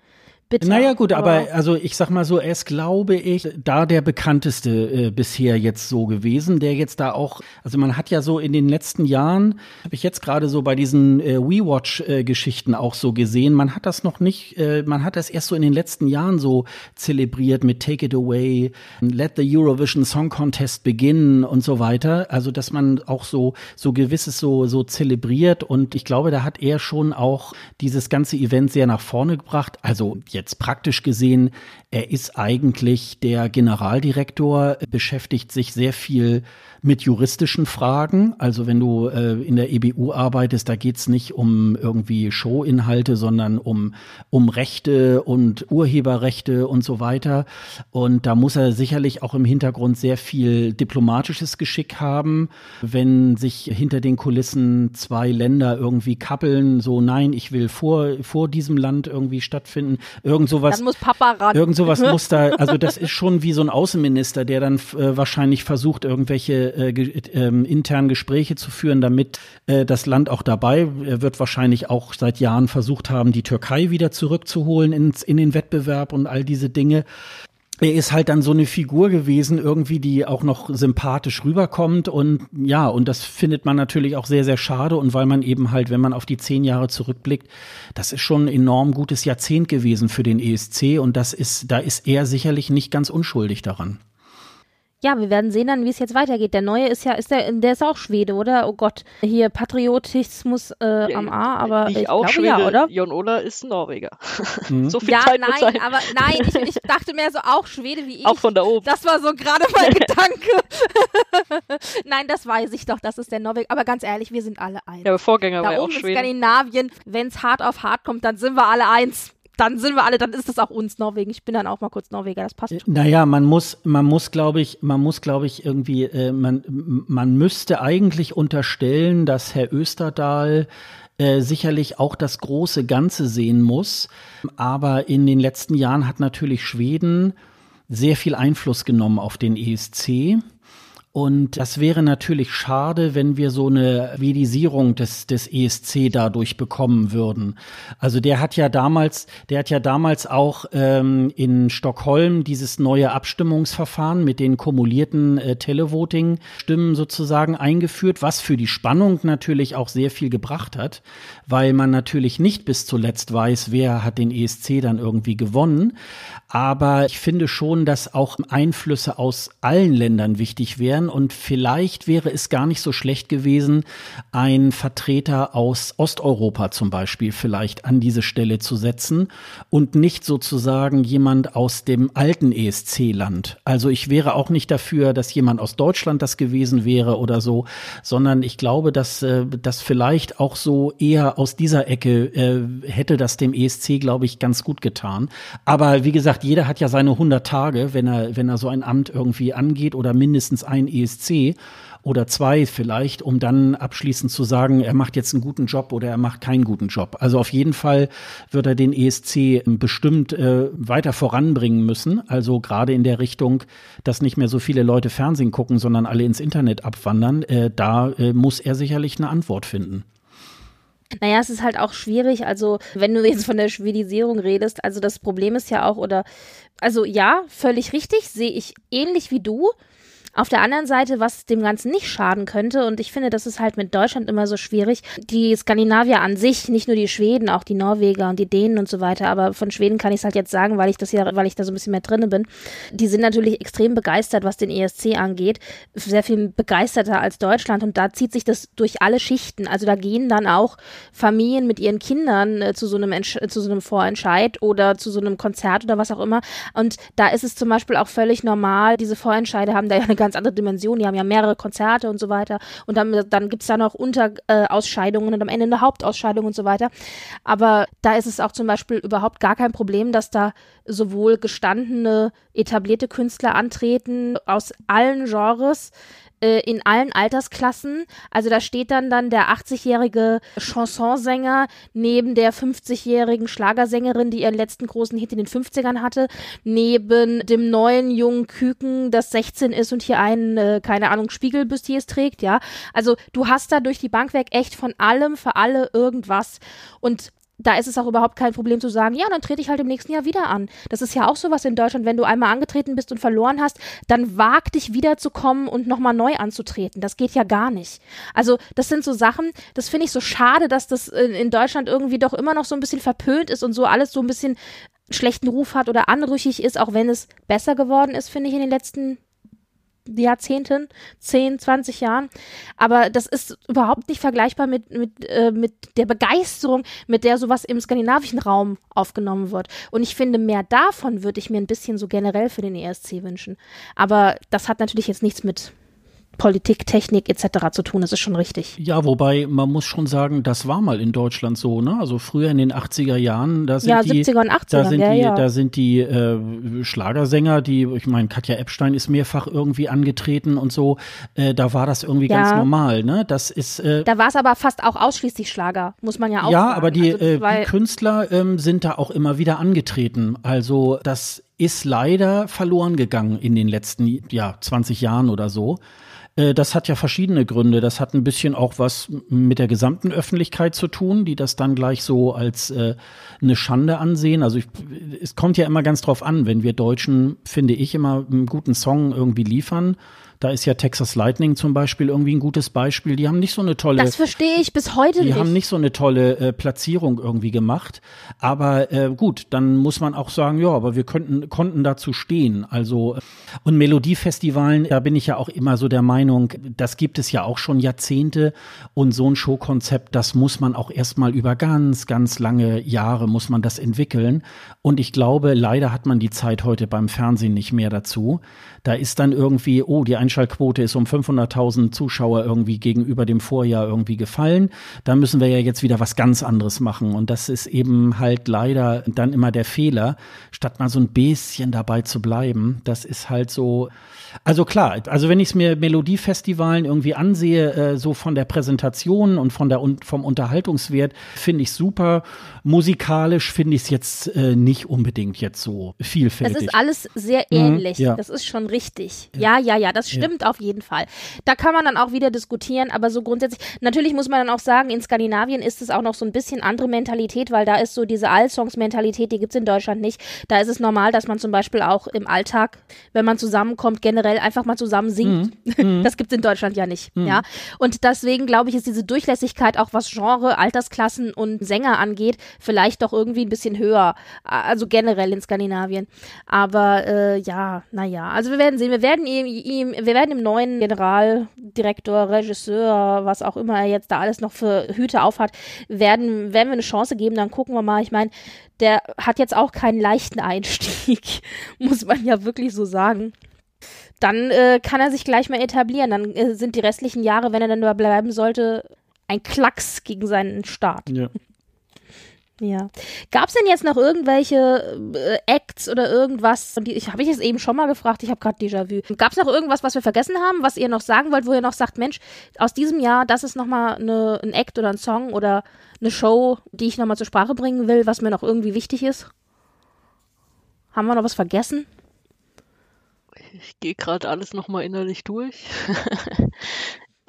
Speaker 1: bitter.
Speaker 2: Naja, gut, aber, aber, also ich sag mal so, er ist, glaube ich, da der bekannteste äh, bisher jetzt so gewesen, der jetzt da auch, also man hat ja so in den letzten Jahren, habe ich jetzt gerade so bei diesen äh, WeWatch-Geschichten äh, auch so gesehen, man hat das noch nicht, äh, man hat das erst so in den letzten Jahren so zelebriert mit Take It Away, Let the Eurovision Song Contest begin und so weiter. Also, dass man auch so, so gewisses so, so zelebriert und ich glaube, da hat er schon auch dieses ganze Event sehr nach vorne gebracht. Also, jetzt jetzt praktisch gesehen, er ist eigentlich der Generaldirektor, beschäftigt sich sehr viel mit juristischen Fragen. Also wenn du äh, in der EBU arbeitest, da geht's nicht um irgendwie Showinhalte, sondern um, um Rechte und Urheberrechte und so weiter. Und da muss er sicherlich auch im Hintergrund sehr viel diplomatisches Geschick haben, wenn sich hinter den Kulissen zwei Länder irgendwie kappeln, so nein, ich will vor, vor diesem Land irgendwie stattfinden. Irgend sowas.
Speaker 1: Dann muss Papa ran.
Speaker 2: Irgend sowas muss da, also das ist schon wie so ein Außenminister, der dann äh, wahrscheinlich versucht, irgendwelche äh, ge äh, internen Gespräche zu führen, damit äh, das Land auch dabei. Er wird wahrscheinlich auch seit Jahren versucht haben, die Türkei wieder zurückzuholen ins, in den Wettbewerb und all diese Dinge er ist halt dann so eine Figur gewesen, irgendwie, die auch noch sympathisch rüberkommt. Und ja, und das findet man natürlich auch sehr, sehr schade. Und weil man eben halt, wenn man auf die zehn Jahre zurückblickt, das ist schon ein enorm gutes Jahrzehnt gewesen für den ESC. Und das ist, da ist er sicherlich nicht ganz unschuldig daran.
Speaker 1: Ja, wir werden sehen dann, wie es jetzt weitergeht. Der neue ist ja, ist der, der ist auch Schwede, oder? Oh Gott, hier Patriotismus äh, am A, aber
Speaker 3: Nicht
Speaker 1: ich
Speaker 3: auch
Speaker 1: glaube
Speaker 3: Schwede,
Speaker 1: ja, oder?
Speaker 3: Jon Ola ist Norweger.
Speaker 1: Mhm. so viel ja, Zeit nein, sein. aber nein, ich, ich, dachte mehr so auch Schwede wie ich.
Speaker 3: Auch von da oben.
Speaker 1: Das war so gerade mein Gedanke. nein, das weiß ich doch, das ist der Norweger. Aber ganz ehrlich, wir sind alle eins.
Speaker 3: Ja, aber Vorgänger
Speaker 1: da
Speaker 3: war ja
Speaker 1: auch
Speaker 3: Schwede.
Speaker 1: Skandinavien, wenn es hart auf hart kommt, dann sind wir alle eins dann sind wir alle, dann ist es auch uns Norwegen. Ich bin dann auch mal kurz Norweger, das passt. Schon.
Speaker 2: Naja, man muss, man muss, glaube ich, man muss, glaube ich, irgendwie, äh, man, man müsste eigentlich unterstellen, dass Herr Österdahl äh, sicherlich auch das große Ganze sehen muss. Aber in den letzten Jahren hat natürlich Schweden sehr viel Einfluss genommen auf den ESC. Und das wäre natürlich schade, wenn wir so eine Vedisierung des, des ESC dadurch bekommen würden. Also der hat ja damals, der hat ja damals auch ähm, in Stockholm dieses neue Abstimmungsverfahren mit den kumulierten äh, Televoting-Stimmen sozusagen eingeführt, was für die Spannung natürlich auch sehr viel gebracht hat, weil man natürlich nicht bis zuletzt weiß, wer hat den ESC dann irgendwie gewonnen. Aber ich finde schon, dass auch Einflüsse aus allen Ländern wichtig wären und vielleicht wäre es gar nicht so schlecht gewesen, ein Vertreter aus Osteuropa zum Beispiel vielleicht an diese Stelle zu setzen und nicht sozusagen jemand aus dem alten ESC-Land. Also ich wäre auch nicht dafür, dass jemand aus Deutschland das gewesen wäre oder so, sondern ich glaube, dass äh, das vielleicht auch so eher aus dieser Ecke äh, hätte das dem ESC, glaube ich, ganz gut getan. Aber wie gesagt, jeder hat ja seine 100 Tage, wenn er, wenn er so ein Amt irgendwie angeht oder mindestens ein ESC oder zwei vielleicht, um dann abschließend zu sagen, er macht jetzt einen guten Job oder er macht keinen guten Job. Also auf jeden Fall wird er den ESC bestimmt äh, weiter voranbringen müssen. Also gerade in der Richtung, dass nicht mehr so viele Leute Fernsehen gucken, sondern alle ins Internet abwandern. Äh, da äh, muss er sicherlich eine Antwort finden.
Speaker 1: Naja, es ist halt auch schwierig. Also, wenn du jetzt von der Schwedisierung redest, also das Problem ist ja auch, oder, also ja, völlig richtig, sehe ich ähnlich wie du. Auf der anderen Seite, was dem Ganzen nicht schaden könnte, und ich finde, das ist halt mit Deutschland immer so schwierig, die Skandinavier an sich, nicht nur die Schweden, auch die Norweger und die Dänen und so weiter, aber von Schweden kann ich es halt jetzt sagen, weil ich das ja, weil ich da so ein bisschen mehr drinne bin. Die sind natürlich extrem begeistert, was den ESC angeht. Sehr viel begeisterter als Deutschland und da zieht sich das durch alle Schichten. Also da gehen dann auch Familien mit ihren Kindern äh, zu so einem zu so einem Vorentscheid oder zu so einem Konzert oder was auch immer. Und da ist es zum Beispiel auch völlig normal, diese Vorentscheide haben da ja eine ganz andere Dimension. Die haben ja mehrere Konzerte und so weiter. Und dann, dann gibt es da noch Unterausscheidungen äh, und am Ende eine Hauptausscheidung und so weiter. Aber da ist es auch zum Beispiel überhaupt gar kein Problem, dass da sowohl gestandene, etablierte Künstler antreten aus allen Genres, äh, in allen Altersklassen. Also da steht dann dann der 80-jährige Chansonsänger neben der 50-jährigen Schlagersängerin, die ihren letzten großen Hit in den 50ern hatte, neben dem neuen jungen Küken, das 16 ist und hier einen, äh, keine Ahnung, Spiegelbustiers trägt, ja. Also du hast da durch die Bank weg echt von allem für alle irgendwas. Und da ist es auch überhaupt kein Problem zu sagen, ja, dann trete ich halt im nächsten Jahr wieder an. Das ist ja auch sowas in Deutschland, wenn du einmal angetreten bist und verloren hast, dann wag dich wiederzukommen und nochmal neu anzutreten. Das geht ja gar nicht. Also das sind so Sachen, das finde ich so schade, dass das in Deutschland irgendwie doch immer noch so ein bisschen verpönt ist und so alles so ein bisschen schlechten Ruf hat oder anrüchig ist, auch wenn es besser geworden ist, finde ich, in den letzten Jahrzehnten, 10, 20 Jahren. Aber das ist überhaupt nicht vergleichbar mit, mit, äh, mit der Begeisterung, mit der sowas im skandinavischen Raum aufgenommen wird. Und ich finde, mehr davon würde ich mir ein bisschen so generell für den ESC wünschen. Aber das hat natürlich jetzt nichts mit Politik, Technik etc. zu tun. Das ist schon richtig.
Speaker 2: Ja, wobei man muss schon sagen, das war mal in Deutschland so, ne? Also früher in den 80er Jahren, da sind
Speaker 1: ja,
Speaker 2: die
Speaker 1: 70er und 80er,
Speaker 2: da sind
Speaker 1: ja,
Speaker 2: die
Speaker 1: ja.
Speaker 2: da sind die äh, Schlagersänger, die ich meine Katja Epstein ist mehrfach irgendwie angetreten und so, äh, da war das irgendwie ganz normal, ne? Das ist äh,
Speaker 1: Da war es aber fast auch ausschließlich Schlager, muss man ja auch
Speaker 2: ja,
Speaker 1: sagen.
Speaker 2: aber die,
Speaker 1: Also,
Speaker 2: äh, die Künstler ähm, sind da auch immer wieder angetreten. Also das ist leider verloren gegangen in den letzten ja, 20 Jahren oder so. Äh, Das hat ja verschiedene Gründe. Das hat ein bisschen auch was mit der gesamten Öffentlichkeit zu tun, die das dann gleich so als äh, eine Schande ansehen. Also ich, es kommt ja immer ganz drauf an, wenn wir Deutschen, finde ich, immer einen guten Song irgendwie liefern. Da ist ja Texas Lightning zum Beispiel irgendwie ein gutes Beispiel. Die haben nicht so eine tolle
Speaker 1: das verstehe ich bis heute
Speaker 2: die
Speaker 1: nicht.
Speaker 2: haben nicht so eine tolle äh, Platzierung irgendwie gemacht. Aber äh, gut, dann muss man auch sagen, ja, aber wir könnten, konnten dazu stehen. Also, äh, und Melodiefestivalen, da bin ich ja auch immer so der Meinung, das gibt es ja auch schon Jahrzehnte. Und so ein Showkonzept, das muss man auch erstmal über ganz, ganz lange Jahre muss man das entwickeln. Und ich glaube, leider hat man die Zeit heute beim Fernsehen nicht mehr dazu. Da ist dann irgendwie, oh, die Einschaltquote ist um 500.000 Zuschauer irgendwie gegenüber dem Vorjahr irgendwie gefallen. Da müssen wir ja jetzt wieder was ganz anderes machen. Und das ist eben halt leider dann immer der Fehler, statt mal so ein bisschen dabei zu bleiben. Das ist halt so, also klar, also wenn ich es mir Melodiefestivalen irgendwie ansehe, äh, so von der Präsentation und von der und vom Unterhaltungswert, finde ich super. Musikalisch finde ich es jetzt äh, nicht unbedingt jetzt so
Speaker 1: Das
Speaker 2: vielfältig.
Speaker 1: ist alles sehr ähnlich.
Speaker 2: ja.
Speaker 1: Das ist schon richtig. Ja, ja, ja, das stimmt auf jeden Fall. Da kann man dann auch wieder diskutieren, aber so grundsätzlich, natürlich muss man dann auch sagen, in Skandinavien ist es auch noch so ein bisschen andere Mentalität, weil da ist so diese Allsongs-Mentalität, die gibt's in Deutschland nicht. Da ist es normal, dass man zum Beispiel auch im Alltag, wenn man zusammenkommt, generell einfach mal zusammen singt. Das gibt's in Deutschland ja nicht. Ja. Und deswegen glaube ich, ist diese Durchlässigkeit auch was Genre, Altersklassen und Sänger angeht, vielleicht doch irgendwie ein bisschen höher. Also generell in Skandinavien. Aber äh, ja, naja. Also wir werden sehen. Wir werden ihm, ihm, wir werden dem neuen Generaldirektor, Regisseur, was auch immer er jetzt da alles noch für Hüte aufhat, werden, werden wir eine Chance geben. Dann gucken wir mal. Ich meine, der hat jetzt auch keinen leichten Einstieg, muss man ja wirklich so sagen dann äh, kann er sich gleich mal etablieren. Dann äh, sind die restlichen Jahre, wenn er dann da bleiben sollte, ein Klacks gegen seinen Start.
Speaker 2: ja.
Speaker 1: Ja. Gab es denn jetzt noch irgendwelche äh, Acts oder irgendwas? Die, ich habe ich jetzt eben schon mal gefragt. Ich habe gerade Déjà-vu. Gab es noch irgendwas, was wir vergessen haben, was ihr noch sagen wollt, wo ihr noch sagt, Mensch, aus diesem Jahr, das ist noch mal eine, ein Act oder ein Song oder eine Show, die ich noch mal zur Sprache bringen will, was mir noch irgendwie wichtig ist? Haben wir noch was vergessen?
Speaker 3: Ich gehe gerade alles nochmal innerlich durch.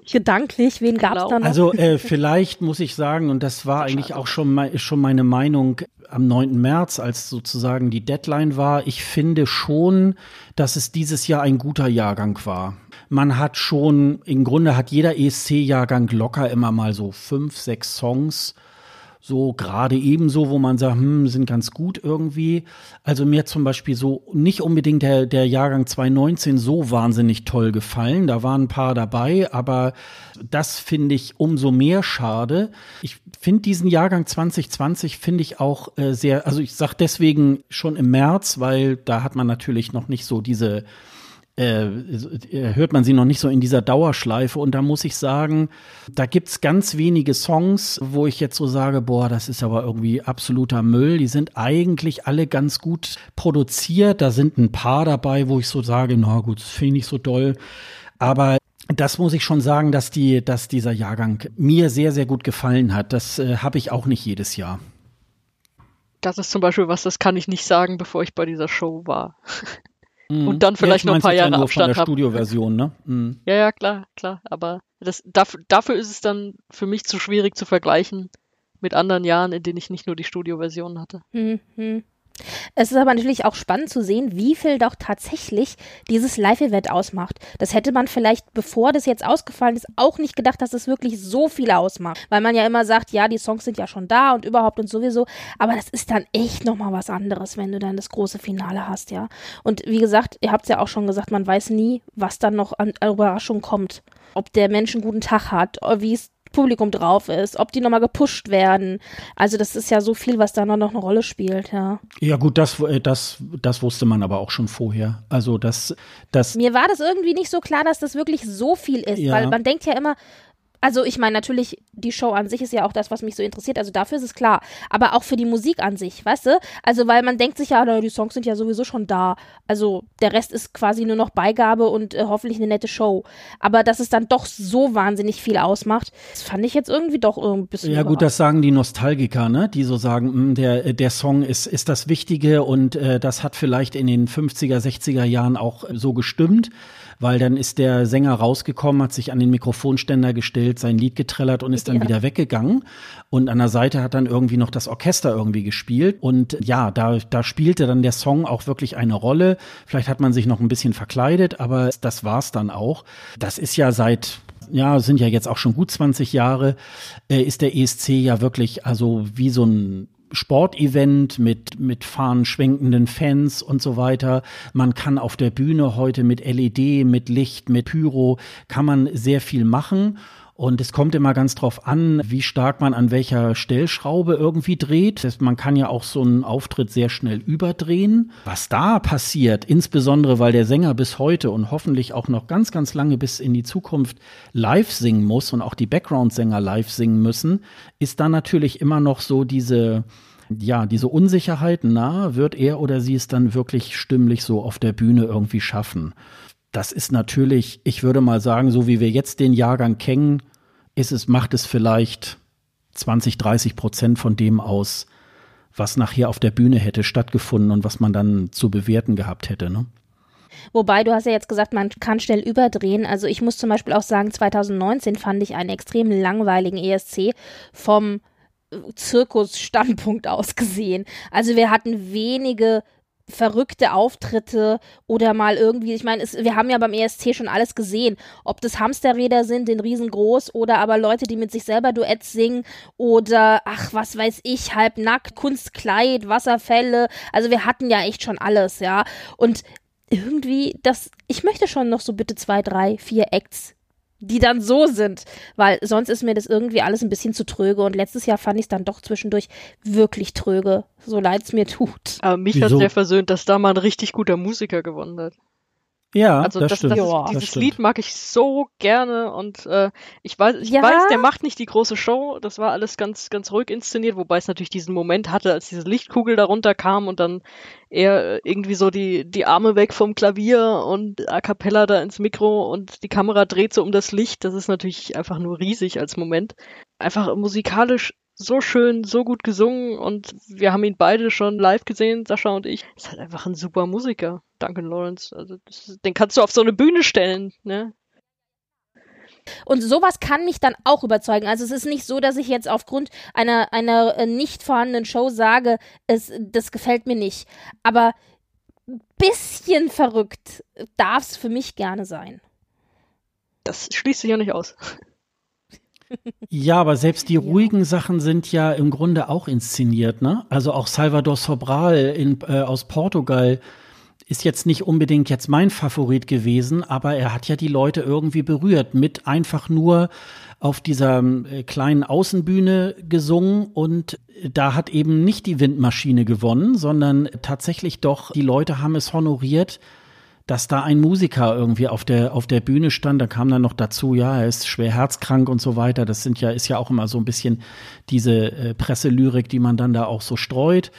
Speaker 1: gedanklich, wen gab es da noch?
Speaker 2: Also äh, vielleicht muss ich sagen, und das war eigentlich auch schon, mal, schon meine Meinung am 9. März, als sozusagen die Deadline war, ich finde schon, dass es dieses Jahr ein guter Jahrgang war. Man hat schon, im Grunde hat jeder ESC-Jahrgang locker immer mal so fünf, sechs Songs so gerade ebenso, wo man sagt, hm, sind ganz gut irgendwie. Also mir zum Beispiel so nicht unbedingt der, der Jahrgang 2019 so wahnsinnig toll gefallen. Da waren ein paar dabei, aber das finde ich umso mehr schade. Ich finde diesen Jahrgang 2020 finde ich auch äh, sehr, also ich sag deswegen schon im März, weil da hat man natürlich noch nicht so diese äh, hört man sie noch nicht so in dieser Dauerschleife. Und da muss ich sagen, da gibt's ganz wenige Songs, wo ich jetzt so sage, boah, das ist aber irgendwie absoluter Müll. Die sind eigentlich alle ganz gut produziert. Da sind ein paar dabei, wo ich so sage, na gut, das finde ich so doll. Aber das muss ich schon sagen, dass die, dass dieser Jahrgang mir sehr, sehr gut gefallen hat. Das äh, habe ich auch nicht jedes Jahr.
Speaker 3: Das ist zum Beispiel was, das kann ich nicht sagen, bevor ich bei dieser Show war. Mhm. Und dann vielleicht ja, noch ein paar Jahre Abstand
Speaker 2: von der Studioversion, ne? Mhm.
Speaker 3: Ja, ja, klar, klar. Aber das, dafür, dafür ist es dann für mich zu schwierig zu vergleichen mit anderen Jahren, in denen ich nicht nur die Studioversion hatte.
Speaker 1: Mhm. Es ist aber natürlich auch spannend zu sehen, wie viel doch tatsächlich dieses Live-Event ausmacht. Das hätte man vielleicht, bevor das jetzt ausgefallen ist, auch nicht gedacht, dass es wirklich so viel ausmacht. Weil man ja immer sagt, ja, die Songs sind ja schon da und überhaupt und sowieso. Aber das ist dann echt nochmal was anderes, wenn du dann das große Finale hast, ja. Und wie gesagt, ihr habt es ja auch schon gesagt, man weiß nie, was dann noch an Überraschung kommt. Ob der Mensch einen guten Tag hat, wie es Publikum drauf ist, ob die nochmal gepusht werden. Also das ist ja so viel, was da noch eine Rolle spielt, ja.
Speaker 2: Ja gut, das, äh, das, das wusste man aber auch schon vorher. Also das, das.
Speaker 1: Mir war das irgendwie nicht so klar, dass das wirklich so viel ist, ja. weil man denkt ja immer, also ich meine, natürlich, die Show an sich ist ja auch das, was mich so interessiert, also dafür ist es klar. Aber auch für die Musik an sich, weißt du? Also, weil man denkt sich ja, die Songs sind ja sowieso schon da. Also der Rest ist quasi nur noch Beigabe und äh, hoffentlich eine nette Show. Aber dass es dann doch so wahnsinnig viel ausmacht, das fand ich jetzt irgendwie doch ein bisschen.
Speaker 2: Ja, gut, das sagen die Nostalgiker, ne? Die so sagen, mh, hm, der, der Song ist, ist das Wichtige und äh, das hat vielleicht in den 50er, 60er Jahren auch so gestimmt weil dann ist der Sänger rausgekommen, hat sich an den Mikrofonständer gestellt, sein Lied getrellert und ist dann ja. wieder weggegangen. Und an der Seite hat dann irgendwie noch das Orchester irgendwie gespielt. Und ja, da, da spielte dann der Song auch wirklich eine Rolle. Vielleicht hat man sich noch ein bisschen verkleidet, aber das war's dann auch. Das ist ja seit ja, sind ja jetzt auch schon gut 20 Jahre, äh, ist der ESC ja wirklich also wie so ein Sportevent mit, mit fahnenschwenkenden Fans und so weiter. Man kann auf der Bühne heute mit LED, mit Licht, mit Pyro, kann man sehr viel machen. Und es kommt immer ganz drauf an, wie stark man an welcher Stellschraube irgendwie dreht. Man kann ja auch so einen Auftritt sehr schnell überdrehen. Was da passiert, insbesondere weil der Sänger bis heute und hoffentlich auch noch ganz, ganz lange bis in die Zukunft live singen muss und auch die Background-Sänger live singen müssen, ist da natürlich immer noch so diese, ja, diese Unsicherheit, na, wird er oder sie es dann wirklich stimmlich so auf der Bühne irgendwie schaffen? das ist natürlich, ich würde mal sagen, so wie wir jetzt den Jahrgang kennen, ist es, macht es vielleicht 20, 30 Prozent von dem aus, was nachher auf der Bühne hätte stattgefunden und was man dann zu bewerten gehabt hätte. Ne?
Speaker 1: Wobei, du hast ja jetzt gesagt, man kann schnell überdrehen. Also ich muss zum Beispiel auch sagen, 2019 fand ich einen extrem langweiligen ESC vom Zirkusstandpunkt aus gesehen. Also wir hatten wenige verrückte Auftritte oder mal irgendwie, ich meine, wir haben ja beim ESC schon alles gesehen, ob das Hamsterräder sind, den riesengroß oder aber Leute, die mit sich selber Duets singen oder ach, was weiß ich, halbnackt, Kunstkleid, Wasserfälle, also wir hatten ja echt schon alles, ja. Und irgendwie, das, ich möchte schon noch so bitte zwei, drei, vier Acts die dann so sind, weil sonst ist mir das irgendwie alles ein bisschen zu tröge und letztes Jahr fand ich es dann doch zwischendurch wirklich tröge, so leid es mir tut.
Speaker 3: Aber mich hat sehr versöhnt, dass da mal ein richtig guter Musiker gewonnen hat.
Speaker 2: Ja,
Speaker 3: also
Speaker 2: das,
Speaker 3: das,
Speaker 2: stimmt.
Speaker 3: Das,
Speaker 2: ja,
Speaker 3: dieses
Speaker 2: das stimmt.
Speaker 3: Lied mag ich so gerne und äh, ich weiß, ich
Speaker 1: Ja.
Speaker 3: weiß, der macht nicht die große Show. Das war alles ganz, ganz ruhig inszeniert, wobei es natürlich diesen Moment hatte, als diese Lichtkugel darunter kam und dann er äh, irgendwie so die die Arme weg vom Klavier und a cappella da ins Mikro und die Kamera dreht so um das Licht. Das ist natürlich einfach nur riesig als Moment. Einfach musikalisch so schön, so gut gesungen und wir haben ihn beide schon live gesehen, Sascha und ich. Ist halt einfach ein super Musiker, Duncan Lawrence. Also ist- den kannst du auf so eine Bühne stellen, ne?
Speaker 1: Und sowas kann mich dann auch überzeugen. Also es ist nicht so, dass ich jetzt aufgrund einer, einer äh, nicht vorhandenen Show sage, es, das gefällt mir nicht. Aber ein bisschen verrückt darf es für mich gerne sein.
Speaker 3: Das schließt sich ja nicht aus.
Speaker 2: Ja, aber selbst die ruhigen Sachen sind ja im Grunde auch inszeniert, ne? Also auch Salvador Sobral in, äh, aus Portugal ist jetzt nicht unbedingt jetzt mein Favorit gewesen, aber er hat ja die Leute irgendwie berührt mit einfach nur auf dieser äh, kleinen Außenbühne gesungen und da hat eben nicht die Windmaschine gewonnen, sondern tatsächlich doch die Leute haben es honoriert, dass da ein Musiker irgendwie auf der auf der Bühne stand, da kam dann noch dazu, ja, er ist schwer herzkrank und so weiter. Das sind ja ist ja auch immer so ein bisschen diese äh, Presselyrik, die man dann da auch so streut.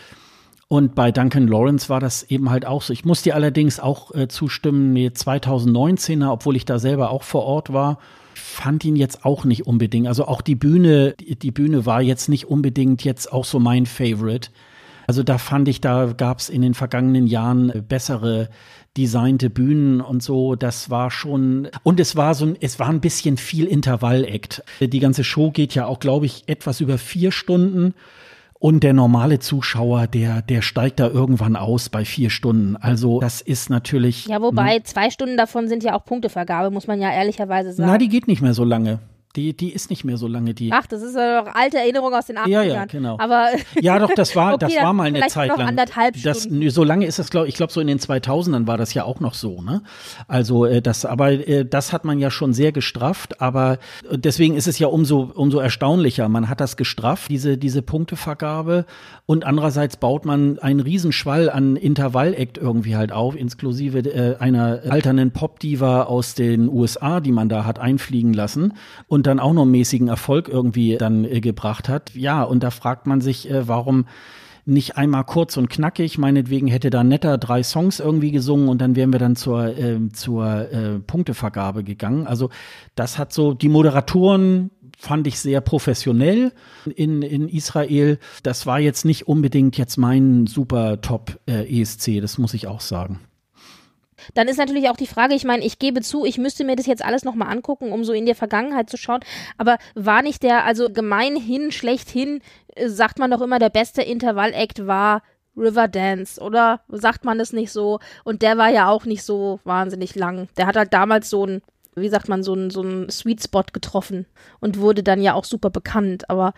Speaker 2: Und bei Duncan Lawrence war das eben halt auch so. Ich muss dir allerdings auch äh, zustimmen, nee, 2019er, obwohl ich da selber auch vor Ort war, fand ihn jetzt auch nicht unbedingt. Also auch die Bühne, die Bühne war jetzt nicht unbedingt jetzt auch so mein Favorite. Also da fand ich, da gab es in den vergangenen Jahren äh, bessere designte Bühnen und so. Das war schon und es war so ein, es war ein bisschen viel Intervall-Act. Die ganze Show geht ja auch, glaube ich, etwas über vier Stunden. Und der normale Zuschauer, der, der steigt da irgendwann aus bei vier Stunden. Also das ist natürlich.
Speaker 1: Ja, wobei zwei Stunden davon sind ja auch Punktevergabe, muss man ja ehrlicherweise sagen.
Speaker 2: Na, die geht nicht mehr so lange. Die, die ist nicht mehr so lange die.
Speaker 1: Ach, das ist ja doch alte Erinnerung aus den 80ern.
Speaker 2: Ja, ja, genau.
Speaker 1: Aber
Speaker 2: ja, doch, das war, okay, das war mal eine Zeit lang.
Speaker 1: Anderthalb
Speaker 2: das, so lange ist das, glaube ich, glaube so in den 2000ern war das ja auch noch so, ne? Also äh, das, aber äh, das hat man ja schon sehr gestrafft, aber äh, deswegen ist es ja umso umso erstaunlicher. Man hat das gestrafft, diese diese Punktevergabe und andererseits baut man einen Riesenschwall an Intervall-Act irgendwie halt auf, inklusive äh, einer alternden Pop-Diva aus den USA, die man da hat einfliegen lassen und und dann auch noch mäßigen Erfolg irgendwie dann äh, gebracht hat. Ja, und da fragt man sich, äh, warum nicht einmal kurz und knackig, meinetwegen hätte da netter drei Songs irgendwie gesungen und dann wären wir dann zur, äh, zur äh, Punktevergabe gegangen. Also das hat so, die Moderatoren fand ich sehr professionell in, in Israel. Das war jetzt nicht unbedingt jetzt mein super Top äh, ESC, das muss ich auch sagen.
Speaker 1: Dann ist natürlich auch die Frage, ich meine, ich gebe zu, ich müsste mir das jetzt alles nochmal angucken, um so in der Vergangenheit zu schauen. Aber war nicht der, also gemeinhin, schlechthin, äh, sagt man doch immer, der beste Intervall-Act war Riverdance, oder sagt man es nicht so? Und der war ja auch nicht so wahnsinnig lang. Der hat halt damals so ein, wie sagt man, so ein, so Sweet Spot getroffen und wurde dann ja auch super bekannt. Aber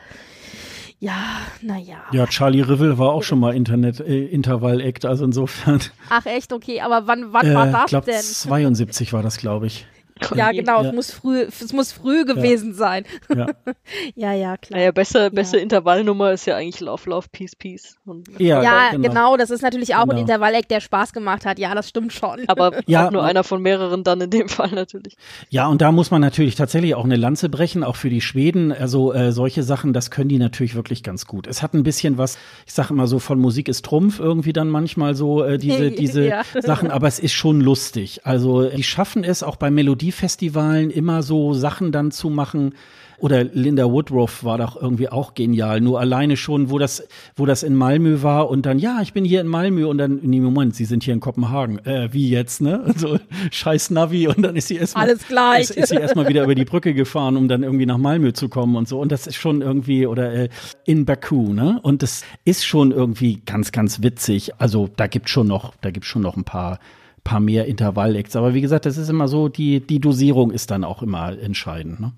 Speaker 1: ja, naja.
Speaker 2: Ja, Charlie Rivel war auch schon mal Internet äh, Intervall-Act, also insofern.
Speaker 1: Ach echt, okay, aber wann, wann äh, war das
Speaker 2: glaub,
Speaker 1: denn?
Speaker 2: 72 war das, glaube ich.
Speaker 1: Ja, genau, ja. Es, muss früh, es muss früh gewesen ja. sein. Ja. ja, ja, klar.
Speaker 3: Naja, beste, beste Intervallnummer ist ja eigentlich Love, Love, Peace, Peace.
Speaker 1: Und ja, ja genau. genau. das ist natürlich auch genau. ein Intervalleck, der Spaß gemacht hat. Ja, das stimmt schon.
Speaker 3: Aber ja, auch nur einer von mehreren dann in dem Fall natürlich.
Speaker 2: Ja, und da muss man natürlich tatsächlich auch eine Lanze brechen, auch für die Schweden. Also äh, solche Sachen, das können die natürlich wirklich ganz gut. Es hat ein bisschen was, ich sage immer so, von Musik ist Trumpf irgendwie dann manchmal so äh, diese, diese Sachen, aber es ist schon lustig. Also die schaffen es auch bei Melodie Melodiefestivalen immer so Sachen dann zu machen. Oder Linda Woodruff war doch irgendwie auch genial. Nur alleine schon, wo das, wo das in Malmö war und dann, ja, ich bin hier in Malmö und dann, nee, Moment, Sie sind hier in Kopenhagen. Äh, wie jetzt, ne? Also, scheiß Navi und dann ist sie erstmal.
Speaker 1: Alles gleich.
Speaker 2: Ist, ist sie erstmal wieder über die Brücke gefahren, um dann irgendwie nach Malmö zu kommen und so. Und das ist schon irgendwie, oder äh, in Baku, ne? Und das ist schon irgendwie ganz, ganz witzig. Also, da gibt schon noch, da gibt schon noch ein paar paar mehr Intervall-Acts. Aber wie gesagt, das ist immer so, die, die Dosierung ist dann auch immer entscheidend. Ne?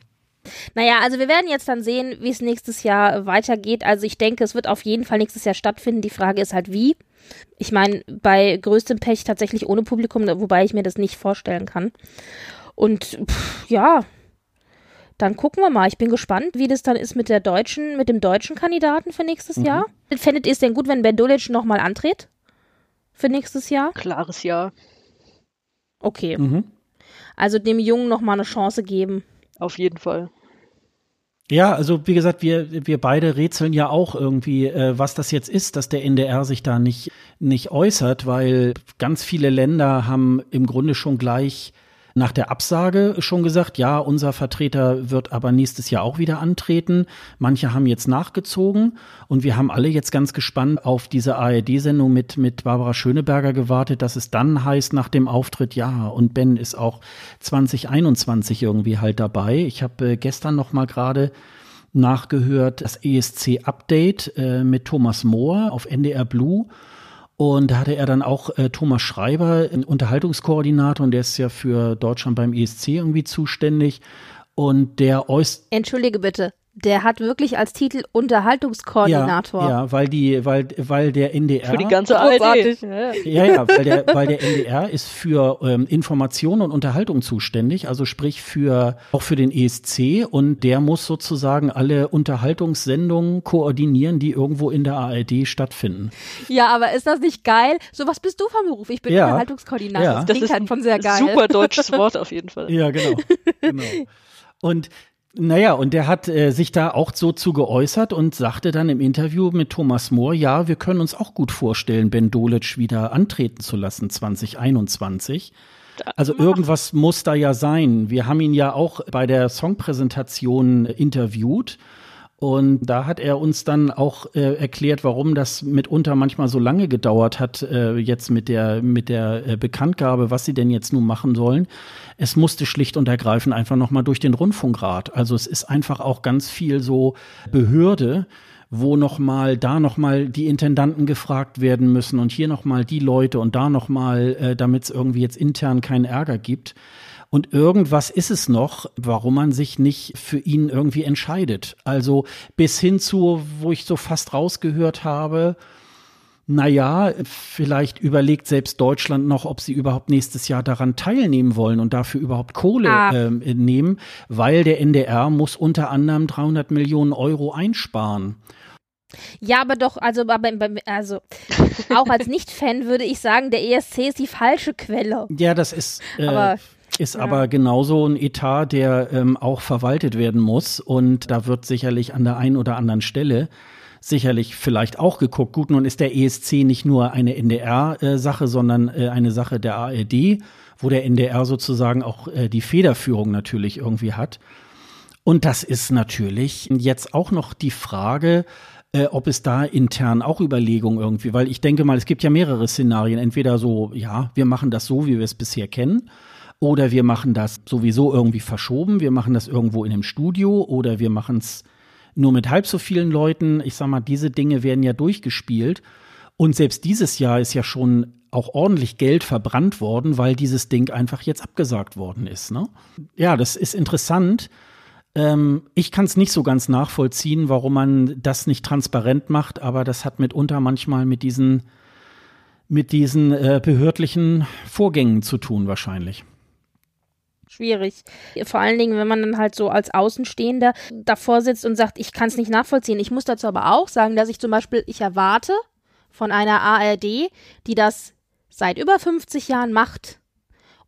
Speaker 1: Naja, also wir werden jetzt dann sehen, wie es nächstes Jahr weitergeht. Also ich denke, es wird auf jeden Fall nächstes Jahr stattfinden. Die Frage ist halt, wie. Ich meine, bei größtem Pech tatsächlich ohne Publikum, wobei ich mir das nicht vorstellen kann. Und pff, ja, dann gucken wir mal. Ich bin gespannt, wie das dann ist mit der deutschen, mit dem deutschen Kandidaten für nächstes mhm. Jahr. Fändet ihr es denn gut, wenn Ben Dulic nochmal antritt? Für nächstes Jahr?
Speaker 3: Klares Ja.
Speaker 1: Okay. Mhm. Also dem Jungen noch mal eine Chance geben.
Speaker 3: Auf jeden Fall.
Speaker 2: Ja, also wie gesagt, wir, wir beide rätseln ja auch irgendwie, äh, was das jetzt ist, dass der NDR sich da nicht, nicht äußert, weil ganz viele Länder haben im Grunde schon gleich nach der Absage schon gesagt, ja, unser Vertreter wird aber nächstes Jahr auch wieder antreten. Manche haben jetzt nachgezogen und wir haben alle jetzt ganz gespannt auf diese ARD-Sendung mit, mit Barbara Schöneberger gewartet, dass es dann heißt nach dem Auftritt, ja, und Ben ist auch 2021 irgendwie halt dabei. Ich habe äh, gestern noch mal gerade nachgehört, das ESC-Update äh, mit Thomas Mohr auf NDR Blue. Und da hatte er dann auch äh, Thomas Schreiber, Unterhaltungskoordinator, und der ist ja für Deutschland beim ESC irgendwie zuständig. Und der äußert.
Speaker 1: Entschuldige bitte, der hat wirklich als Titel Unterhaltungskoordinator.
Speaker 2: Ja, ja, weil die, weil, weil der NDR.
Speaker 3: Für die ganze ARD.
Speaker 2: Ja, ja, weil der, weil der NDR ist für ähm, Information und Unterhaltung zuständig, also sprich für auch für den ESC und der muss sozusagen alle Unterhaltungssendungen koordinieren, die irgendwo in der ARD stattfinden.
Speaker 1: Ja, aber ist das nicht geil? So was bist du vom Beruf? Ich bin
Speaker 2: Ja.
Speaker 1: Unterhaltungskoordinator.
Speaker 2: Ja.
Speaker 1: Das,
Speaker 3: Das
Speaker 1: klingt
Speaker 3: ist
Speaker 1: halt
Speaker 3: ein
Speaker 1: von sehr geil.
Speaker 3: super deutsches Wort auf jeden Fall.
Speaker 2: Ja, genau. genau. Und naja, und der hat äh, sich da auch so zu geäußert und sagte dann im Interview mit Thomas Mohr, ja, wir können uns auch gut vorstellen, Ben Dolic wieder antreten zu lassen 2021. Also irgendwas muss da ja sein. Wir haben ihn ja auch bei der Songpräsentation interviewt. Und da hat er uns dann auch äh, erklärt, warum das mitunter manchmal so lange gedauert hat, äh, jetzt mit der, mit der äh, Bekanntgabe, was sie denn jetzt nun machen sollen. Es musste schlicht und ergreifend einfach nochmal durch den Rundfunkrat. Also es ist einfach auch ganz viel so Behörde, wo nochmal, da nochmal die Intendanten gefragt werden müssen und hier nochmal die Leute und da nochmal, äh, damit es irgendwie jetzt intern keinen Ärger gibt. Und irgendwas ist es noch, warum man sich nicht für ihn irgendwie entscheidet. Also bis hin zu, wo ich so fast rausgehört habe, naja, vielleicht überlegt selbst Deutschland noch, ob sie überhaupt nächstes Jahr daran teilnehmen wollen und dafür überhaupt Kohle
Speaker 1: Ah.
Speaker 2: ähm, nehmen, weil der NDR muss unter anderem 300 Millionen Euro einsparen.
Speaker 1: Ja, aber doch, also, aber, also auch als Nicht-Fan würde ich sagen, der ESC ist die falsche Quelle.
Speaker 2: Ja, das ist, äh,
Speaker 1: Aber,
Speaker 2: ist
Speaker 1: ja.
Speaker 2: aber genauso ein Etat, der ähm, auch verwaltet werden muss. Und da wird sicherlich an der einen oder anderen Stelle sicherlich vielleicht auch geguckt. Gut, nun ist der ESC nicht nur eine NDR-Sache, sondern äh, eine Sache der ARD, wo der NDR sozusagen auch äh, die Federführung natürlich irgendwie hat. Und das ist natürlich jetzt auch noch die Frage, äh, ob es da intern auch Überlegungen irgendwie, weil ich denke mal, es gibt ja mehrere Szenarien. Entweder so, ja, wir machen das so, wie wir es bisher kennen, oder wir machen das sowieso irgendwie verschoben, wir machen das irgendwo in einem Studio, oder wir machen es nur mit halb so vielen Leuten. Ich sag mal, diese Dinge werden ja durchgespielt. Und selbst dieses Jahr ist ja schon auch ordentlich Geld verbrannt worden, weil dieses Ding einfach jetzt abgesagt worden ist. Ne? Ja, das ist interessant. Ähm, ich kann es nicht so ganz nachvollziehen, warum man das nicht transparent macht, aber das hat mitunter manchmal mit diesen, mit diesen äh, behördlichen Vorgängen zu tun, wahrscheinlich.
Speaker 1: Schwierig. Vor allen Dingen, wenn man dann halt so als Außenstehender davor sitzt und sagt, ich kann es nicht nachvollziehen. Ich muss dazu aber auch sagen, dass ich zum Beispiel, ich erwarte von einer ARD, die das seit über 50 Jahren macht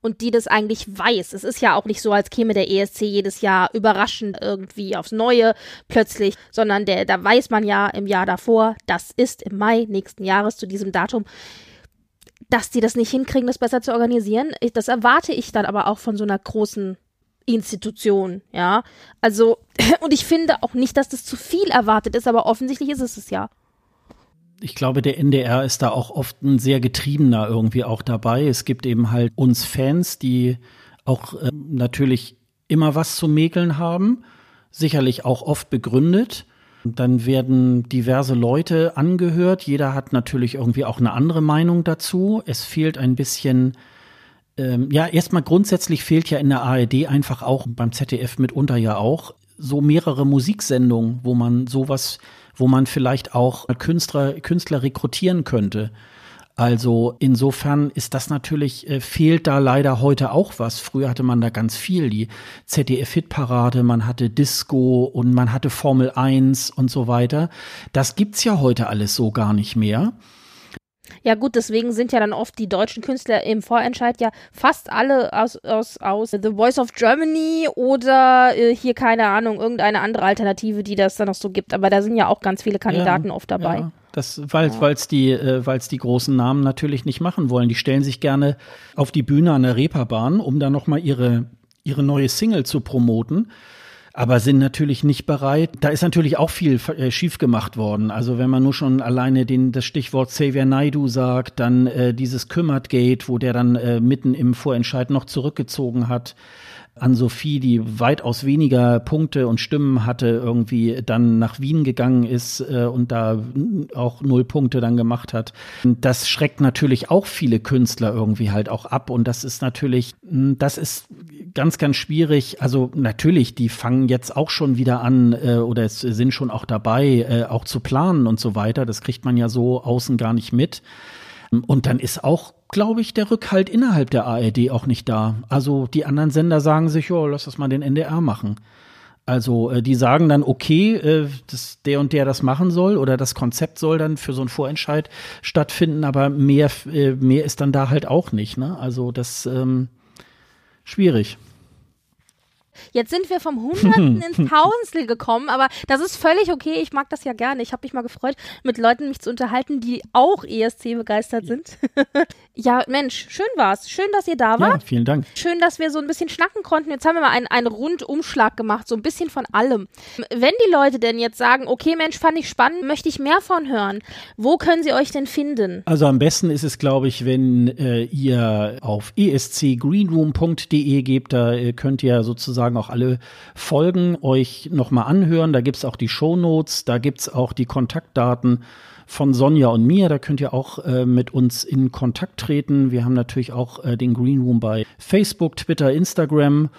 Speaker 1: und die das eigentlich weiß. Es ist ja auch nicht so, als käme der ESC jedes Jahr überraschend irgendwie aufs Neue plötzlich, sondern der, da weiß man ja im Jahr davor, das ist im Mai nächsten Jahres zu diesem Datum dass die das nicht hinkriegen, das besser zu organisieren. Das erwarte ich dann aber auch von so einer großen Institution, ja. Also, und ich finde auch nicht, dass das zu viel erwartet ist, aber offensichtlich ist es es ja.
Speaker 2: Ich glaube, der NDR ist da auch oft ein sehr getriebener irgendwie auch dabei. Es gibt eben halt uns Fans, die auch äh, natürlich immer was zu mäkeln haben, sicherlich auch oft begründet. Dann werden diverse Leute angehört. Jeder hat natürlich irgendwie auch eine andere Meinung dazu. Es fehlt ein bisschen, ähm, ja, erstmal grundsätzlich fehlt ja in der ARD einfach auch, beim ZDF mitunter ja auch, so mehrere Musiksendungen, wo man sowas, wo man vielleicht auch Künstler, Künstler rekrutieren könnte. Also insofern ist das natürlich, äh, fehlt da leider heute auch was. Früher hatte man da ganz viel, die ZDF-Hitparade, man hatte Disco und man hatte Formel 1 und so weiter. Das gibt's ja heute alles so gar nicht mehr.
Speaker 1: Ja gut, deswegen sind ja dann oft die deutschen Künstler im Vorentscheid ja fast alle aus, aus, aus The Voice of Germany oder äh, hier keine Ahnung, irgendeine andere Alternative, die das dann noch so gibt. Aber da sind ja auch ganz viele Kandidaten
Speaker 2: Ja,
Speaker 1: oft dabei.
Speaker 2: Ja. Das, weil ja. es die, äh, weil's die großen Namen natürlich nicht machen wollen. Die stellen sich gerne auf die Bühne an der Reeperbahn, um dann nochmal ihre, ihre neue Single zu promoten aber sind natürlich nicht bereit. Da ist natürlich auch viel äh, schief gemacht worden. Also wenn man nur schon alleine den, das Stichwort Xavier Naidu sagt, dann äh, dieses Kümmertgate, wo der dann äh, mitten im Vorentscheid noch zurückgezogen hat an Sophie, die weitaus weniger Punkte und Stimmen hatte, irgendwie dann nach Wien gegangen ist äh, und da auch null Punkte dann gemacht hat. Das schreckt natürlich auch viele Künstler irgendwie halt auch ab und das ist natürlich, hm, das ist ganz, ganz schwierig. Also natürlich, die fangen jetzt auch schon wieder an äh, oder sind schon auch dabei, äh, auch zu planen und so weiter. Das kriegt man ja so außen gar nicht mit. Und dann ist auch, glaube ich, der Rückhalt innerhalb der ARD auch nicht da. Also die anderen Sender sagen sich, oh, lass das mal den NDR machen. Also äh, die sagen dann, okay, äh, dass der und der das machen soll oder das Konzept soll dann für so einen Vorentscheid stattfinden, aber mehr, äh, mehr ist dann da halt auch nicht. Ne? Also das ähm, schwierig.
Speaker 1: Jetzt sind wir vom Hunderten ins Tausendstel gekommen, aber das ist völlig okay. Ich mag das ja gerne. Ich habe mich mal gefreut, mit Leuten mich zu unterhalten, die auch ESC begeistert sind. ja, Mensch, schön war's. Schön, dass ihr da wart.
Speaker 2: Ja, vielen Dank.
Speaker 1: Schön, dass wir so ein bisschen schnacken konnten. Jetzt haben wir mal einen, einen Rundumschlag gemacht, so ein bisschen von allem. Wenn die Leute denn jetzt sagen, okay, Mensch, fand ich spannend, möchte ich mehr von hören, wo können sie euch denn finden?
Speaker 2: Also am besten ist es, glaube ich, wenn äh, ihr auf escgreenroom.de gebt, da äh, könnt ihr sozusagen sozusagen auch alle Folgen euch nochmal anhören. Da gibt es auch die Shownotes, da gibt es auch die Kontaktdaten von Sonja und mir. Da könnt ihr auch äh, mit uns in Kontakt treten. Wir haben natürlich auch äh, den Green Room bei Facebook, Twitter, Instagram.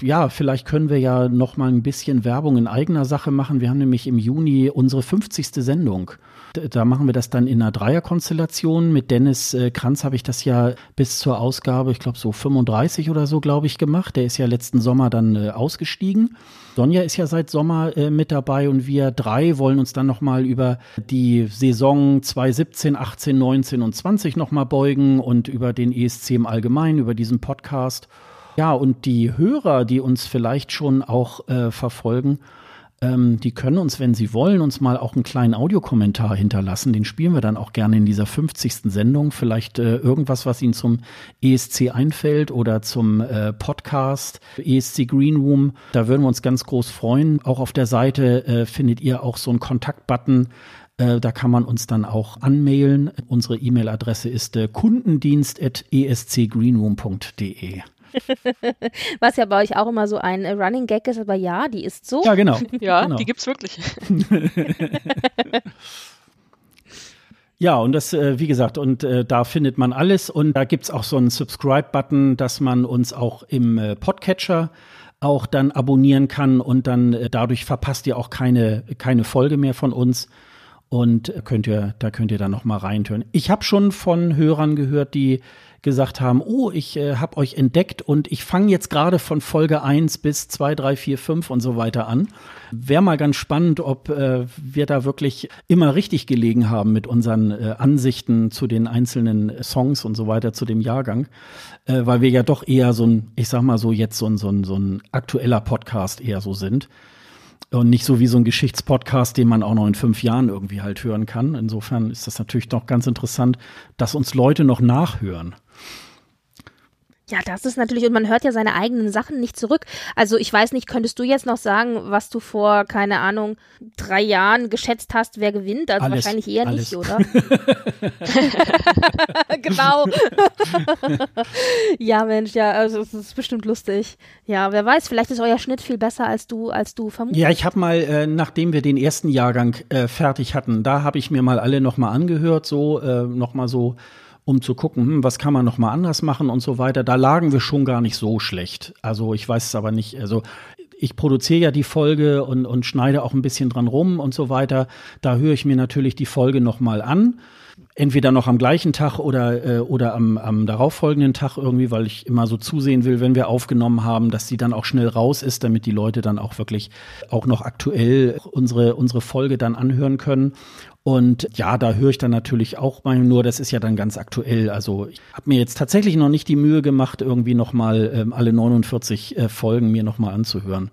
Speaker 2: Ja, vielleicht können wir ja noch mal ein bisschen Werbung in eigener Sache machen. Wir haben nämlich im Juni unsere 50. Sendung. Da machen wir das dann in einer Dreierkonstellation. Mit Dennis äh, Kranz habe ich das ja bis zur Ausgabe, ich glaube so 35 oder so, glaube ich, gemacht. Der ist ja letzten Sommer dann äh, ausgestiegen. Sonja ist ja seit Sommer äh, mit dabei und wir drei wollen uns dann nochmal über die Saison 2017, 18, 19 und 20 nochmal beugen und über den ESC im Allgemeinen, über diesen Podcast. Ja, und die Hörer, die uns vielleicht schon auch äh, verfolgen, ähm, die können uns, wenn sie wollen, uns mal auch einen kleinen Audiokommentar hinterlassen. Den spielen wir dann auch gerne in dieser 50. Sendung. Vielleicht äh, irgendwas, was Ihnen zum ESC einfällt oder zum äh, Podcast ESC Green Room. Da würden wir uns ganz groß freuen. Auch auf der Seite äh, findet ihr auch so einen Kontaktbutton. Äh, da kann man uns dann auch anmailen. Unsere E-Mail-Adresse ist äh, kundendienst.escgreenroom.de.
Speaker 1: Was ja bei euch auch immer so ein Running Gag ist, aber ja, die ist so.
Speaker 2: Ja, genau.
Speaker 3: ja,
Speaker 2: genau.
Speaker 3: die gibt's wirklich.
Speaker 2: Ja, und das, äh, wie gesagt, und äh, da findet man alles. Und da gibt's auch so einen Subscribe-Button, dass man uns auch im äh, Podcatcher auch dann abonnieren kann und dann äh, dadurch verpasst ihr auch keine, keine Folge mehr von uns. Und könnt ihr, da könnt ihr dann noch mal reinhören. Ich habe schon von Hörern gehört, die gesagt haben, oh, ich äh, habe euch entdeckt und ich fange jetzt gerade von Folge 1 bis 2, 3, 4, 5 und so weiter an. Wäre mal ganz spannend, ob äh, wir da wirklich immer richtig gelegen haben mit unseren äh, Ansichten zu den einzelnen Songs und so weiter zu dem Jahrgang, äh, weil wir ja doch eher so ein, ich sag mal so jetzt so ein, so ein, so ein aktueller Podcast eher so sind. Und nicht so wie so ein Geschichtspodcast, den man auch noch in fünf Jahren irgendwie halt hören kann. Insofern ist das natürlich doch ganz interessant, dass uns Leute noch nachhören.
Speaker 1: Ja, das ist natürlich, und man hört ja seine eigenen Sachen nicht zurück. Also ich weiß nicht, könntest du jetzt noch sagen, was du vor, keine Ahnung, drei Jahren geschätzt hast, wer gewinnt? Also alles, wahrscheinlich eher alles. nicht, oder? genau. ja, Mensch, ja, also es ist bestimmt lustig. Ja, wer weiß, vielleicht ist euer Schnitt viel besser, als du, als du vermutest.
Speaker 2: Ja, ich habe mal, äh, nachdem wir den ersten Jahrgang äh, fertig hatten, da habe ich mir mal alle nochmal angehört, so äh, nochmal so um zu gucken, hm, was kann man noch mal anders machen und so weiter. Da lagen wir schon gar nicht so schlecht. Also ich weiß es aber nicht. Also ich produziere ja die Folge und, und schneide auch ein bisschen dran rum und so weiter. Da höre ich mir natürlich die Folge noch mal an. Entweder noch am gleichen Tag oder, äh, oder am, am darauffolgenden Tag irgendwie, weil ich immer so zusehen will, wenn wir aufgenommen haben, dass sie dann auch schnell raus ist, damit die Leute dann auch wirklich auch noch aktuell unsere, unsere Folge dann anhören können. Und ja, da höre ich dann natürlich auch mal nur, das ist ja dann ganz aktuell. Also ich habe mir jetzt tatsächlich noch nicht die Mühe gemacht, irgendwie nochmal ähm, alle 49 äh, Folgen mir nochmal anzuhören.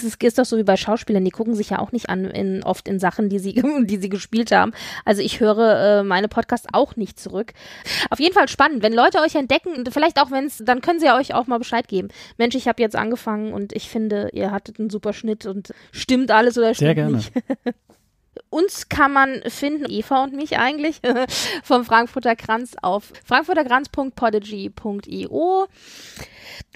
Speaker 1: Das ist doch so wie bei Schauspielern, die gucken sich ja auch nicht an, in, oft in Sachen, die sie, die sie gespielt haben. Also ich höre äh, meine Podcasts auch nicht zurück. Auf jeden Fall spannend, wenn Leute euch entdecken, vielleicht auch wenn es, dann können sie ja euch auch mal Bescheid geben. Mensch, ich habe jetzt angefangen und ich finde, ihr hattet einen super Schnitt und stimmt alles oder stimmt
Speaker 2: Sehr gerne.
Speaker 1: nicht. Uns kann man finden, Eva und mich eigentlich, vom Frankfurter Kranz auf frankfurterkranz.podigy.io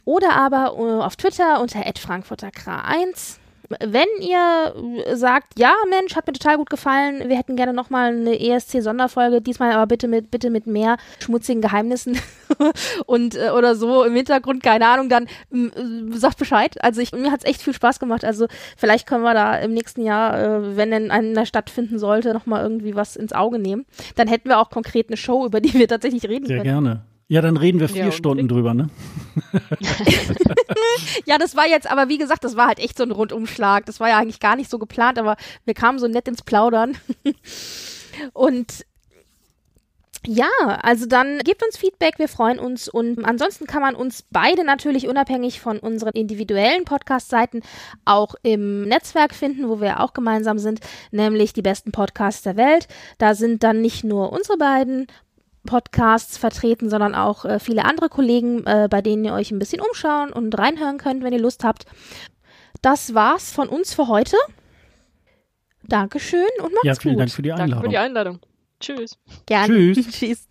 Speaker 1: oder aber äh, auf Twitter unter frankfurterkra1 wenn ihr sagt, ja, Mensch, hat mir total gut gefallen, wir hätten gerne nochmal eine ESC-Sonderfolge, diesmal aber bitte mit, bitte mit mehr schmutzigen Geheimnissen und äh, oder so im Hintergrund, keine Ahnung, dann äh, sagt Bescheid. Also ich, mir hat's echt viel Spaß gemacht. Also vielleicht können wir da im nächsten Jahr, äh, wenn denn einer stattfinden sollte, nochmal irgendwie was ins Auge nehmen. Dann hätten wir auch konkret eine Show, über die wir tatsächlich reden
Speaker 2: Sehr
Speaker 1: können.
Speaker 2: Sehr gerne. Ja, dann reden wir vier ja, Stunden drüber, ne?
Speaker 1: ja, das war jetzt, aber wie gesagt, das war halt echt so ein Rundumschlag. Das war ja eigentlich gar nicht so geplant, aber wir kamen so nett ins Plaudern. Und ja, also dann gebt uns Feedback, wir freuen uns und ansonsten kann man uns beide natürlich unabhängig von unseren individuellen Podcast-Seiten auch im Netzwerk finden, wo wir auch gemeinsam sind, nämlich die besten Podcasts der Welt. Da sind dann nicht nur unsere beiden Podcasts vertreten, sondern auch äh, viele andere Kollegen, äh, bei denen ihr euch ein bisschen umschauen und reinhören könnt, wenn ihr Lust habt. Das war's von uns für heute. Dankeschön und macht's
Speaker 2: gut. Ja, vielen
Speaker 1: gut.
Speaker 2: Dank für die Einladung.
Speaker 3: Danke für die Einladung. Tschüss.
Speaker 1: Gerne.
Speaker 2: Tschüss.
Speaker 1: Tschüss.